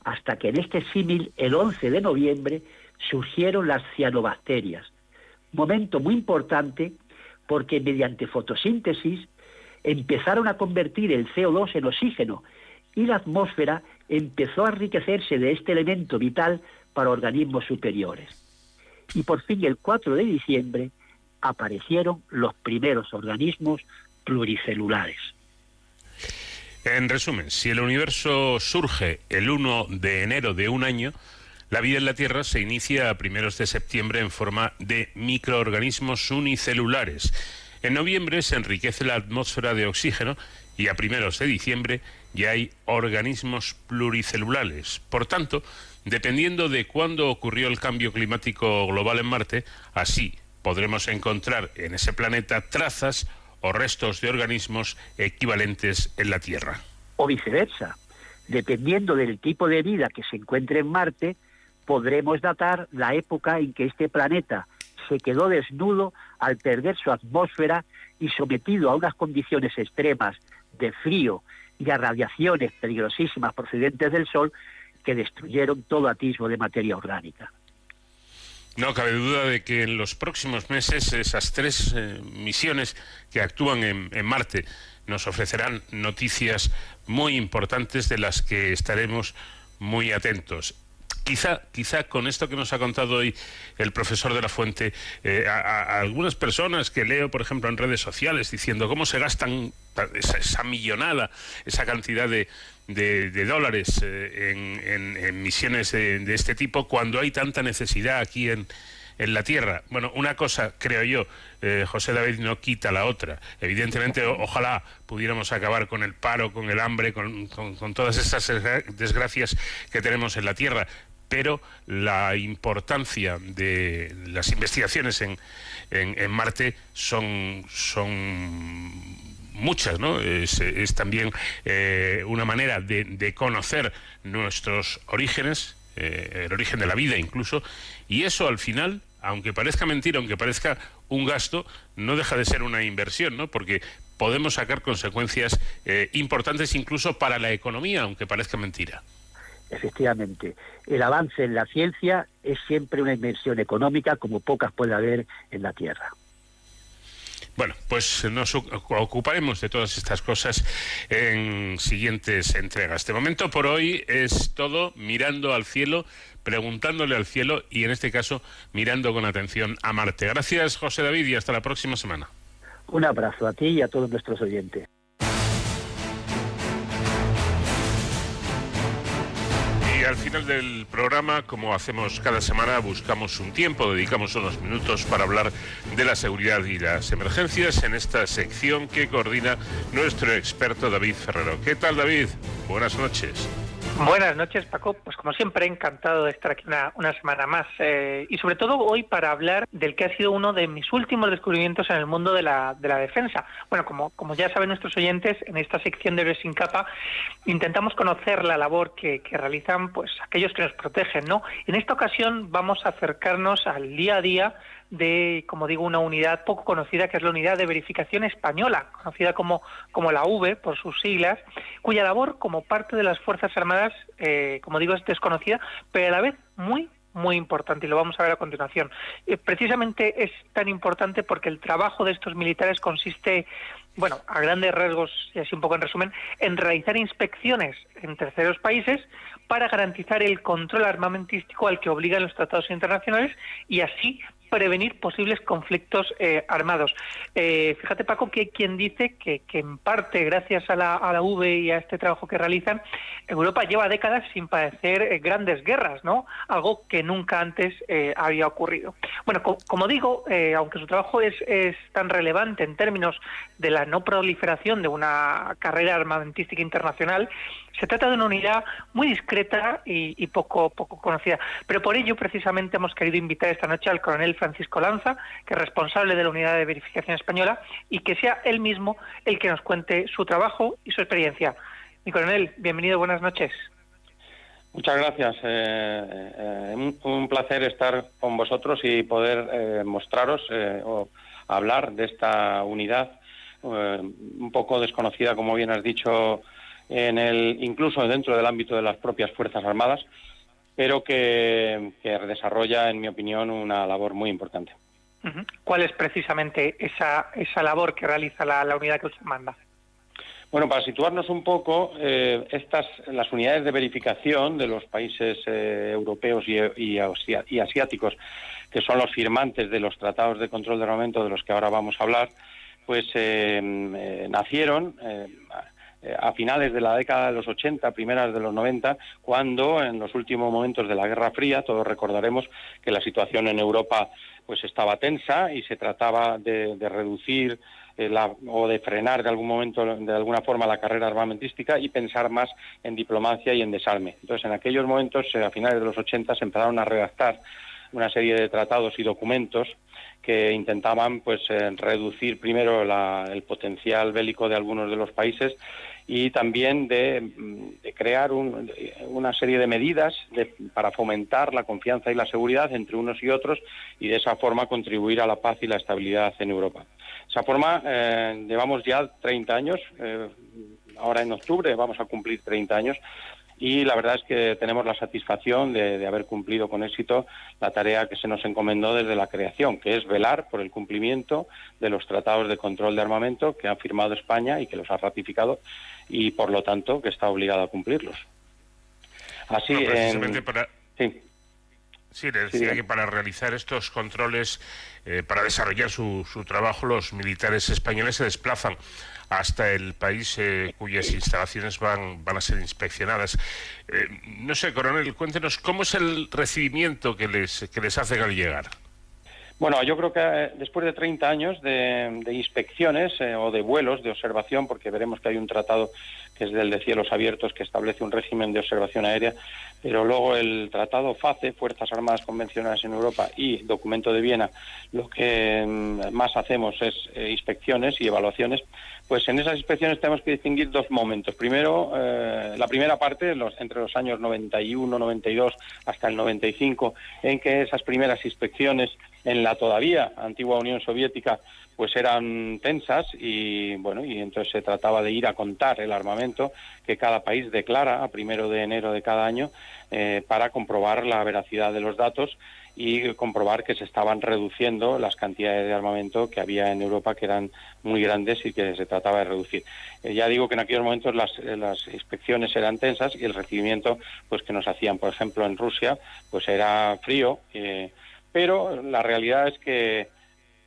Speaker 20: hasta que en este símil, el 11 de noviembre, surgieron las cianobacterias, momento muy importante porque mediante fotosíntesis empezaron a convertir el CO2 en oxígeno y la atmósfera empezó a enriquecerse de este elemento vital para organismos superiores. Y por fin el 4 de diciembre aparecieron los primeros organismos pluricelulares.
Speaker 12: En resumen, si el universo surge el 1 de enero de un año, la vida en la Tierra se inicia a primeros de septiembre en forma de microorganismos unicelulares. En noviembre se enriquece la atmósfera de oxígeno y a primeros de diciembre ya hay organismos pluricelulares. Por tanto, dependiendo de cuándo ocurrió el cambio climático global en Marte, así podremos encontrar en ese planeta trazas o restos de organismos equivalentes en la Tierra.
Speaker 20: O viceversa. Dependiendo del tipo de vida que se encuentre en Marte, podremos datar la época en que este planeta se quedó desnudo al perder su atmósfera y sometido a unas condiciones extremas de frío y a radiaciones peligrosísimas procedentes del Sol que destruyeron todo atisbo de materia orgánica.
Speaker 12: No cabe duda de que en los próximos meses esas tres eh, misiones que actúan en, Marte nos ofrecerán noticias muy importantes de las que estaremos muy atentos. Quizá, quizá con esto que nos ha contado hoy el profesor de la Fuente, eh, a, algunas personas que leo, por ejemplo, en redes sociales, diciendo cómo se gastan esa, millonada, esa cantidad de, dólares eh, en, misiones de, este tipo, cuando hay tanta necesidad aquí en, la Tierra. Bueno, una cosa, creo yo, eh, José David no quita la otra. Evidentemente, ojalá pudiéramos acabar con el paro, con el hambre, con, con todas estas desgracias que tenemos en la Tierra pero la importancia de las investigaciones en, en, Marte son, son muchas, ¿no? Es, también eh, una manera de, conocer nuestros orígenes, eh, el origen de la vida incluso, y eso al final, aunque parezca mentira, aunque parezca un gasto, no deja de ser una inversión, ¿no? Porque podemos sacar consecuencias eh, importantes incluso para la economía, aunque parezca mentira.
Speaker 20: Efectivamente, el avance en la ciencia es siempre una inversión económica como pocas puede haber en la Tierra.
Speaker 12: Bueno, pues nos ocuparemos de todas estas cosas en siguientes entregas. De momento por hoy es todo mirando al cielo, preguntándole al cielo y en este caso mirando con atención a Marte. Gracias José David y hasta la próxima semana.
Speaker 20: Un abrazo a ti y a todos nuestros oyentes.
Speaker 12: Al final del programa, como hacemos cada semana, buscamos un tiempo, dedicamos unos minutos para hablar de la seguridad y las emergencias en esta sección que coordina nuestro experto David Ferrero. ¿Qué tal David? Buenas noches.
Speaker 21: Buenas noches, Paco. Pues como siempre, encantado de estar aquí una, semana más. Eh, y sobre todo hoy para hablar del que ha sido uno de mis últimos descubrimientos en el mundo de la, de la defensa. Bueno, como, como ya saben nuestros oyentes, en esta sección de Héroes sin intentamos conocer la labor que, que realizan pues aquellos que nos protegen, ¿no? En esta ocasión vamos a acercarnos al día a día de, como digo, una unidad poco conocida, que es la Unidad de Verificación Española, conocida como, como la V por sus siglas, cuya labor como parte de las Fuerzas Armadas, eh, como digo, es desconocida, pero a la vez muy, muy importante y lo vamos a ver a continuación. Eh, precisamente es tan importante porque el trabajo de estos militares consiste, bueno, a grandes rasgos y así un poco en resumen, en realizar inspecciones en terceros países para garantizar el control armamentístico al que obligan los tratados internacionales y así prevenir posibles conflictos eh, armados. Eh, fíjate, Paco, que hay quien dice que, en parte, gracias a la, a la V y a este trabajo que realizan, Europa lleva décadas sin padecer eh, grandes guerras, ¿no? Algo que nunca antes había ocurrido. Bueno, como digo, aunque su trabajo es, es tan relevante en términos de la no proliferación de una carrera armamentística internacional, se trata de una unidad muy discreta y, poco, poco conocida. Pero por ello, precisamente, hemos querido invitar esta noche al coronel Francisco Lanza, que es responsable de la unidad de verificación española, y que sea él mismo el que nos cuente su trabajo y su experiencia. Mi coronel, bienvenido, buenas noches.
Speaker 22: Muchas gracias. Eh, eh, un, placer estar con vosotros y poder eh, mostraros o hablar de esta unidad un poco desconocida, como bien has dicho, en el, incluso dentro del ámbito de las propias Fuerzas Armadas, pero que, desarrolla, en mi opinión, una labor muy importante.
Speaker 21: ¿Cuál es precisamente esa, esa labor que realiza la, unidad que usted manda?
Speaker 22: Bueno, para situarnos un poco, eh, estas, las unidades de verificación de los países eh, europeos y, y, asiáticos, que son los firmantes de los tratados de control de armamento de los que ahora vamos a hablar, pues eh, nacieron a finales de la década de los 80, primeras de los 90, cuando en los últimos momentos de la Guerra Fría, todos recordaremos que la situación en Europa pues estaba tensa y se trataba de, reducir o de frenar de algún momento, de alguna forma, la carrera armamentística y pensar más en diplomacia y en desarme. Entonces, en aquellos momentos, a finales de los 80, se empezaron a redactar una serie de tratados y documentos que intentaban pues reducir primero el potencial bélico de algunos de los países y también de, crear una serie de medidas para fomentar la confianza y la seguridad entre unos y otros y de esa forma contribuir a la paz y la estabilidad en Europa. De esa forma, eh, llevamos ya 30 años, eh, ahora en octubre vamos a cumplir 30 años y la verdad es que tenemos la satisfacción de, haber cumplido con éxito la tarea que se nos encomendó desde la creación, que es velar por el cumplimiento de los tratados de control de armamento que ha firmado España y que los ha ratificado y por lo tanto que está obligado a cumplirlos.
Speaker 12: Así, precisamente para... Sí. Sí, le decía que para realizar estos controles, eh, para desarrollar su, su, trabajo, los militares españoles se desplazan hasta el país eh, cuyas instalaciones van, van a ser inspeccionadas. Eh, no sé, coronel, cuéntenos cómo es el recibimiento que les, que les hacen al llegar.
Speaker 22: Bueno, yo creo que después de 30 años de, inspecciones o de vuelos de observación, porque veremos que hay un tratado que es del de cielos abiertos que establece un régimen de observación aérea, pero luego el tratado FACE, Fuerzas Armadas Convencionales en Europa, y documento de Viena, lo que mm, más hacemos es inspecciones y evaluaciones pues en esas inspecciones tenemos que distinguir dos momentos. Primero, eh, la primera parte, entre los años 91, 92 hasta el 95, en que esas primeras inspecciones en la todavía antigua Unión Soviética pues eran tensas y bueno y entonces se trataba de ir a contar el armamento que cada país declara a primero de enero de cada año eh, para comprobar la veracidad de los datos y comprobar que se estaban reduciendo las cantidades de armamento que había en Europa, que eran muy grandes y que se trataba de reducir. Eh, ya digo que en aquellos momentos las, las, inspecciones eran tensas y el recibimiento pues que nos hacían, por ejemplo, en Rusia, pues era frío, eh, pero la realidad es que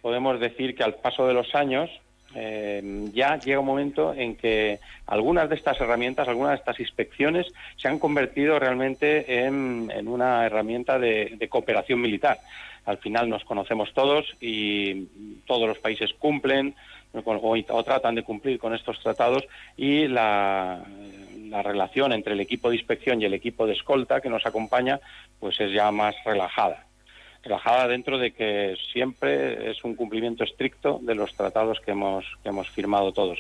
Speaker 22: podemos decir que al paso de los años eh, ya llega un momento en que algunas de estas herramientas, algunas de estas inspecciones se han convertido realmente en, una herramienta de, cooperación militar. Al final nos conocemos todos y todos los países cumplen o, tratan de cumplir con estos tratados y la, la relación entre el equipo de inspección y el equipo de escolta que nos acompaña pues es ya más relajada relajada dentro de que siempre es un cumplimiento estricto de los tratados que hemos, que hemos firmado todos.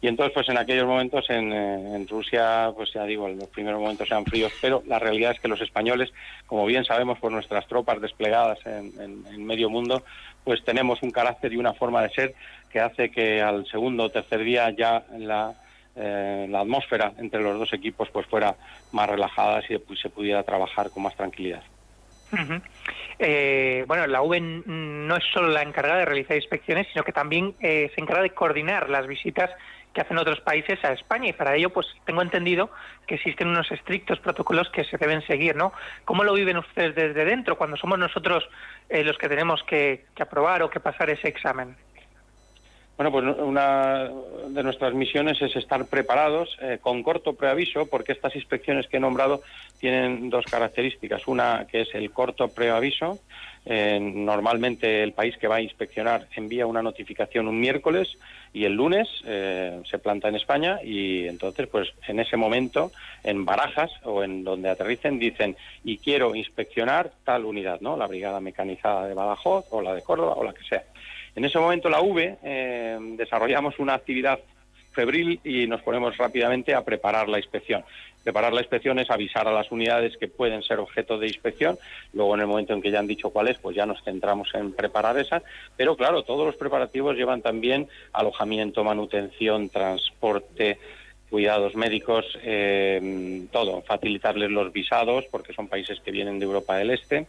Speaker 22: Y entonces, pues en aquellos momentos en, eh, en, Rusia, pues ya digo, los primeros momentos eran fríos, pero la realidad es que los españoles, como bien sabemos por nuestras tropas desplegadas en, en, medio mundo, pues tenemos un carácter y una forma de ser que hace que al segundo o tercer día ya la, eh, la atmósfera entre los dos equipos pues fuera más relajada y pues, se pudiera trabajar con más tranquilidad.
Speaker 21: Eh, bueno, la UVE no es solo la encargada de realizar inspecciones, sino que también eh, se encarga de coordinar las visitas que hacen otros países a España y para ello pues tengo entendido que existen unos estrictos protocolos que se deben seguir, ¿no? ¿Cómo lo viven ustedes desde dentro cuando somos nosotros eh, los que tenemos que aprobar o que pasar ese examen?
Speaker 22: Bueno, pues una de nuestras misiones es estar preparados eh, con corto preaviso, porque estas inspecciones que he nombrado tienen dos características. Una que es el corto preaviso. Eh, normalmente el país que va a inspeccionar envía una notificación un miércoles y el lunes eh, se planta en España y entonces pues en ese momento en Barajas o en donde aterricen dicen y quiero inspeccionar tal unidad, ¿no? La brigada mecanizada de Badajoz o la de Córdoba o la que sea. En ese momento la V eh, desarrollamos una actividad febril y nos ponemos rápidamente a preparar la inspección. Preparar la inspección es avisar a las unidades que pueden ser objeto de inspección. Luego, en el momento en que ya han dicho cuál es, pues ya nos centramos en preparar esa. Pero claro, todos los preparativos llevan también alojamiento, manutención, transporte, cuidados médicos, eh, todo. Facilitarles los visados, porque son países que vienen de Europa del Este.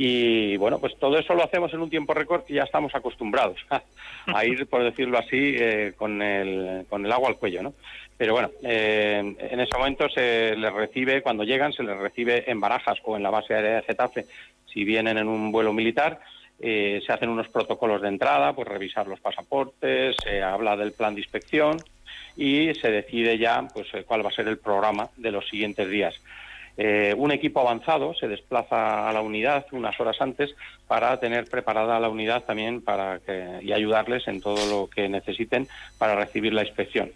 Speaker 22: Y bueno, pues todo eso lo hacemos en un tiempo récord y ya estamos acostumbrados a, ir, por decirlo así, eh, con, el, con el agua al cuello, ¿no? Pero bueno, eh, en ese momento se les recibe, cuando llegan, se les recibe en Barajas o en la base aérea de Getafe, si vienen en un vuelo militar, eh, se hacen unos protocolos de entrada, pues revisar los pasaportes, se habla del plan de inspección y se decide ya pues cuál va a ser el programa de los siguientes días. Eh, un equipo avanzado se desplaza a la unidad unas horas antes para tener preparada la unidad también para que, y ayudarles en todo lo que necesiten para recibir la inspección.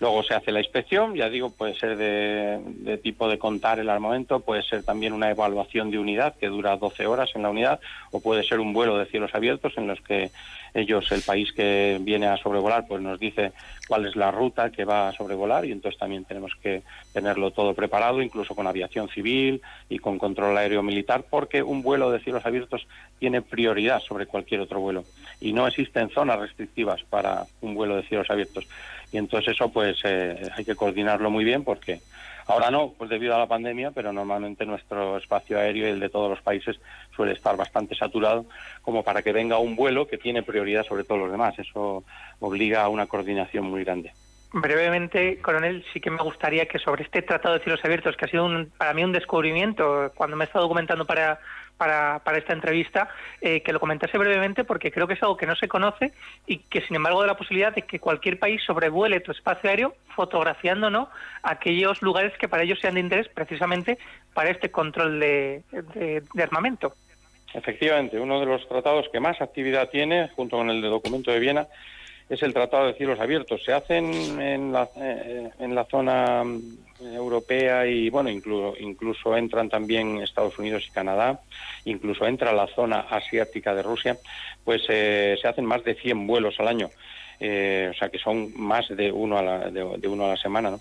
Speaker 22: Luego se hace la inspección, ya digo, puede ser de, tipo de contar el armamento, puede ser también una evaluación de unidad que dura 12 horas en la unidad, o puede ser un vuelo de cielos abiertos en los que ellos, el país que viene a sobrevolar, pues nos dice cuál es la ruta que va a sobrevolar y entonces también tenemos que tenerlo todo preparado, incluso con aviación civil y con control aéreo militar, porque un vuelo de cielos abiertos tiene prioridad sobre cualquier otro vuelo. Y no existen zonas restrictivas para un vuelo de cielos abiertos y entonces eso pues eh, hay que coordinarlo muy bien porque ahora no, pues debido a la pandemia, pero normalmente nuestro espacio aéreo y el de todos los países suele estar bastante saturado como para que venga un vuelo que tiene prioridad sobre todos los demás. Eso obliga a una coordinación muy grande.
Speaker 21: Brevemente, coronel, sí que me gustaría que sobre este Tratado de Cielos Abiertos, que ha sido para mí un descubrimiento cuando me he estado documentando para para, para esta entrevista, eh, que lo comentase brevemente porque creo que es algo que no se conoce y que sin embargo da la posibilidad de que cualquier país sobrevuele tu espacio aéreo fotografiando ¿no? aquellos lugares que para ellos sean de interés precisamente para este control de, de armamento.
Speaker 22: Efectivamente, uno de los tratados que más actividad tiene, junto con el de documento de Viena, es el Tratado de Cielos Abiertos. Se hacen en la, eh, en la zona mm, europea y, bueno, incluso, incluso entran también Estados Unidos y Canadá, incluso entra la zona asiática de Rusia, pues eh, se hacen más de 100 vuelos al año. Eh, o sea que son más de uno a la, de, uno a la semana.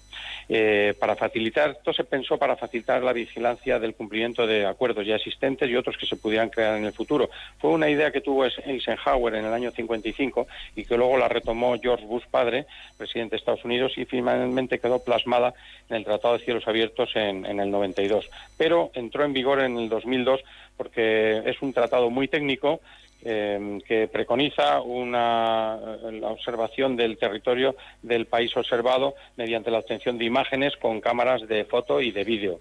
Speaker 22: Eh, para facilitar, esto se pensó para facilitar la vigilancia del cumplimiento de acuerdos ya existentes y otros que se pudieran crear en el futuro. Fue una idea que tuvo Eisenhower en el año 55 y que luego la retomó George Bush padre, presidente de Estados Unidos, y finalmente quedó plasmada en el Tratado de Cielos Abiertos en, en el 92. Pero entró en vigor en el 2002 porque es un tratado muy técnico eh, que preconiza una, la observación del territorio del país observado mediante la obtención de imágenes con cámaras de foto y de vídeo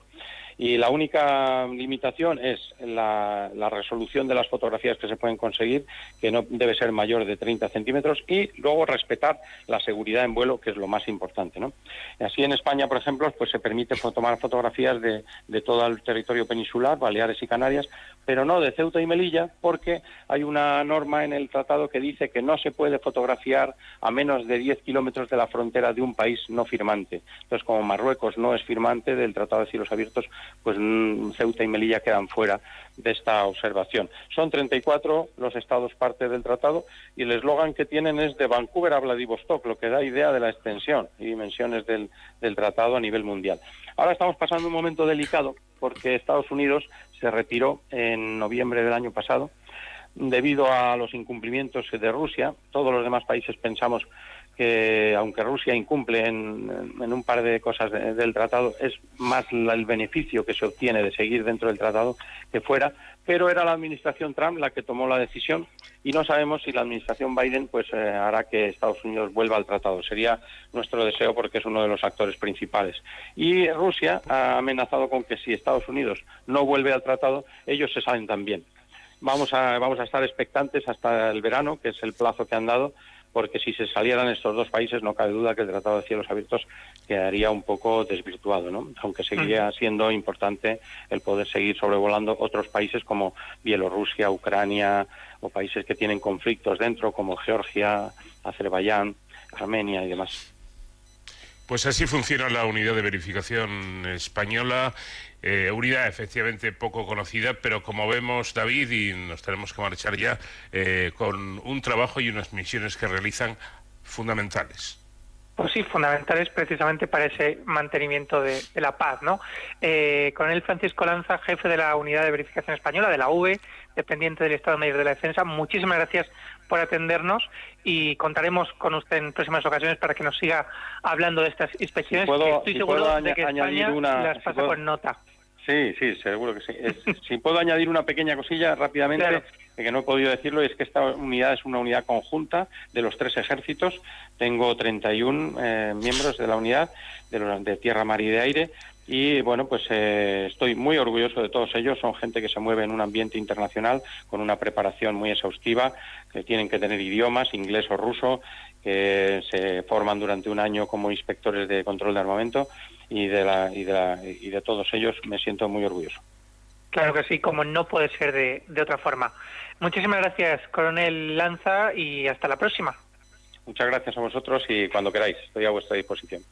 Speaker 22: y la única limitación es la, resolución de las fotografías que se pueden conseguir, que no debe ser mayor de 30 centímetros, y luego respetar la seguridad en vuelo, que es lo más importante. ¿no? Así en España, por ejemplo, pues se permite tomar fotografías de, de todo el territorio peninsular, Baleares y Canarias, pero no de Ceuta y Melilla, porque hay una norma en el tratado que dice que no se puede fotografiar a menos de 10 kilómetros de la frontera de un país no firmante. Entonces, como Marruecos no es firmante del Tratado de Cielos Abiertos, pues mm, Ceuta y Melilla quedan fuera de esta observación. Son 34 los estados parte del tratado y el eslogan que tienen es de Vancouver a Vladivostok, lo que da idea de la extensión y dimensiones del, del tratado a nivel mundial. Ahora estamos pasando un momento delicado porque Estados Unidos se retiró en noviembre del año pasado debido a los incumplimientos de Rusia. Todos los demás países pensamos que aunque Rusia incumple en, un par de cosas del tratado, es más el beneficio que se obtiene de seguir dentro del tratado que fuera, pero era la administración Trump la que tomó la decisión y no sabemos si la administración Biden pues eh, hará que Estados Unidos vuelva al tratado. Sería nuestro deseo porque es uno de los actores principales. Y Rusia ha amenazado con que si Estados Unidos no vuelve al tratado, ellos se salen también. Vamos a, vamos a estar expectantes hasta el verano, que es el plazo que han dado, porque si se salieran estos dos países no cabe duda que el Tratado de Cielos Abiertos quedaría un poco desvirtuado, ¿no? aunque seguiría siendo importante el poder seguir sobrevolando otros países como Bielorrusia, Ucrania o países que tienen conflictos dentro como Georgia, Azerbaiyán, Armenia y demás.
Speaker 12: Pues así funciona la unidad de verificación española, eh, unidad efectivamente poco conocida, pero como vemos David, y nos tenemos que marchar ya, eh, con un trabajo y unas misiones que realizan fundamentales.
Speaker 21: Pues sí, fundamentales precisamente para ese mantenimiento de, la paz, ¿no? Eh, con el Francisco Lanza, jefe de la Unidad de Verificación Española, de la V, dependiente del Estado Mayor de la Defensa, muchísimas gracias por atendernos y contaremos con usted en próximas ocasiones para que nos siga hablando de estas inspecciones.
Speaker 22: que
Speaker 21: estoy seguro de que España
Speaker 22: una,
Speaker 21: las pasa con nota.
Speaker 22: Sí, sí, seguro que sí. si puedo añadir una pequeña cosilla rápidamente, que no he podido decirlo, es que esta unidad es una unidad conjunta de los tres ejércitos. Tengo 31 eh, miembros de la unidad de, de tierra, mar y de aire y bueno, pues eh, estoy muy orgulloso de todos ellos. Son gente que se mueve en un ambiente internacional con una preparación muy exhaustiva, que tienen que tener idiomas, inglés o ruso, que se forman durante un año como inspectores de control de armamento y de, la, y, de y de todos ellos me siento muy orgulloso.
Speaker 21: Claro que sí, como no puede ser de, de otra forma. Muchísimas gracias, coronel Lanza, y hasta la próxima.
Speaker 22: Muchas gracias a vosotros y cuando queráis, estoy a vuestra disposición.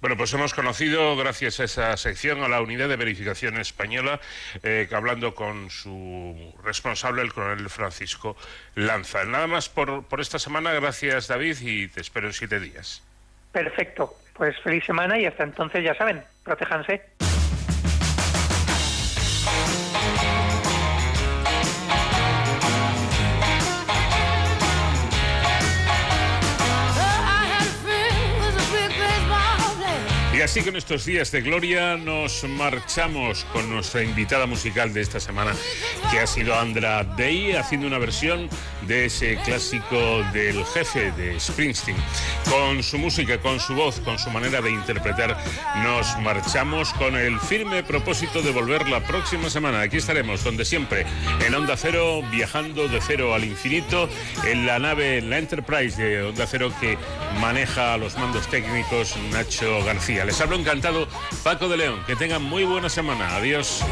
Speaker 12: Bueno, pues hemos conocido, gracias a esa sección, a la unidad de verificación española, eh, hablando con su responsable, el coronel Francisco Lanza. Nada más por, por esta semana, gracias David y te espero en siete días.
Speaker 21: Perfecto, pues feliz semana y hasta entonces ya saben, protéjanse.
Speaker 12: Así que en estos días de gloria nos marchamos con nuestra invitada musical de esta semana, que ha sido Andra Day, haciendo una versión de ese clásico del jefe de Springsteen. Con su música, con su voz, con su manera de interpretar, nos marchamos con el firme propósito de volver la próxima semana. Aquí estaremos, donde siempre, en Onda Cero, viajando de cero al infinito, en la nave, en la Enterprise de Onda Cero que maneja los mandos técnicos Nacho García. Hablo encantado Paco de León. Que tengan muy buena semana. Adiós.